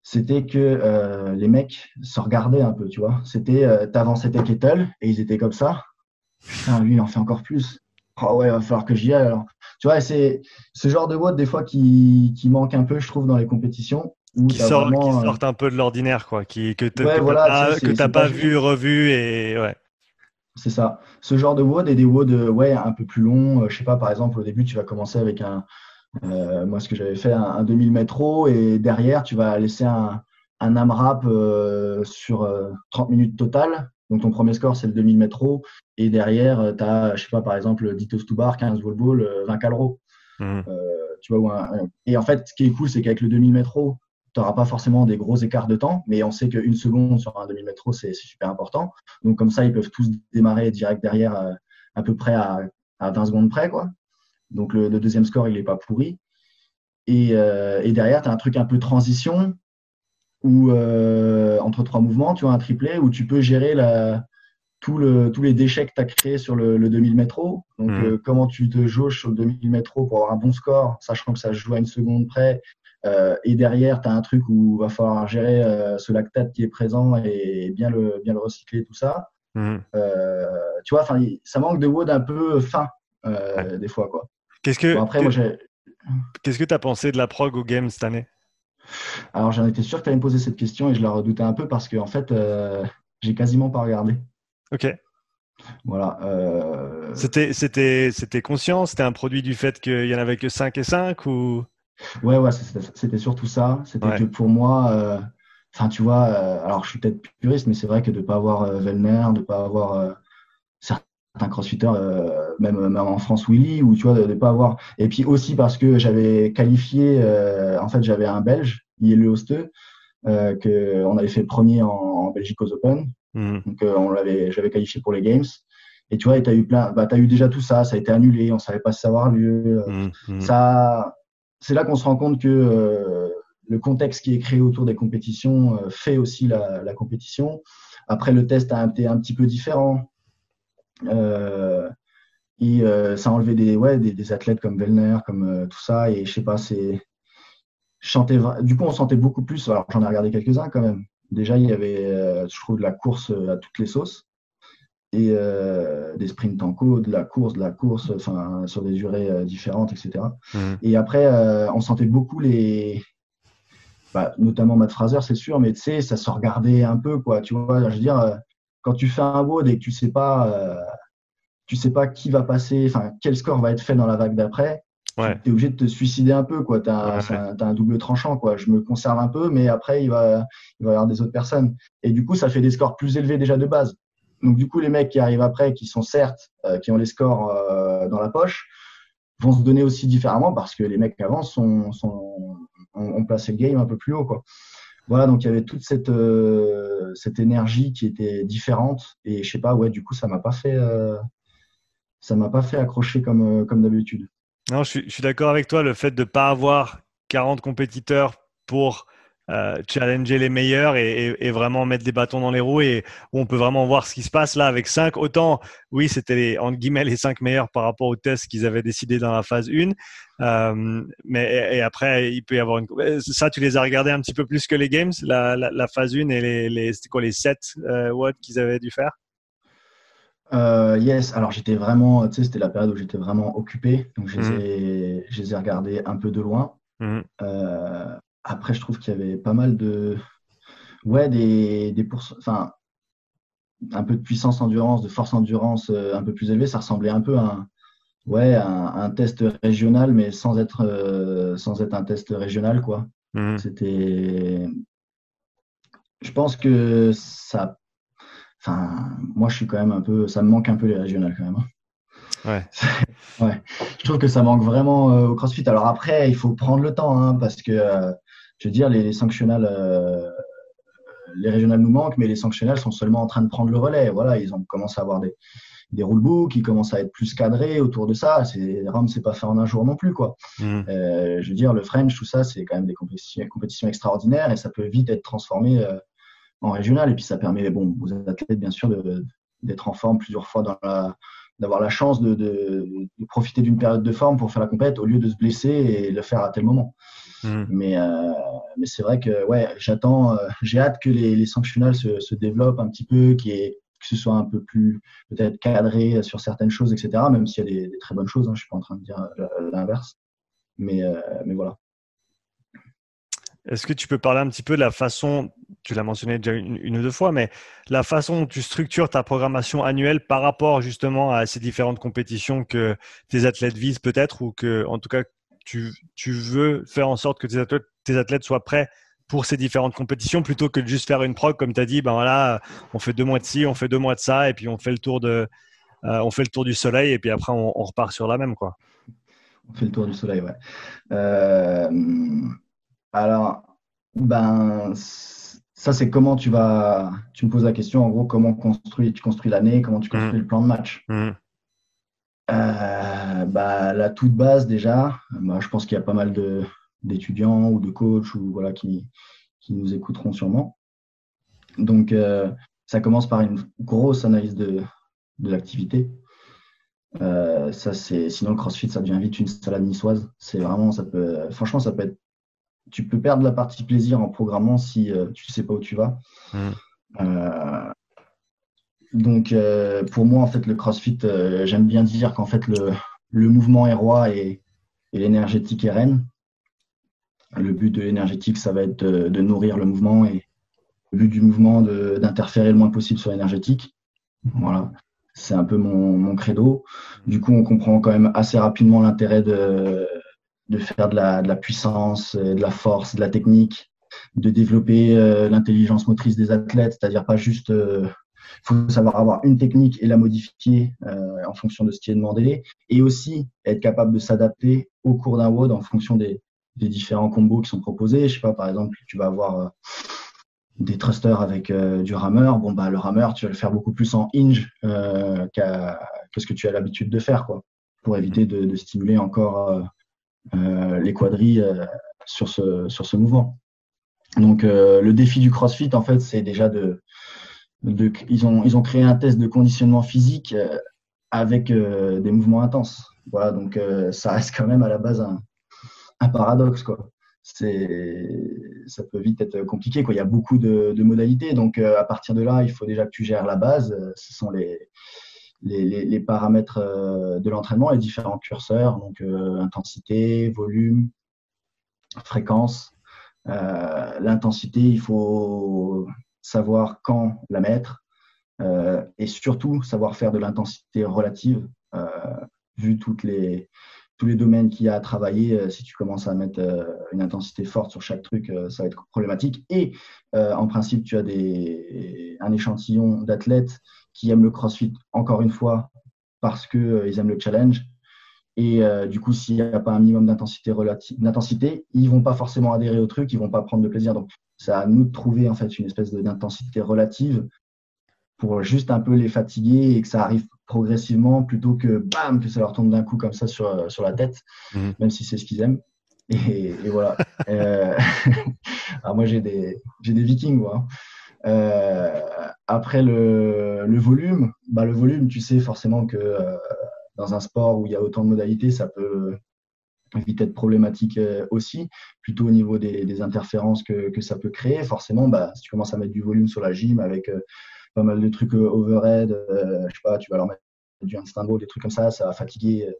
c'était que les mecs se regardaient un peu, tu vois. C'était, t'avançais tes kettle et ils étaient comme ça. Putain, lui, il en fait encore plus. Oh ouais, il va falloir que j'y aille alors. Tu vois, c'est ce genre de boîte des fois qui, qui, manque un peu, je trouve, dans les compétitions. qui, sort, qui euh, sortent un peu de l'ordinaire, quoi. Qui, que tu n'as pas, vu, revu et ouais. C'est ça. Ce genre de WOD et des WOD ouais, un peu plus longs. Euh, je sais pas, par exemple, au début, tu vas commencer avec un. Euh, moi, ce que j'avais fait, un, 2000 métro et derrière, tu vas laisser un, un AMRAP sur 30 minutes total. Donc, ton premier score, c'est le 2000 métro. Et derrière, euh, tu as, je sais pas, par exemple, 10 toast to bar, 15 wall ball, 20 calro. tu vois, Et en fait, ce qui est cool, c'est qu'avec le 2000 métro, tu n'auras pas forcément des gros écarts de temps, mais on sait qu'une seconde sur un 2000 métro, c'est super important. Donc, comme ça, ils peuvent tous démarrer direct derrière, euh, à peu près à, 20 secondes près. Quoi. Donc, le, deuxième score, il n'est pas pourri. Et, euh, et derrière, tu as un truc un peu transition ou euh, entre trois mouvements, tu as un triplé où tu peux gérer la, tout le, tous les déchets que tu as créés sur le, 2000 métro. Donc, hmm. euh, comment tu te jauges sur le 2000 métro pour avoir un bon score, sachant que ça joue à une seconde près. Euh, et derrière, tu as un truc où il va falloir gérer ce lactate qui est présent et bien le, bien le recycler, tout ça. Hmm. tu vois, ça manque de WOD un peu fin, des fois. quoi. Qu'est-ce que Qu'est-ce que tu as pensé de la prog au game cette année? Alors, j'en étais sûr que tu allais me poser cette question et je la redoutais un peu parce que, en fait, euh, j'ai quasiment pas regardé. Ok. Voilà. Euh... C'était conscient? C'était un produit du fait qu'il y en avait que 5 et 5 ou... Ouais, ouais, c'était surtout ça. C'était que pour moi, euh, enfin, tu vois, alors je suis peut-être puriste, mais c'est vrai que de ne pas avoir Vellner, de ne pas avoir certains crossfitters, même, même, en France Willy, ou tu vois, de ne pas avoir. Et puis aussi parce que j'avais qualifié, en fait, j'avais un Belge le Hosteux, euh, qu'on avait fait premier en, Belgique aux Open. Mhm. Donc, euh, on l'avait, j'avais qualifié pour les Games. Et tu vois, tu as eu plein, bah, as eu déjà tout ça, ça a été annulé, on savait pas si ça avoir lieu. Mhm. Mhm. Ça, c'est là qu'on se rend compte que euh, le contexte qui est créé autour des compétitions fait aussi la, compétition. Après, le test a été un petit peu différent. Et ça a enlevé des, ouais, des, athlètes comme Vellner, comme tout ça. Et je sais pas, c'est du coup, on sentait beaucoup plus. Alors, j'en ai regardé quelques-uns quand même. Déjà, il y avait, euh, je trouve, de la course euh, à toutes les sauces et euh, des sprints en côte, de la course, de la course, enfin, sur des durées différentes, etc. Mmh. Et après, on sentait beaucoup les, bah, notamment Matt Fraser, c'est sûr, mais tu sais, ça se regardait un peu, quoi. Tu vois, je veux dire, quand tu fais un WOD et que tu sais pas, tu sais pas qui va passer, enfin, quel score va être fait dans la vague d'après, ouais. tu es obligé de te suicider un peu. Tu as, un double tranchant. Quoi. Je me conserve un peu, mais après, il va, il va y avoir des autres personnes. Et du coup, ça fait des scores plus élevés déjà de base. Donc, du coup, les mecs qui arrivent après, qui sont certes, euh, qui ont les scores euh, dans la poche, vont se donner aussi différemment parce que les mecs avant sont, sont, ont, placé le game un peu plus haut. Quoi. Voilà, donc il y avait toute cette, euh, cette énergie qui était différente. Et je sais pas, ouais, du coup, ça m'a pas fait. ça m'a pas fait accrocher comme, comme d'habitude. Non, je suis, d'accord avec toi. Le fait de ne pas avoir 40 compétiteurs pour euh, challenger les meilleurs et, vraiment mettre des bâtons dans les roues et où on peut vraiment voir ce qui se passe là avec 5. Autant, oui, c'était les, entre guillemets les 5 meilleurs par rapport aux tests qu'ils avaient décidé dans la phase 1. Euh, mais et, après, il peut y avoir une. Ça, tu les as regardés un petit peu plus que les games, la, phase 1 et les, les, quoi, les 7 euh, qu'ils avaient dû faire? Euh, yes, alors j'étais vraiment, tu sais, c'était la période où j'étais vraiment occupé, donc je les, mhm. ai, je les ai regardés un peu de loin. Euh, après, je trouve qu'il y avait pas mal de, ouais, des, des enfin, un peu de puissance endurance, de force endurance euh, un peu plus élevée. Ça ressemblait un peu à un, ouais, un, test régional, mais sans être, sans être un test régional, quoi. Mhm. C'était, je pense que ça enfin, moi, je suis quand même un peu, ça me manque un peu les régionales quand même. Hein. Ouais. ouais. Je trouve que ça manque vraiment euh, au CrossFit. Alors après, il faut prendre le temps, hein, parce que, euh, je veux dire, les, les sanctionnels, euh, les régionales nous manquent, mais les sanctionnels sont seulement en train de prendre le relais. Voilà, ils ont commencé à avoir des, des rulebooks, ils commencent à être plus cadrés autour de ça. Rome, c'est pas fait en un jour non plus, quoi. Mmh. Euh, je veux dire, le French, tout ça, c'est quand même des compétitions, compétitions extraordinaires et ça peut vite être transformé euh, en régional. Et puis ça permet, bon, aux athlètes, bien sûr, d'être en forme plusieurs fois dans la, d'avoir la chance de, de, de profiter d'une période de forme pour faire la compète au lieu de se blesser et le faire à tel moment. Mmh. Mais, euh, mais c'est vrai que ouais, j'attends, euh, j'ai hâte que les, les sanctionnels se, se développent un petit peu, y ait- que ce soit un peu plus peut-être cadré sur certaines choses, etc. Même s'il y a des, des très bonnes choses, hein, je suis pas en train de dire euh, l'inverse. Mais, euh, mais voilà. Est-ce que tu peux parler un petit peu de la façon, tu l'as mentionné déjà une, une ou deux fois, mais la façon dont tu structures ta programmation annuelle par rapport justement à ces différentes compétitions que tes athlètes visent peut-être ou que, en tout cas, tu, tu veux faire en sorte que tes athlètes, tes athlètes soient prêts pour ces différentes compétitions plutôt que de juste faire une prog comme tu as dit, ben voilà, on fait deux mois de ci, on fait deux mois de ça et puis on fait le tour de, euh, on fait le tour du soleil et puis après on, on repart sur la même quoi. On fait le tour du soleil, ouais. Euh, alors, ben, ça, c'est comment tu vas. Tu me poses la question, en gros, comment construis, tu construis l'année, comment tu construis le plan de match. Mmh. Euh, bah, la toute base, déjà, bah, je pense qu'il y a pas mal de, d'étudiants ou de coachs ou, voilà, qui, qui nous écouteront sûrement. Donc, euh, ça commence par une grosse analyse de, de l'activité. Euh, ça, c'est, sinon, le crossfit, ça devient vite une salade niçoise. C'est vraiment, ça peut, franchement, ça peut être, tu peux perdre la partie plaisir en programmant si tu sais pas où tu vas. Mm. Euh, donc, euh, pour moi, en fait, le crossfit, euh, j'aime bien dire qu'en fait, le, le mouvement est roi et, l'énergétique est reine. Le but de l'énergétique, ça va être de, nourrir le mouvement et le but du mouvement, d'interférer le moins possible sur l'énergétique. Voilà. C'est un peu mon, credo. Du coup, on comprend quand même assez rapidement l'intérêt de, faire de la, puissance, euh, de la force, de la technique, de développer l'intelligence motrice des athlètes, c'est-à-dire pas juste. Il faut savoir avoir une technique et la modifier euh, en fonction de ce qui est demandé, et aussi être capable de s'adapter au cours d'un WOD en fonction des, des différents combos qui sont proposés. Je sais pas, par exemple, tu vas avoir euh, des thrusters avec euh, du rameur. Bon, bah, le rameur, tu vas le faire beaucoup plus en hinge que ce que tu as l'habitude de faire, quoi, pour éviter de, de stimuler encore les quadrilles sur, ce, sur ce mouvement. Donc, le défi du CrossFit, en fait, c'est déjà de, ils, ont, ils ont créé un test de conditionnement physique euh, avec euh, des mouvements intenses. Voilà, donc euh, ça reste quand même à la base un, un paradoxe, quoi. Ça peut vite être compliqué, quoi. Il y a beaucoup de, modalités, donc à partir de là, il faut déjà que tu gères la base. Ce sont les, les, paramètres de l'entraînement, les différents curseurs, donc intensité, volume, fréquence. L'intensité, il faut savoir quand la mettre euh, et surtout savoir faire de l'intensité relative, euh, vu toutes les, tous les domaines qu'il y a à travailler. euh, si tu commences à mettre une intensité forte sur chaque truc, ça va être problématique. Et en principe, tu as des, un échantillon d'athlètes qui aiment le CrossFit, encore une fois, parce qu'ils ils aiment le challenge. Et euh, du coup, s'il n'y a pas un minimum d'intensité relative, d'intensité, ils vont pas forcément adhérer au truc, ils vont pas prendre de plaisir. Donc, c'est à nous de trouver en fait une espèce d'intensité relative pour juste un peu les fatiguer et que ça arrive progressivement plutôt que bam que ça leur tombe d'un coup comme ça sur, euh, sur la tête, Mhm. même si c'est ce qu'ils aiment. Et, et voilà. Euh, alors moi j'ai des j'ai des Vikings moi. hein. Euh, après le, le volume, bah le volume, tu sais forcément que dans un sport où il y a autant de modalités, ça peut vite être problématique euh, aussi, plutôt au niveau des, des interférences que, que ça peut créer. Forcément, bah, si tu commences à mettre du volume sur la gym avec euh, pas mal de trucs euh, overhead, euh, je sais pas, tu vas leur mettre du handstand ball, des trucs comme ça, ça va fatiguer euh,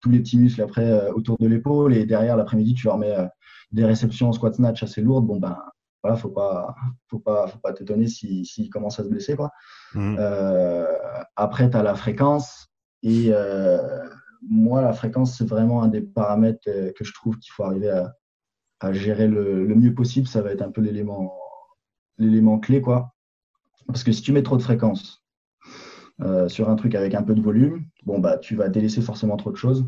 tous les petits muscles après euh, autour de l'épaule et derrière l'après-midi, tu leur mets euh, des réceptions en squat snatch assez lourdes. Bon, ben voilà, faut pas, faut pas, faut pas t'étonner s'ils si, commencent à se blesser, quoi. Euh, après, tu as la fréquence. Et euh, moi, la fréquence, c'est vraiment un des paramètres euh, que je trouve qu'il faut arriver à, à gérer le, le mieux possible. Ça va être un peu l'élément l'élément clé, quoi. Parce que si tu mets trop de fréquences sur un truc avec un peu de volume, bon, bah, tu vas délaisser forcément trop de choses.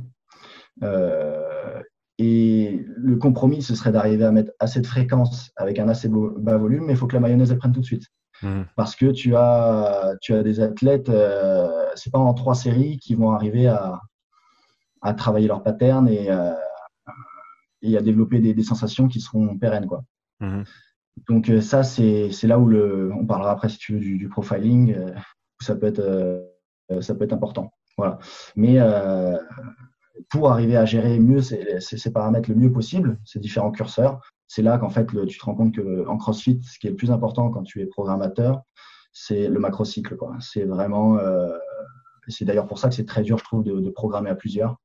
et le compromis, ce serait d'arriver à mettre assez de fréquences avec un assez bas volume, mais il faut que la mayonnaise elle prenne tout de suite. Mmh. Parce que tu as, tu as des athlètes, euh, c'est pas en trois séries qui vont arriver à, à travailler leur pattern et, euh, et à développer des, des, sensations qui seront pérennes. Quoi. Mmh. Donc euh, ça, c'est là où le, on parlera après si tu veux du, du profiling, euh, où ça peut être, euh, ça peut être important. Voilà. Mais pour arriver à gérer mieux ces, ces, paramètres le mieux possible, ces différents curseurs, c'est là qu'en fait tu te rends compte que en CrossFit, ce qui est le plus important quand tu es programmateur, c'est le macrocycle. C'est vraiment, euh, c'est d'ailleurs pour ça que c'est très dur, je trouve, de, programmer à plusieurs.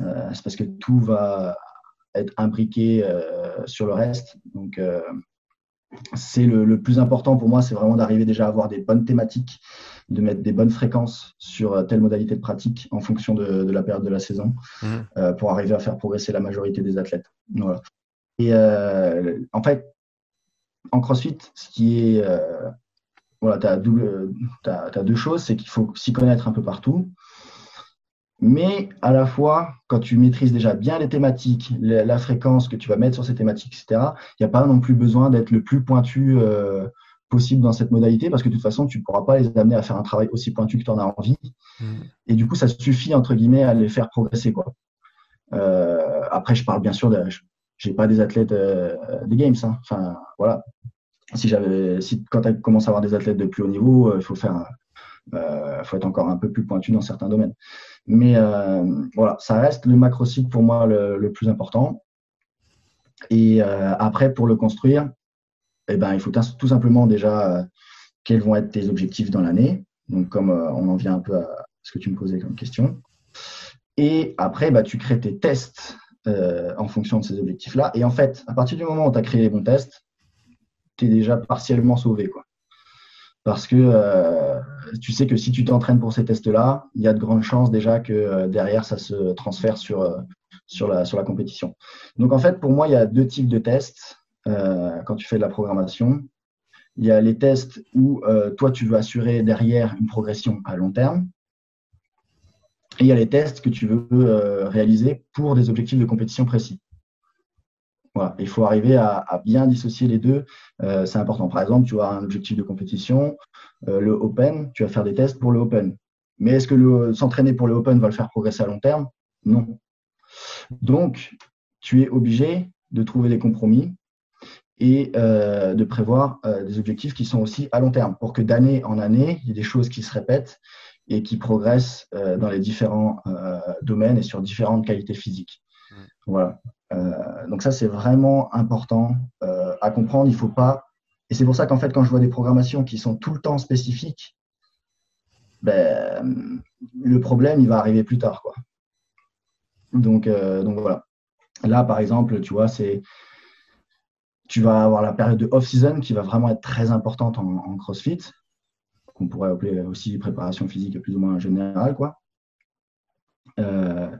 Euh, c'est parce que tout va être imbriqué euh, sur le reste. Donc c'est le, plus important pour moi, c'est vraiment d'arriver déjà à avoir des bonnes thématiques, de mettre des bonnes fréquences sur telle modalité de pratique en fonction de, la période de la saison, mmh. pour arriver à faire progresser la majorité des athlètes. Voilà. Et euh, en fait, en CrossFit, ce qui est. Euh, voilà, tu as, deux choses c'est qu'il faut s'y connaître un peu partout. Mais à la fois, quand tu maîtrises déjà bien les thématiques, la, fréquence que tu vas mettre sur ces thématiques, etc., il n'y a pas non plus besoin d'être le plus pointu euh, possible dans cette modalité parce que de toute façon, tu ne pourras pas les amener à faire un travail aussi pointu que tu en as envie. Mmh. Et du coup, ça suffit, entre guillemets, à les faire progresser. Quoi. après, je parle bien sûr de, j'ai pas des athlètes euh, des games. Hein. Enfin, voilà. Si quand tu commences à avoir des athlètes de plus haut niveau, euh, il faut faire, euh, faut être encore un peu plus pointu dans certains domaines. Mais voilà, ça reste le macro site pour moi le, plus important. Et après, pour le construire, eh ben, il faut tout simplement déjà quels vont être tes objectifs dans l'année. Donc, comme on en vient un peu à ce que tu me posais comme question. Et après, bah, tu crées tes tests euh, en fonction de ces objectifs-là. Et en fait, à partir du moment où tu as créé les bons tests, déjà partiellement sauvé. Quoi. Parce que euh, tu sais que si tu t'entraînes pour ces tests-là, il y a de grandes chances déjà que euh, derrière, ça se transfère sur, sur, la, sur la compétition. Donc en fait, pour moi, il y a deux types de tests quand tu fais de la programmation. Il y a les tests où toi, tu veux assurer derrière une progression à long terme. Et il y a les tests que tu veux euh, réaliser pour des objectifs de compétition précis. Voilà. Il faut arriver à, bien dissocier les deux. Euh, c'est important. Par exemple, tu as un objectif de compétition, euh, le Open, tu vas faire des tests pour le Open. Mais est-ce que s'entraîner pour le Open va le faire progresser à long terme? Non. Donc, tu es obligé de trouver des compromis et de prévoir des objectifs qui sont aussi à long terme pour que d'année en année, il y ait des choses qui se répètent et qui progressent euh, dans les différents euh, domaines et sur différentes qualités physiques. Mm. Voilà. Euh, donc ça, c'est vraiment important à comprendre. Il faut pas. Et c'est pour ça qu'en fait, quand je vois des programmations qui sont tout le temps spécifiques, ben, le problème, il va arriver plus tard. Quoi. Donc, donc voilà. Là, par exemple, tu vois, c'est tu vas avoir la période de off-season qui va vraiment être très importante en CrossFit qu'on pourrait appeler aussi préparation physique plus ou moins générale. Quoi. Euh,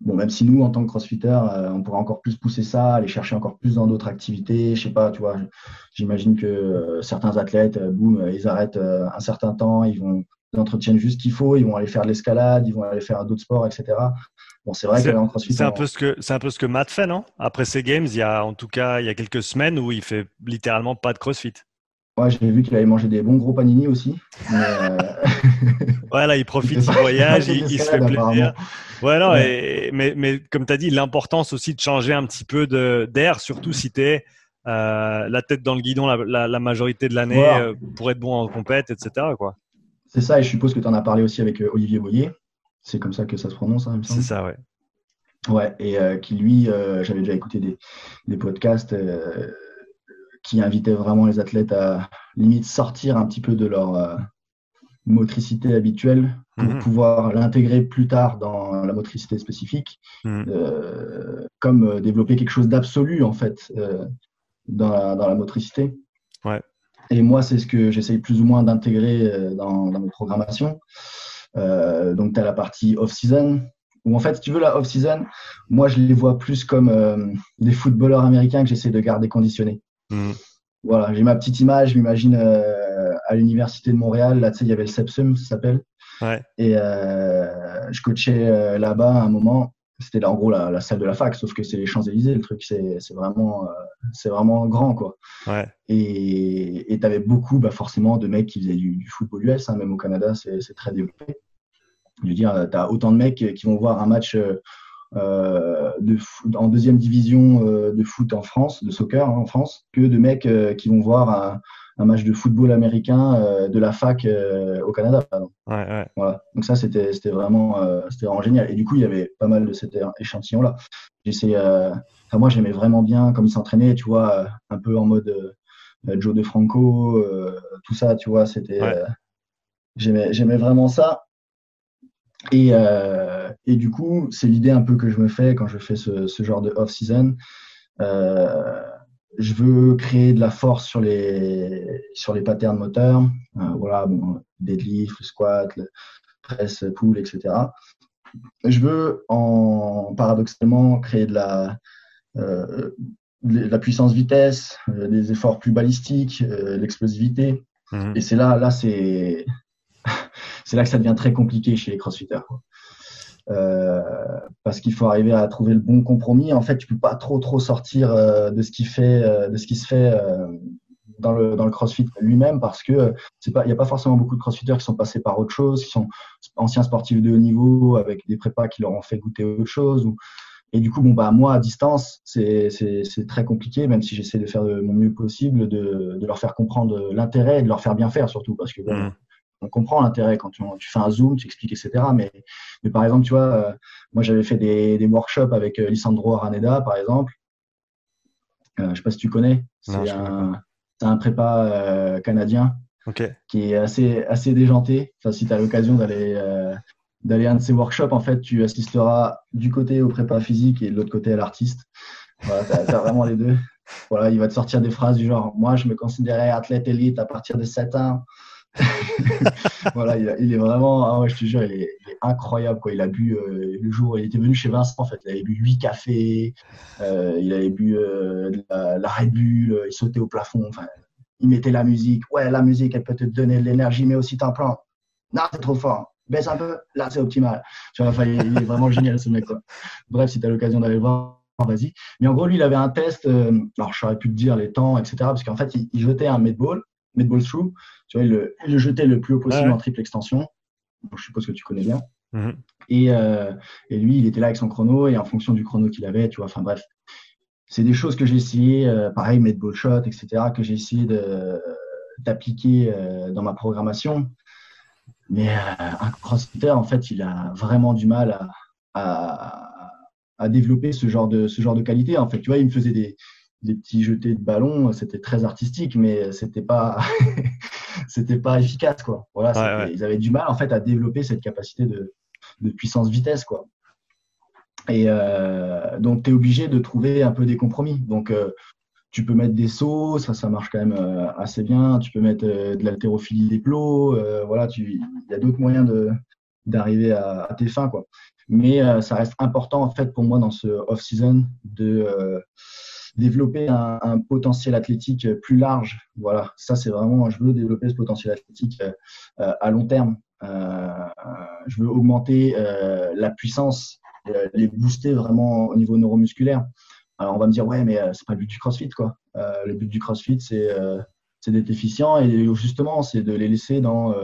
bon, même si nous, en tant que crossfitter, euh, on pourrait encore plus pousser ça, aller chercher encore plus dans d'autres activités. Je sais pas, tu vois, j'imagine que euh, certains athlètes, boum, ils arrêtent un certain temps, ils vont ils entretiennent juste ce qu'il faut, ils vont aller faire de l'escalade, ils vont aller faire d'autres sports, etc. Bon, c'est vrai que CrossFit, c'est un peu ce que c'est un peu ce que Matt fait, non? Après ces games, il y a en tout cas il y a quelques semaines où il fait littéralement pas de CrossFit. Ouais, j'ai vu qu'il avait mangé des bons gros panini aussi. Euh, voilà, il profite, il voyage, il, se fait plaisir. Ouais, non, mais, mais, comme tu as dit, l'importance aussi de changer un petit peu d'air, surtout si tu es euh, la tête dans le guidon la, majorité de l'année euh, pour être bon en compète, etc. C'est ça, et je suppose que tu en as parlé aussi avec Olivier Boyer. C'est comme ça que ça se prononce, hein, C'est ça, ouais. Ouais, et qui lui, j'avais déjà écouté des, des podcasts qui invitait vraiment les athlètes à limite sortir un petit peu de leur euh, motricité habituelle pour mhm. pouvoir l'intégrer plus tard dans la motricité spécifique, mhm. euh, comme euh, développer quelque chose d'absolu en fait dans la, dans, la, motricité. Ouais. Et moi, c'est ce que j'essaye plus ou moins d'intégrer dans, dans, mes programmations. donc, tu as la partie off-season, où en fait, si tu veux, la off-season, moi, je les vois plus comme des footballeurs américains que j'essaie de garder conditionnés. Mm. Voilà, j'ai ma petite image, je m'imagine euh, à l'université de Montréal. Là, tu sais, il y avait le Sepsum, ça s'appelle. Ouais. Et euh, je coachais euh, là-bas à un moment. C'était là, en gros la, la, salle de la fac, sauf que c'est les Champs-Élysées. Le truc, c'est vraiment, c'est vraiment grand, quoi. Ouais. Et tu avais beaucoup, bah, forcément, de mecs qui faisaient du, du football US. Hein, même au Canada, c'est très développé. Je veux dire, tu as autant de mecs qui vont voir un match de foot, en deuxième division euh, de foot en France, de soccer hein, en France, que de mecs euh, qui vont voir un, un, match de football américain de la fac au Canada. Ouais, ouais. Voilà. Donc ça, c'était vraiment, c'était vraiment génial. Et du coup, il y avait pas mal de cet échantillon-là. Enfin, moi, j'aimais vraiment bien comme il s'entraînait, tu vois, un peu en mode Joe De Franco, tout ça, tu vois, c'était. Ouais. J'aimais vraiment ça. Et, euh, et, du coup, c'est l'idée un peu que je me fais quand je fais ce, ce genre de off-season. Euh, je veux créer de la force sur les, sur les patterns moteurs. Euh, voilà, bon, deadlift, le squat, le press, pull, etc. Je veux, en, paradoxalement, créer de la, de la puissance vitesse, des efforts plus balistiques, l'explosivité. Mhm. Et c'est là, là, c'est c'est là que ça devient très compliqué chez les crossfitters. Euh, parce qu'il faut arriver à trouver le bon compromis. En fait, tu peux pas trop trop sortir euh, de ce qui fait, euh, de ce qui se fait dans le dans le CrossFit lui-même, parce que c'est pas, il y a pas forcément beaucoup de crossfitters qui sont passés par autre chose, qui sont anciens sportifs de haut niveau avec des prépas qui leur ont fait goûter autre chose. Et du coup, bon bah moi à distance, c'est c'est très compliqué, même si j'essaie de faire de mon mieux possible, de de leur faire comprendre l'intérêt et de leur faire bien faire surtout, parce que Mhm. On comprend l'intérêt quand tu, tu, fais un zoom, tu expliques, etc. Mais, mais par exemple, tu vois, euh, moi j'avais fait des, des, workshops avec euh, Lissandro Araneda, par exemple. Euh, je sais pas si tu connais. C'est un, un, prépa euh, canadien okay. qui est assez, assez déjanté. Enfin, si tu as l'occasion d'aller d'aller à un de ces workshops, en fait, tu assisteras du côté au prépa physique et de l'autre côté à l'artiste. Voilà, tu as, as, vraiment les deux. Voilà, il va te sortir des phrases du genre Moi, je me considérais athlète élite à partir de 7 ans. voilà, il, est vraiment, ah ouais, je te jure, il est, incroyable. Quoi. Il a bu euh, le jour, il était venu chez Vincent en fait, il avait bu 8 cafés, euh, il avait bu euh, de la, Red Bull, il sautait au plafond, il mettait la musique. Ouais, la musique, elle peut te donner de l'énergie, mais aussi t'en prends. Non, c'est trop fort. Baisse un peu, là, c'est optimal. Tu vois, enfin, il, est vraiment génial ce mec. Bref, si tu as l'occasion d'aller voir, vas-y. Mais en gros, lui, il avait un test, alors je saurais plus te dire les temps, etc. Parce qu'en fait, il, il jetait un medball, medball through tu vois, il le, il le, jetait le plus haut possible ouais. en triple extension. Donc, je suppose que tu connais bien. -hmm. et, euh, et, lui, il était là avec son chrono et en fonction du chrono qu'il avait, tu vois, enfin bref. C'est des choses que j'ai essayé, euh, pareil, mettre ball shot, etc., que j'ai essayé d'appliquer euh, dans ma programmation. Mais euh, un crossfitter, en fait, il a vraiment du mal à, à, à, développer ce genre, de, ce genre de qualité. En fait, tu vois, il me faisait des, des petits jetés de ballon, c'était très artistique, mais c'était pas, c'était pas efficace, quoi. Voilà, ouais, ouais. ils avaient du mal en fait à développer cette capacité de, de puissance vitesse, quoi. Et euh, donc, tu es obligé de trouver un peu des compromis. Donc, euh, tu peux mettre des sauts, ça, ça marche quand même euh, assez bien. Tu peux mettre de l'haltérophilie des plots. voilà, il y a d'autres moyens de d'arriver à, à, tes fins, quoi. Mais ça reste important en fait pour moi dans ce off-season de développer un, potentiel athlétique plus large. Voilà, ça c'est vraiment, je veux développer ce potentiel athlétique euh, à long terme. Euh, je veux augmenter euh, la puissance, euh, les booster vraiment au niveau neuromusculaire. Alors on va me dire ouais mais c'est pas le but du CrossFit quoi. le but du CrossFit c'est c'est d'être efficient et justement c'est de les laisser dans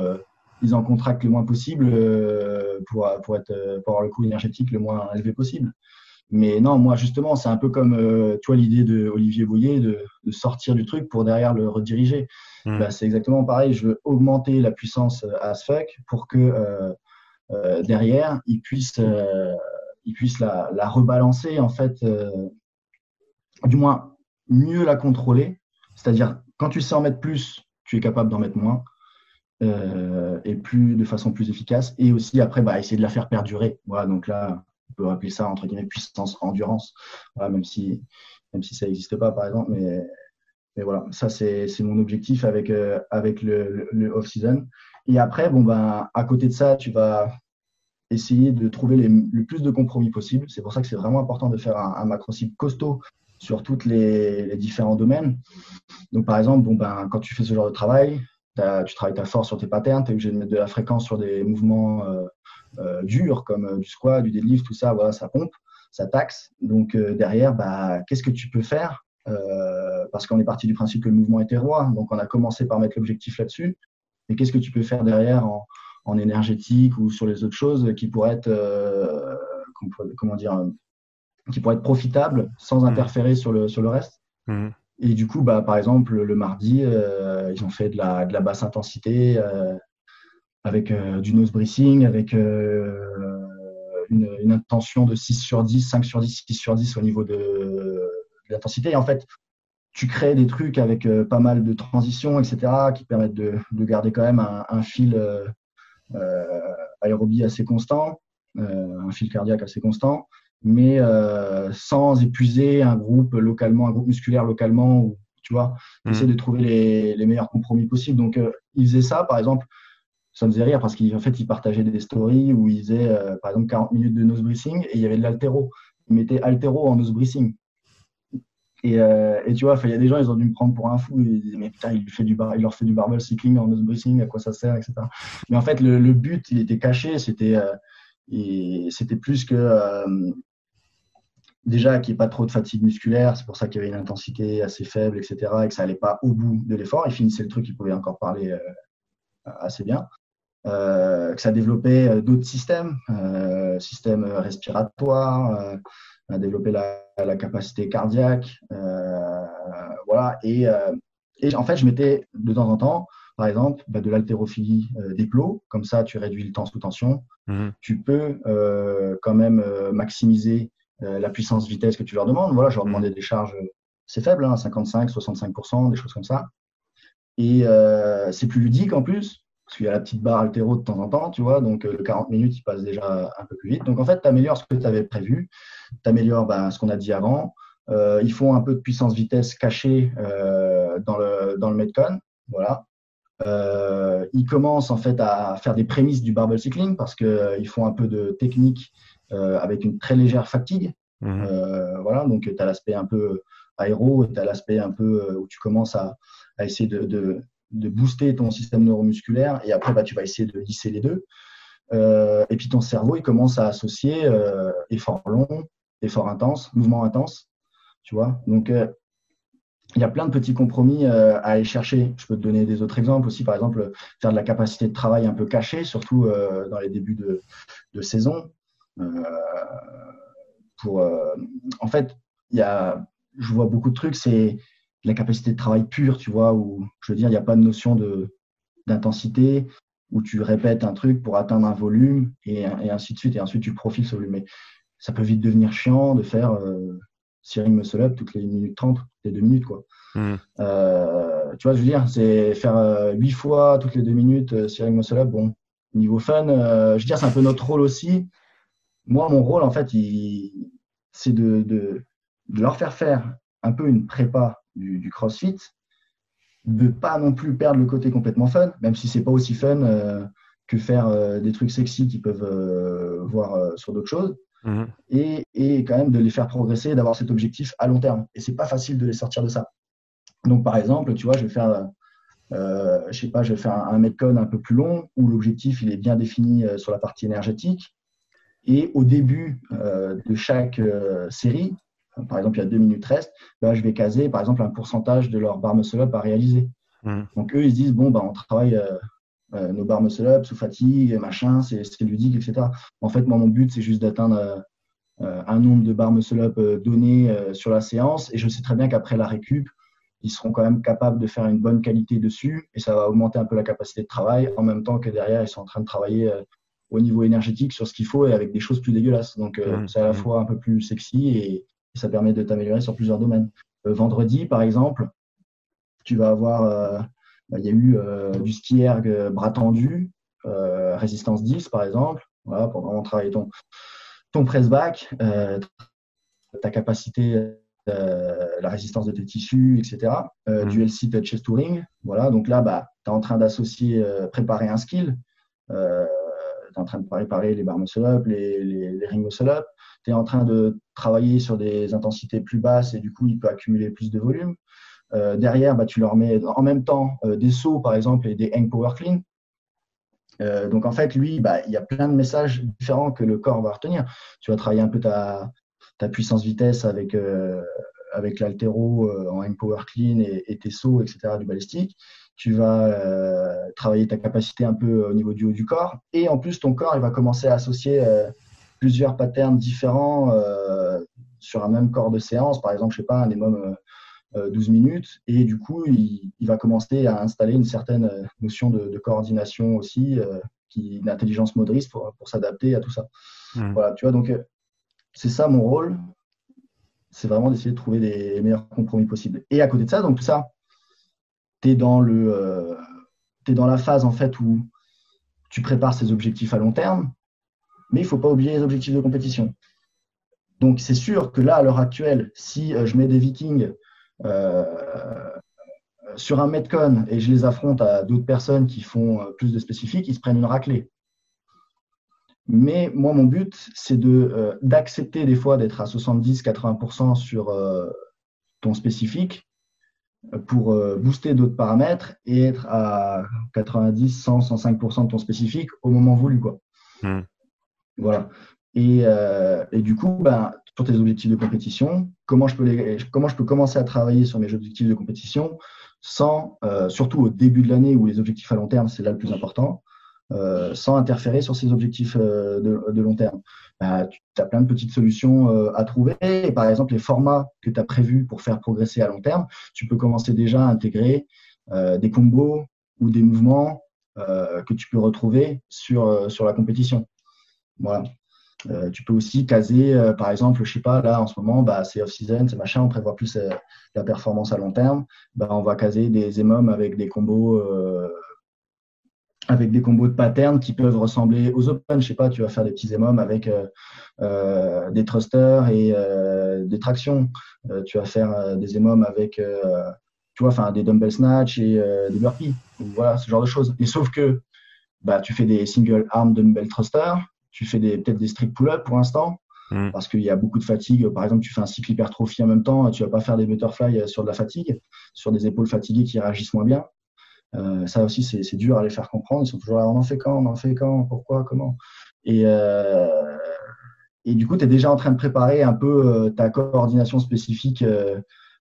ils en contractent le moins possible pour pour être pour avoir le coût énergétique le moins élevé possible. Mais non, moi, justement, c'est un peu comme, euh, tu vois, l'idée de Olivier Bouillet de, de, sortir du truc pour derrière le rediriger. Mmh. Bah, c'est exactement pareil. Je veux augmenter la puissance as fuck pour que euh, euh, derrière, il puisse, il puisse la, la, rebalancer, en fait, du moins mieux la contrôler. C'est-à-dire, quand tu sais en mettre plus, tu es capable d'en mettre moins. et plus de façon plus efficace. Et aussi, après, bah, essayer de la faire perdurer. Voilà, donc là, on peut appeler ça entre guillemets puissance endurance. Même si même si ça n'existe pas par exemple mais mais voilà. Ça c'est mon objectif avec euh, avec le, le, le off season et après bon ben à côté de ça tu vas essayer de trouver le plus de compromis possible. C'est pour ça que c'est vraiment important de faire un, un macro cible costaud sur tous les, différents domaines. Donc par exemple bon ben quand tu fais ce genre de travail tu travailles ta force sur tes patterns, tu es obligé de mettre de la fréquence sur des mouvements durs comme du squat, du deadlift, tout ça, voilà, ça pompe, ça taxe. Donc derrière, bah, qu'est-ce que tu peux faire Parce qu'on est parti du principe que le mouvement était roi, donc on a commencé par mettre l'objectif là-dessus. Mais qu'est-ce que tu peux faire derrière en, en énergétique ou sur les autres choses qui pourraient être, euh, comment dire, qui pourraient être profitables sans mmh. interférer sur le, sur le reste? Mmh. Et du coup, bah, par exemple, le mardi, euh, ils ont fait de la, de la basse intensité euh, avec du nose breathing, avec une, une, intention de 6 sur 10, 5 sur 10, 6 sur 10 au niveau de, de l'intensité. Et en fait, tu crées des trucs avec pas mal de transitions, etc., qui permettent de, de garder quand même un, un fil euh, aérobie assez constant, euh, un fil cardiaque assez constant, mais euh, sans épuiser un groupe localement, un groupe musculaire localement, ou tu vois, mmh. essayer de trouver les, les, meilleurs compromis possibles. Donc, il faisait ça, par exemple, ça me faisait rire parce qu'en fait, il partageait des stories où il faisait, par exemple, 40 minutes de nose breathing et il y avait de l'altéro. Il mettait altéro en nose breathing. Euh, et, tu vois, il y a des gens, ils ont dû me prendre pour un fou. Ils disaient, mais putain, il, fait du bar, il leur fait du barbell cycling en nose breathing, à quoi ça sert, etc. Mais en fait, le, but, il était caché. C'était euh, c'était plus que euh, déjà qu'il n'y ait pas trop de fatigue musculaire. C'est pour ça qu'il y avait une intensité assez faible, etc. Et que ça n'allait pas au bout de l'effort. Il finissait le truc, il pouvait encore parler assez bien. Que ça développait d'autres systèmes, système respiratoire à développer la, la capacité cardiaque. Euh, voilà. Et, euh, et, en fait, je mettais de temps en temps, par exemple, bah, de l'haltérophilie euh, des plots. Comme ça, tu réduis le temps sous tension. Mhm. Tu peux quand même maximiser la puissance vitesse que tu leur demandes. Voilà, je leur mhm. demandais des charges, c'est faible, hein, 55, 65%, des choses comme ça. Et c'est plus ludique en plus, parce qu'il y a la petite barre altéro de temps en temps, tu vois, donc le 40 minutes, il passe déjà un peu plus vite. Donc en fait, tu améliores ce que tu avais prévu, tu améliores ben, ce qu'on a dit avant. Euh, ils font un peu de puissance-vitesse cachée euh, dans, le, dans le Metcon. Voilà. Euh, ils commencent en fait à faire des prémices du barbell cycling parce qu'ils font un peu de technique avec une très légère fatigue. Mmh. voilà, donc tu as l'aspect un peu aéro et tu as l'aspect un peu où tu commences à, à essayer de, de, de, booster ton système neuromusculaire et après bah, tu vas essayer de lisser les deux. et puis ton cerveau il commence à associer effort long, effort intense, mouvement intense, tu vois. Donc, euh, il y a plein de petits compromis euh, à aller chercher. Je peux te donner des autres exemples aussi, par exemple, faire de la capacité de travail un peu cachée, surtout euh, dans les débuts de, saison. pour, en fait, il y a, je vois beaucoup de trucs, c'est la capacité de travail pure, tu vois, où je veux dire, il n'y a pas de notion de d'intensité, où tu répètes un truc pour atteindre un volume et, ainsi de suite, et ensuite tu profiles ce volume. Mais ça peut vite devenir chiant de faire euh, Searing Muscle Up toutes les minutes 30, toutes les deux minutes. Quoi. Hmm. Euh, tu vois, je veux dire, c'est faire euh, huit fois toutes les deux minutes euh, Searing Muscle Up. Bon, niveau fun, je veux dire, c'est un peu notre rôle aussi. Moi, mon rôle, en fait, c'est de, de, de, leur faire faire un peu une prépa du, du CrossFit, de pas non plus perdre le côté complètement fun, même si c'est pas aussi fun que faire des trucs sexy qu'ils peuvent voir sur d'autres choses. Mhm. et, et, quand même de les faire progresser, d'avoir cet objectif à long terme. Et c'est pas facile de les sortir de ça. Donc par exemple, tu vois, je vais faire, euh, je sais pas, je vais faire un, metcon un peu plus long où l'objectif il est bien défini euh, sur la partie énergétique. Et au début euh, de chaque euh, série, par exemple il y a deux minutes reste, bah, je vais caser par exemple un pourcentage de leur bar muscle up à réaliser. Mhm. Donc eux ils se disent bon bah on travaille euh, nos barres muscle up sous fatigue, machin, c'est ludique, etc. En fait, moi, mon but, c'est juste d'atteindre euh, un nombre de barres muscle up euh, donné sur la séance. Et je sais très bien qu'après la récup, ils seront quand même capables de faire une bonne qualité dessus et ça va augmenter un peu la capacité de travail en même temps que derrière, ils sont en train de travailler au niveau énergétique sur ce qu'il faut et avec des choses plus dégueulasses. Donc, mmh, c'est à la mmh. fois un peu plus sexy et, ça permet de t'améliorer sur plusieurs domaines. vendredi, par exemple, tu vas avoir bah, il y a eu euh, du ski erg bras tendu, euh, résistance 10 par exemple, voilà, pour vraiment travailler ton, ton press back, euh, ta capacité la résistance de tes tissus, etc. Euh, mmh. Du LC touch chest touring. Voilà, donc là, bah, tu es en train d'associer, préparer un skill. Euh, tu es en train de préparer les bar muscle up, les, les, les ring muscle up. Tu es en train de travailler sur des intensités plus basses et du coup, il peut accumuler plus de volume. derrière, bah, tu leur mets en même temps des sauts, par exemple, et des hang power clean. donc en fait, lui, bah, il y a plein de messages différents que le corps va retenir. Tu vas travailler un peu ta, ta puissance vitesse avec, avec l'altéro en hang power clean et, et, tes sauts, etc., du balistique tu vas euh, travailler ta capacité un peu au niveau du haut du corps. Et en plus, ton corps, il va commencer à associer euh, plusieurs patterns différents euh, sur un même corps de séance. Par exemple, je sais pas, un minimum 12 minutes. Et du coup, il, va commencer à installer une certaine notion de, coordination aussi, qui, d'intelligence motrice pour, pour s'adapter à tout ça. Mmh. Voilà, tu vois, donc c'est ça mon rôle. C'est vraiment d'essayer de trouver les meilleurs compromis possibles. Et à côté de ça, donc tout ça, tu dans, le, euh, dans la phase en fait où tu prépares ces objectifs à long terme, mais il faut pas oublier les objectifs de compétition. Donc c'est sûr que là, à l'heure actuelle, si euh, je mets des vikings euh, sur un Metcon et je les affronte à d'autres personnes qui font plus de spécifiques, ils se prennent une raclée. Mais moi, mon but, c'est de, d'accepter des fois d'être à 70-80% sur ton spécifique pour euh, booster d'autres paramètres et être à 90, 100, 105% de ton spécifique au moment voulu. Quoi. Hmm. Voilà. Et, euh, et, du coup, ben, sur tes objectifs de compétition, comment je, peux les, comment je peux commencer à travailler sur mes objectifs de compétition sans, euh, surtout au début de l'année où les objectifs à long terme, c'est là le plus important, sans interférer sur ces objectifs de, de long terme. Bah, tu as plein de petites solutions euh, à trouver. Par exemple, les formats que tu as prévus pour faire progresser à long terme, tu peux commencer déjà à intégrer euh, des combos ou des mouvements euh, que tu peux retrouver sur, sur la compétition. Voilà. tu peux aussi caser, par exemple, je sais pas, là en ce moment, bah, c'est off-season, c'est machin, on prévoit plus la performance à long terme. Bah, on va caser des émomes avec des combos avec des combos de patterns qui peuvent ressembler aux open. Je sais pas, tu vas faire des petits émomes avec euh, euh, des thrusters et euh, des tractions. tu vas faire des émomes avec, tu vois, enfin des dumbbell snatch et des burpees. Voilà, ce genre de choses. Et sauf que bah, tu fais des single arm dumbbell thrusters, tu fais peut-être des strict pull-up pour l'instant. Hmm. Parce qu'il y a beaucoup de fatigue. Par exemple, tu fais un cycle hypertrophie en même temps, tu vas pas faire des butterfly sur de la fatigue, sur des épaules fatiguées qui réagissent moins bien. Euh, ça aussi, c'est dur à les faire comprendre. Ils sont toujours là, on en fait quand, on en fait quand, pourquoi, comment. Et, euh, et du coup, tu es déjà en train de préparer un peu euh, ta coordination spécifique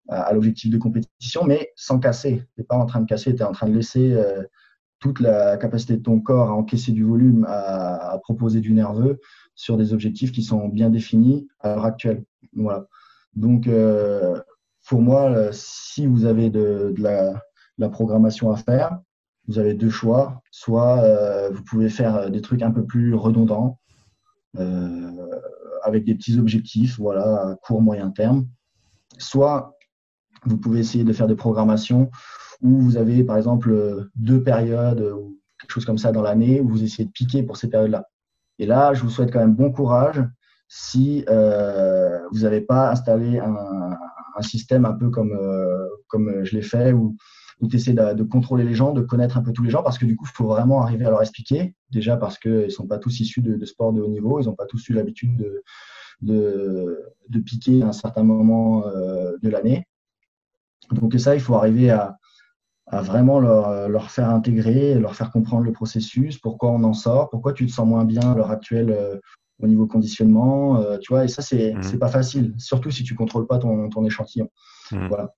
à, l'objectif de compétition, mais sans casser. Tu n'es pas en train de casser, tu es en train de laisser toute la capacité de ton corps à encaisser du volume, à, proposer du nerveux sur des objectifs qui sont bien définis à l'heure actuelle. Voilà. Donc, pour moi, si vous avez de, de la la programmation à faire, vous avez deux choix. Soit euh, vous pouvez faire euh, des trucs un peu plus redondants, euh, avec des petits objectifs, voilà, à court, moyen terme. Soit vous pouvez essayer de faire des programmations où vous avez, par exemple, deux périodes ou quelque chose comme ça dans l'année, où vous essayez de piquer pour ces périodes-là. Et là, je vous souhaite quand même bon courage si vous n'avez pas installé un, système un peu comme, je l'ai fait, où tu essaies de, contrôler les gens, de connaître un peu tous les gens, parce que du coup, il faut vraiment arriver à leur expliquer. Déjà parce qu'ils ne sont pas tous issus de, de sport de haut niveau, ils n'ont pas tous eu l'habitude de, de, piquer à un certain moment euh, de l'année. Donc ça, il faut arriver à, vraiment leur, leur, faire intégrer, leur faire comprendre le processus, pourquoi on en sort, pourquoi tu te sens moins bien à l'heure actuelle euh, au niveau conditionnement, euh, tu vois, et ça, c'est n'est mmh. pas facile, surtout si tu contrôles pas ton, ton échantillon. Mmh. Voilà.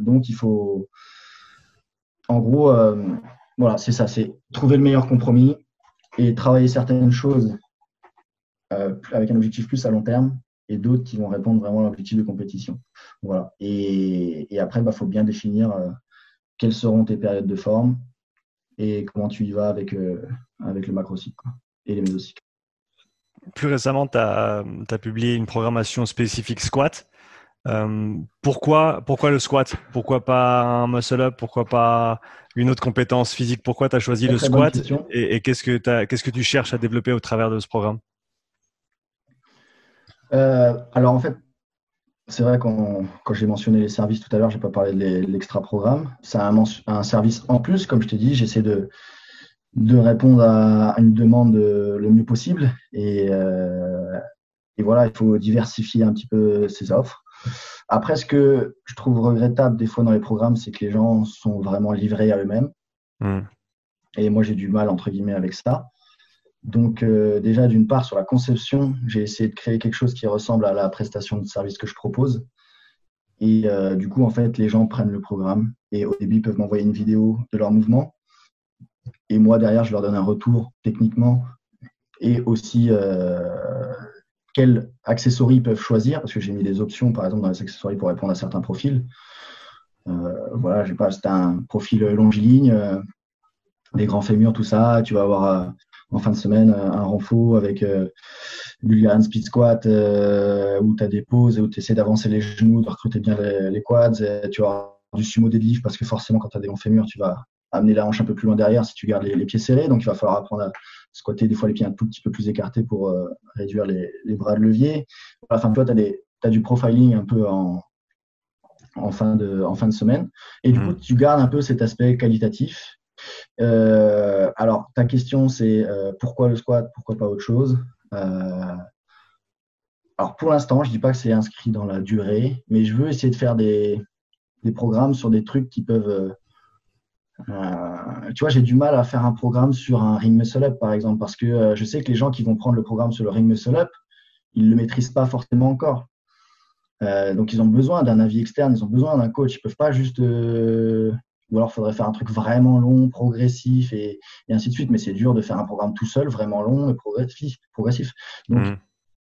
donc, il faut, en gros, euh, voilà, c'est ça, c'est trouver le meilleur compromis et travailler certaines choses euh, avec un objectif plus à long terme et d'autres qui vont répondre vraiment à l'objectif de compétition. Voilà. Et, après, il bah, faut bien définir euh, quelles seront tes périodes de forme et comment tu y vas avec, avec le macrocycle et les mésocycles. Plus récemment, tu as, as, publié une programmation spécifique squat. Euh, pourquoi, pourquoi le squat? Pourquoi pas un muscle-up Pourquoi pas une autre compétence physique? Pourquoi tu as choisi le squat? Et, qu'est-ce que qu'est-ce que tu cherches à développer au travers de ce programme? Euh, Alors en fait, c'est vrai quand, quand j'ai mentionné les services tout à l'heure, je n'ai pas parlé de l'extra programme. C'est un, un, service en plus, comme je t'ai dit, j'essaie de, de répondre à une demande le mieux possible. Et, euh, et voilà, il faut diversifier un petit peu ses offres. Après, ce que je trouve regrettable des fois dans les programmes, c'est que les gens sont vraiment livrés à eux-mêmes. Hmm. Et moi, j'ai du mal, entre guillemets, avec ça. Donc, euh, déjà, d'une part, sur la conception, j'ai essayé de créer quelque chose qui ressemble à la prestation de service que je propose. Et euh, du coup, en fait, les gens prennent le programme et au début, ils peuvent m'envoyer une vidéo de leur mouvement. Et moi, derrière, je leur donne un retour techniquement et aussi euh, quels accessoires ils peuvent choisir, parce que j'ai mis des options, par exemple, dans les accessoires pour répondre à certains profils. Euh, voilà, j'ai pas, c'est un profil longiligne, euh, des grands fémurs, tout ça. Tu vas avoir euh, en fin de semaine un renfort avec euh, Bulgarian Speed Squat où tu as des pauses où tu essaies d'avancer les genoux, de recruter bien les, quads. Tu vas du sumo deadlift parce que forcément, quand tu as des grands fémurs, tu vas amener la hanche un peu plus loin derrière si tu gardes les, pieds serrés. Donc, il va falloir apprendre à squatter des fois les pieds un tout petit peu plus écartés pour euh, réduire les, bras de levier. Enfin, toi, tu as, du profiling un peu en, en, fin, de, en fin de semaine. Et du mmh. coup, tu gardes un peu cet aspect qualitatif. Euh, alors, ta question, c'est euh, pourquoi le squat, pourquoi pas autre chose? Alors, pour l'instant, je ne dis pas que c'est inscrit dans la durée, mais je veux essayer de faire des, des programmes sur des trucs qui peuvent euh, tu vois, j'ai du mal à faire un programme sur un ring muscle up, par exemple, parce que euh, je sais que les gens qui vont prendre le programme sur le ring muscle up, ils ne le maîtrisent pas forcément encore. Euh, donc, ils ont besoin d'un avis externe, ils ont besoin d'un coach. Ils ne peuvent pas juste. ou alors, il faudrait faire un truc vraiment long, progressif et, ainsi de suite. Mais c'est dur de faire un programme tout seul, vraiment long et progressif. progressif. Donc, mmh.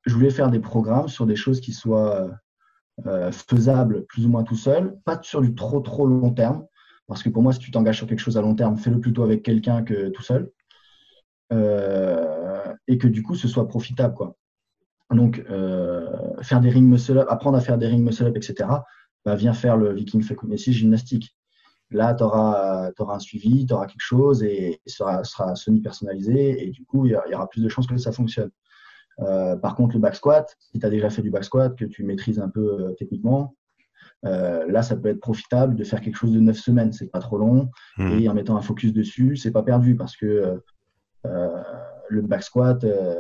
je voulais faire des programmes sur des choses qui soient faisables plus ou moins tout seul, pas sur du trop, trop long terme. Parce que pour moi, si tu t'engages sur quelque chose à long terme, fais-le plutôt avec quelqu'un que tout seul. Euh, et que du coup, ce soit profitable. Quoi. Donc, euh, faire des ring muscle up, apprendre à faire des ring muscle up, etc., bah, viens faire le Viking Fekunessi gymnastique. Là, tu auras, un suivi, tu auras quelque chose et, sera, sera semi-personnalisé. Et du coup, il y, aura plus de chances que ça fonctionne. Euh, par contre, le back squat, si tu as déjà fait du back squat, que tu maîtrises un peu techniquement, euh, là, ça peut être profitable de faire quelque chose de neuf semaines, c'est pas trop long, hmm. et en mettant un focus dessus, c'est pas perdu parce que euh, le back squat, euh,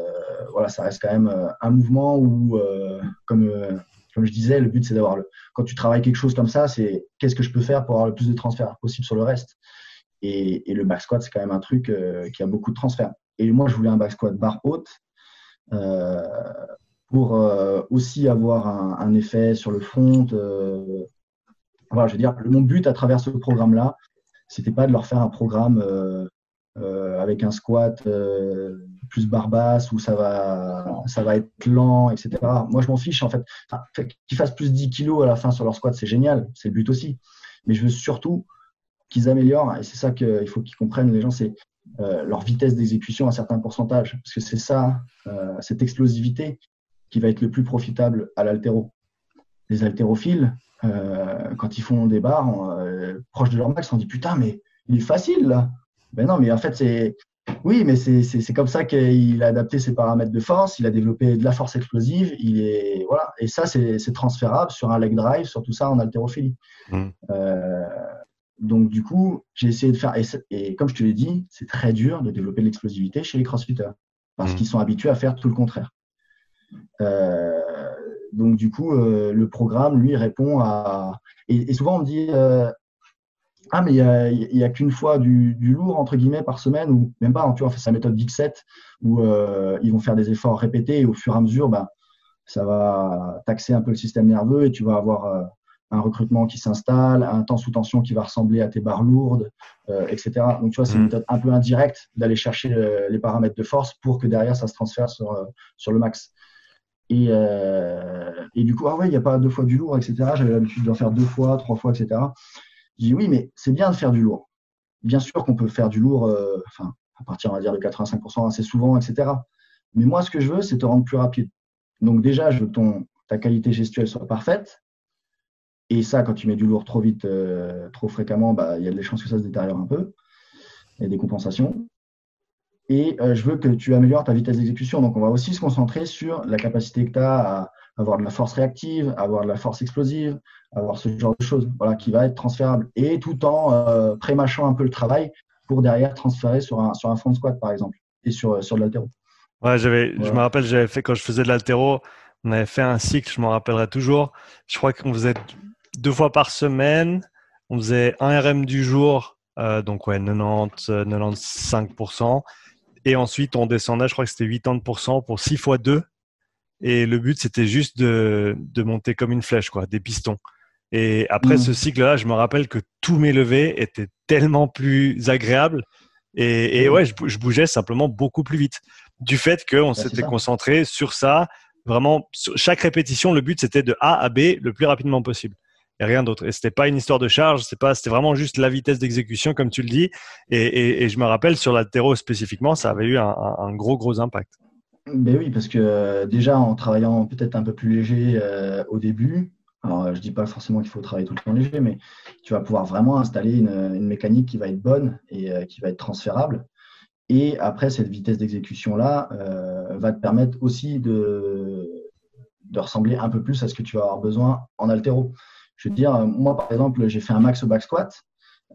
voilà, ça reste quand même un mouvement où, comme, comme je disais, le but c'est d'avoir le. Quand tu travailles quelque chose comme ça, c'est qu'est-ce que je peux faire pour avoir le plus de transferts possible sur le reste. Et, et le back squat, c'est quand même un truc qui a beaucoup de transferts. Et moi, je voulais un back squat barre haute pour euh, aussi avoir un, effet sur le front. Euh, voilà, je veux dire, mon but à travers ce programme-là, c'était pas de leur faire un programme euh, avec un squat plus barbasse où ça va, être lent, etc. Moi, je m'en fiche en fait. qu'ils fassent plus de 10 kilos à la fin sur leur squat, c'est génial, c'est le but aussi. Mais je veux surtout qu'ils améliorent, et c'est ça qu'il faut qu'ils comprennent, les gens, c'est leur vitesse d'exécution à certains pourcentages. Parce que c'est ça, cette explosivité qui va être le plus profitable à l'altéro. Les haltérophiles, euh, quand ils font des barres euh, proches de leur max, on dit putain, mais il est facile là. Ben non, mais en fait, c'est. Oui, mais c'est comme ça qu'il a adapté ses paramètres de force, il a développé de la force explosive, il est voilà, et ça c'est transférable sur un leg drive, sur tout ça en haltérophilie. Mmh. Euh, donc du coup, j'ai essayé de faire et, comme je te l'ai dit, c'est très dur de développer de l'explosivité chez les crossfitters parce mmh. qu'ils sont habitués à faire tout le contraire. Euh, donc du coup, euh, le programme, lui, répond à... Et, souvent, on me dit, euh, ah, mais il n'y a, qu'une fois du, lourd, entre guillemets, par semaine, ou même pas, tu vois, c'est sa méthode X7, où ils vont faire des efforts répétés, et au fur et à mesure, bah, ça va taxer un peu le système nerveux, et tu vas avoir un recrutement qui s'installe, un temps sous tension qui va ressembler à tes barres lourdes, etc. Donc, tu vois, c'est une mmh. méthode un peu indirecte d'aller chercher les paramètres de force pour que derrière, ça se transfère sur, sur le max. Et, euh, et, du coup, ah ouais, il n'y a pas deux fois du lourd, etc. J'avais l'habitude d'en faire deux fois, trois fois, etc. Je dis oui, mais c'est bien de faire du lourd. Bien sûr qu'on peut faire du lourd, euh, enfin, à partir, de 85% assez souvent, etc. Mais moi, ce que je veux, c'est te rendre plus rapide. Donc déjà, je veux que ta qualité gestuelle soit parfaite. Et ça, quand tu mets du lourd trop vite, euh, trop fréquemment, bah, il y a des chances que ça se détériore un peu. Il y a des compensations et euh, je veux que tu améliores ta vitesse d'exécution. Donc, on va aussi se concentrer sur la capacité que tu as à avoir de la force réactive, avoir de la force explosive, avoir ce genre de choses, voilà, qui va être transférable. Et tout en euh, prémâchant un peu le travail pour derrière transférer sur un, sur un front squat, par exemple, et sur, sur de l'altéro. Ouais, j'avais, je me rappelle, j'avais fait quand je faisais de l'altéro, On avait fait un cycle, je m'en rappellerai toujours. Je crois qu'on faisait deux fois par semaine. On faisait un RM du jour, euh, donc ouais, 90, 95%. Et ensuite, on descendait, je crois que c'était 80% pour 6 fois 2. Et le but, c'était juste de, de, monter comme une flèche, quoi, des pistons. Et après mmh. ce cycle-là, je me rappelle que tous mes levées étaient tellement plus agréables. Et, et mmh. ouais, je, bougeais simplement beaucoup plus vite. Du fait qu'on bah, s'était concentré sur ça. Vraiment, sur chaque répétition, le but, c'était de A à B le plus rapidement possible et rien d'autre. Et c'était pas une histoire de charge, c'est pas, c'était vraiment juste la vitesse d'exécution, comme tu le dis. Et, je me rappelle sur l'altéro spécifiquement, ça avait eu un, gros gros impact. Ben oui, parce que euh, déjà en travaillant peut-être un peu plus léger euh, au début, alors je dis pas forcément qu'il faut travailler tout le temps léger, mais tu vas pouvoir vraiment installer une, mécanique qui va être bonne et euh, qui va être transférable. Et après, cette vitesse d'exécution-là va te permettre aussi de ressembler un peu plus à ce que tu vas avoir besoin en altéro. Je veux dire, moi, par exemple, j'ai fait un max au back squat.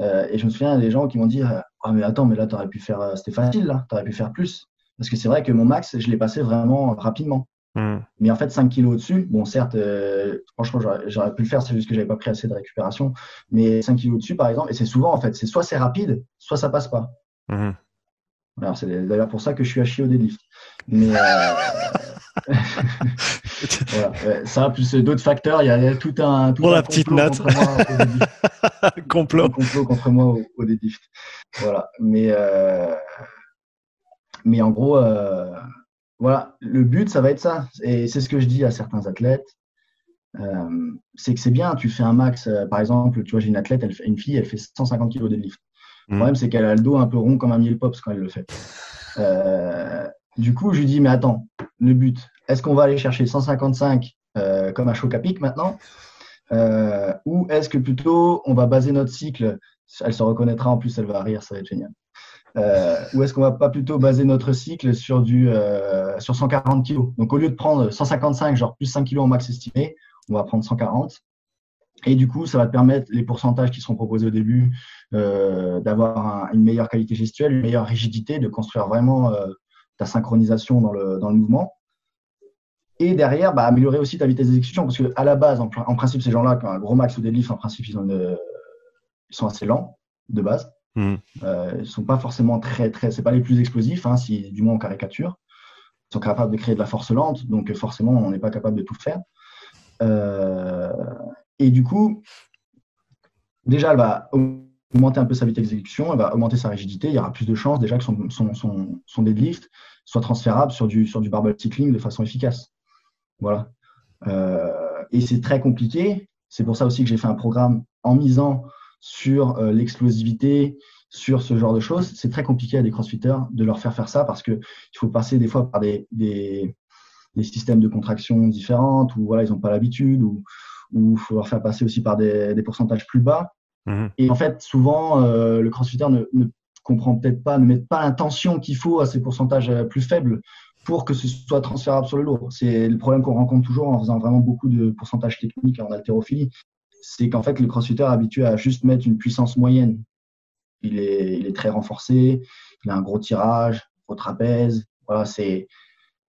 Euh, et je me souviens des gens qui m'ont dit Ah, mais attends, mais là, tu aurais pu faire, euh, c'était facile, là, tu aurais pu faire plus. Parce que c'est vrai que mon max, je l'ai passé vraiment rapidement. Hmm. Mais en fait, 5 kilos au-dessus, bon, certes, euh, franchement, j'aurais pu le faire, c'est juste que j'avais pas pris assez de récupération. Mais 5 kilos au-dessus, par exemple, et c'est souvent, en fait, c'est soit c'est rapide, soit ça passe pas. Hmm. Alors, c'est d'ailleurs pour ça que je suis à chier au deadlift. Mais, voilà. Ça, plus d'autres facteurs, il y a tout un. Tout Pour la petite note. complot. complot contre moi au, au. Voilà. Mais, euh, mais en gros, euh, voilà, le but, ça va être ça. Et c'est ce que je dis à certains athlètes. Euh, c'est que c'est bien, tu fais un max, par exemple, tu vois, j'ai une athlète, elle une fille, elle fait 150 kg deadlift. Le mmh. problème, c'est qu'elle a le dos un peu rond comme un miel pops quand elle le fait. du coup, je lui dis, mais attends, le but, est-ce qu'on va aller chercher 155 euh, comme à pic maintenant euh, Ou est-ce que plutôt on va baser notre cycle Elle se reconnaîtra en plus, elle va rire, ça va être génial. Euh, ou est-ce qu'on va pas plutôt baser notre cycle sur du sur 140 kg Donc au lieu de prendre 155, genre plus 5 kg en max estimé, on va prendre 140. Et du coup, ça va te permettre les pourcentages qui seront proposés au début d'avoir une meilleure qualité gestuelle, une meilleure rigidité, de construire vraiment ta synchronisation dans le, dans le mouvement. Et derrière, bah, améliorer aussi ta vitesse d'exécution, parce qu'à la base, en, principe, ces gens-là, qui ont un gros max ou des deadlift, en principe, ils, ont ils sont assez lents de base. Hmm. Euh, ils ne sont pas forcément très, très, c'est pas les plus explosifs, hein, si du moins en caricature. Ils sont capables de créer de la force lente, donc forcément, on n'est pas capable de tout faire. Euh, et du coup, déjà, elle va augmenter un peu sa vitesse d'exécution, elle va augmenter sa rigidité. Il y aura plus de chances déjà que son, son, son, son deadlift soit transférable sur du, sur du barbell cycling de façon efficace. Voilà. Euh, et c'est très compliqué. C'est pour ça aussi que j'ai fait un programme en misant sur euh, l'explosivité, sur ce genre de choses. C'est très compliqué à des crossfitters de leur faire faire ça parce qu'il faut passer des fois par des, des, systèmes de contraction différentes ou voilà, ils n'ont pas l'habitude ou il faut leur faire passer aussi par des, pourcentages plus bas. Mmh. Et en fait, souvent, euh, le crossfitter ne, ne comprend peut-être pas, ne met pas l'intention qu'il faut à ces pourcentages plus faibles pour que ce soit transférable sur le lourd. C'est le problème qu'on rencontre toujours en faisant vraiment beaucoup de pourcentage technique en haltérophilie. C'est qu'en fait, le crossfitter est habitué à juste mettre une puissance moyenne. Il est, très renforcé, il a un gros tirage, au trapèze. Voilà, c'est,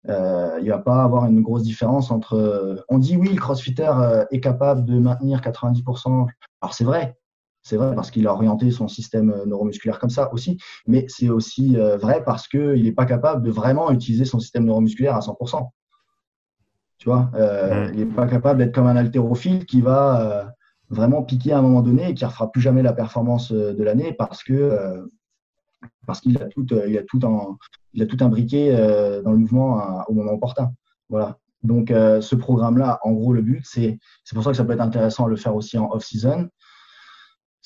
euh, il va pas avoir une grosse différence entre. On dit oui, le crossfitter euh, est capable de maintenir 90%. Alors c'est vrai, c'est vrai parce qu'il a orienté son système euh, neuromusculaire comme ça aussi, mais c'est aussi euh, vrai parce qu'il n'est pas capable de vraiment utiliser son système neuromusculaire à 100%. Tu vois, euh, mm. il n'est pas capable d'être comme un haltérophile qui va vraiment piquer à un moment donné et qui ne refera plus jamais la performance de l'année parce que parce qu'il a tout, il a tout il a tout imbriqué dans le mouvement au moment opportun. Voilà. Donc, ce programme-là, en gros, le but, c'est, c'est pour ça que ça peut être intéressant de le faire aussi en off-season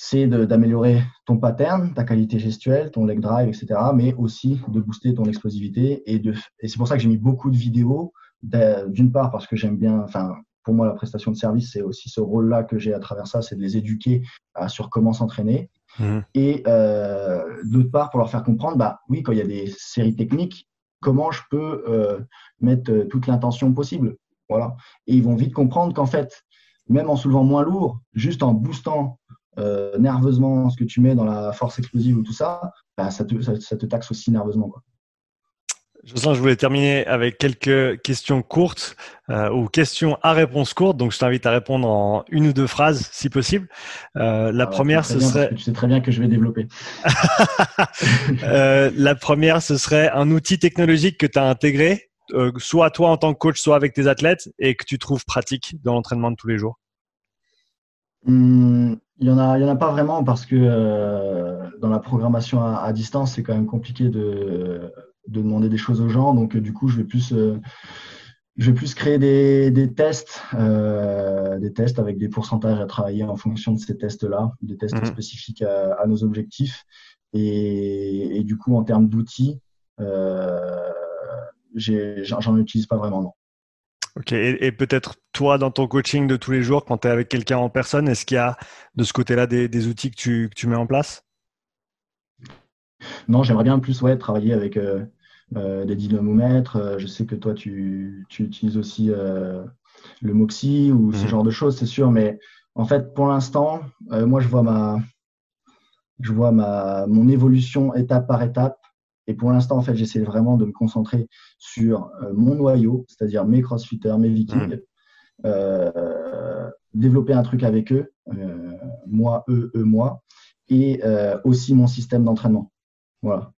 c'est d'améliorer ton pattern, ta qualité gestuelle, ton leg drive, etc., mais aussi de booster ton explosivité. Et, de, et c'est pour ça que j'ai mis beaucoup de vidéos, d'une part parce que j'aime bien, enfin, pour moi, la prestation de service, c'est aussi ce rôle-là que j'ai à travers ça, c'est de les éduquer sur comment s'entraîner. Mmh. Et euh, d'autre part, pour leur faire comprendre, bah oui, quand il y a des séries techniques, comment je peux euh, mettre euh, toute l'intention possible. Voilà. Et ils vont vite comprendre qu'en fait, même en soulevant moins lourd, juste en boostant euh, nerveusement ce que tu mets dans la force explosive ou tout ça, bah, ça, te, ça, te, taxe aussi nerveusement. Quoi. Jocelyn, je voulais terminer avec quelques questions courtes euh, ou questions à réponse courte. Donc, je t'invite à répondre en une ou deux phrases, si possible. Euh, la ah première, ce serait. Tu sais très bien que je vais développer. euh, la première, ce serait un outil technologique que tu as intégré, soit toi en tant que coach, soit avec tes athlètes, et que tu trouves pratique dans l'entraînement de tous les jours. Hum, il y en a, il y en a pas vraiment parce que euh, dans la programmation à, à distance, c'est quand même compliqué de de demander des choses aux gens. Donc, du coup, je vais plus, euh, je vais plus créer des, des tests, euh, des tests avec des pourcentages à travailler en fonction de ces tests-là, des tests mhm. spécifiques à, nos objectifs. Et, du coup, en termes d'outils, euh, j'en utilise pas vraiment, non. Ok, et, peut-être toi, dans ton coaching de tous les jours, quand tu es avec quelqu'un en personne, est-ce qu'il y a de ce côté-là des, outils que tu, que tu mets en place? Non, j'aimerais bien plus ouais, travailler avec euh, euh, des dynamomètres. Euh, je sais que toi, tu, utilises aussi le Moxie ou ce mhm. genre de choses, c'est sûr. Mais en fait, pour l'instant, moi, je vois ma, je vois ma, mon évolution étape par étape. Et pour l'instant, en fait, j'essaie vraiment de me concentrer sur mon noyau, c'est-à-dire mes crossfitters, mes vikings, mhm. développer un truc avec eux, moi, eux, eux, moi, et aussi mon système d'entraînement. Voilà.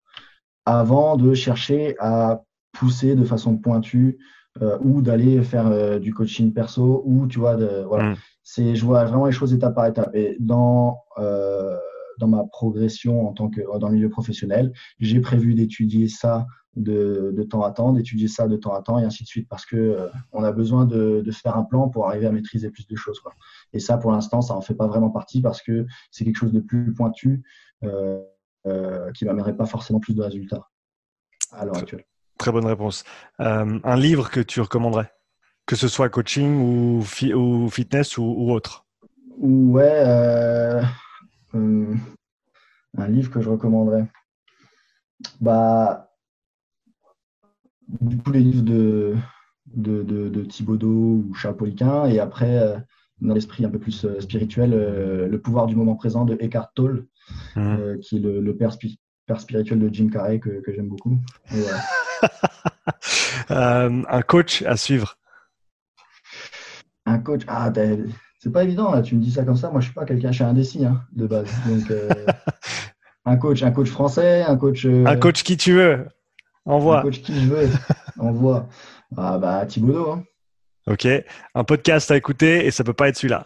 Avant de chercher à pousser de façon pointue euh, ou d'aller faire euh, du coaching perso ou tu vois, de, voilà. Mm. C'est, je vois vraiment les choses étape par étape. Et dans, euh, dans ma progression en tant que dans le milieu professionnel, j'ai prévu d'étudier ça de, de, temps à temps, d'étudier ça de temps à temps et ainsi de suite parce que on a besoin de, de, faire un plan pour arriver à maîtriser plus de choses. Quoi. Et ça, pour l'instant, ça en fait pas vraiment partie parce que c'est quelque chose de plus pointu. Euh, euh, qui m'amènerait pas forcément plus de résultats à l'heure actuelle. Très bonne réponse. Euh, un livre que tu recommanderais, que ce soit coaching ou, ou fitness ou, autre? Ouais, euh, un livre que je recommanderais. Bah, du coup, les livres de, de, de, Thibaudot ou Charles Poliquin, et après, dans l'esprit un peu plus spirituel, Le pouvoir du moment présent de Eckhart Tolle. Mmh. Euh, qui est le, père, spirituel de Jim Carrey que, j'aime beaucoup. Euh, un coach à suivre. Un coach, ah, c'est pas évident là. Tu me dis ça comme ça. Moi, je suis pas quelqu'un, je suis indécis hein, de base. Donc, euh, un coach, un coach français, un coach. Un coach qui tu veux. Envoie. Un coach qui je veux. Envoie. Ah bah Thibaudot. Hein. Ok. Un podcast à écouter et ça peut pas être celui-là.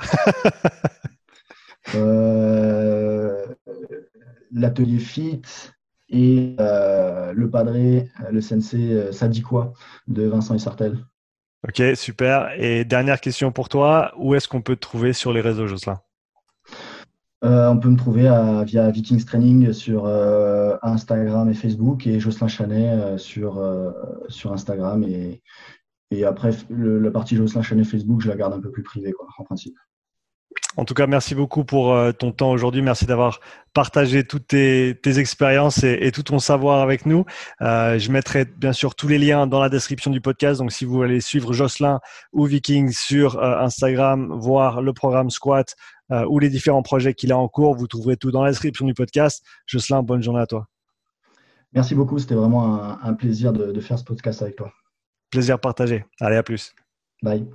euh, l'atelier FIT et euh, le padré, le sensei euh, ça dit quoi de Vincent Sartel. Ok, super. Et dernière question pour toi, où est-ce qu'on peut te trouver sur les réseaux, Jocelyn? Euh, On peut me trouver via Vikings Training sur Instagram et Facebook et Jocelyn Chanet sur, Instagram. Et, et après, la partie Jocelyn Chanet Facebook, je la garde un peu plus privée, quoi, en principe. En tout cas, merci beaucoup pour euh, ton temps aujourd'hui. Merci d'avoir partagé toutes tes, expériences et, tout ton savoir avec nous. Euh, je mettrai bien sûr tous les liens dans la description du podcast. Donc, si vous allez suivre Jocelyn ou Viking sur euh, Instagram, voir le programme Squat ou les différents projets qu'il a en cours, vous trouverez tout dans la description du podcast. Jocelyn, bonne journée à toi. Merci beaucoup. C'était vraiment un, plaisir de, de faire ce podcast avec toi. Plaisir partagé. Allez, à plus. Bye.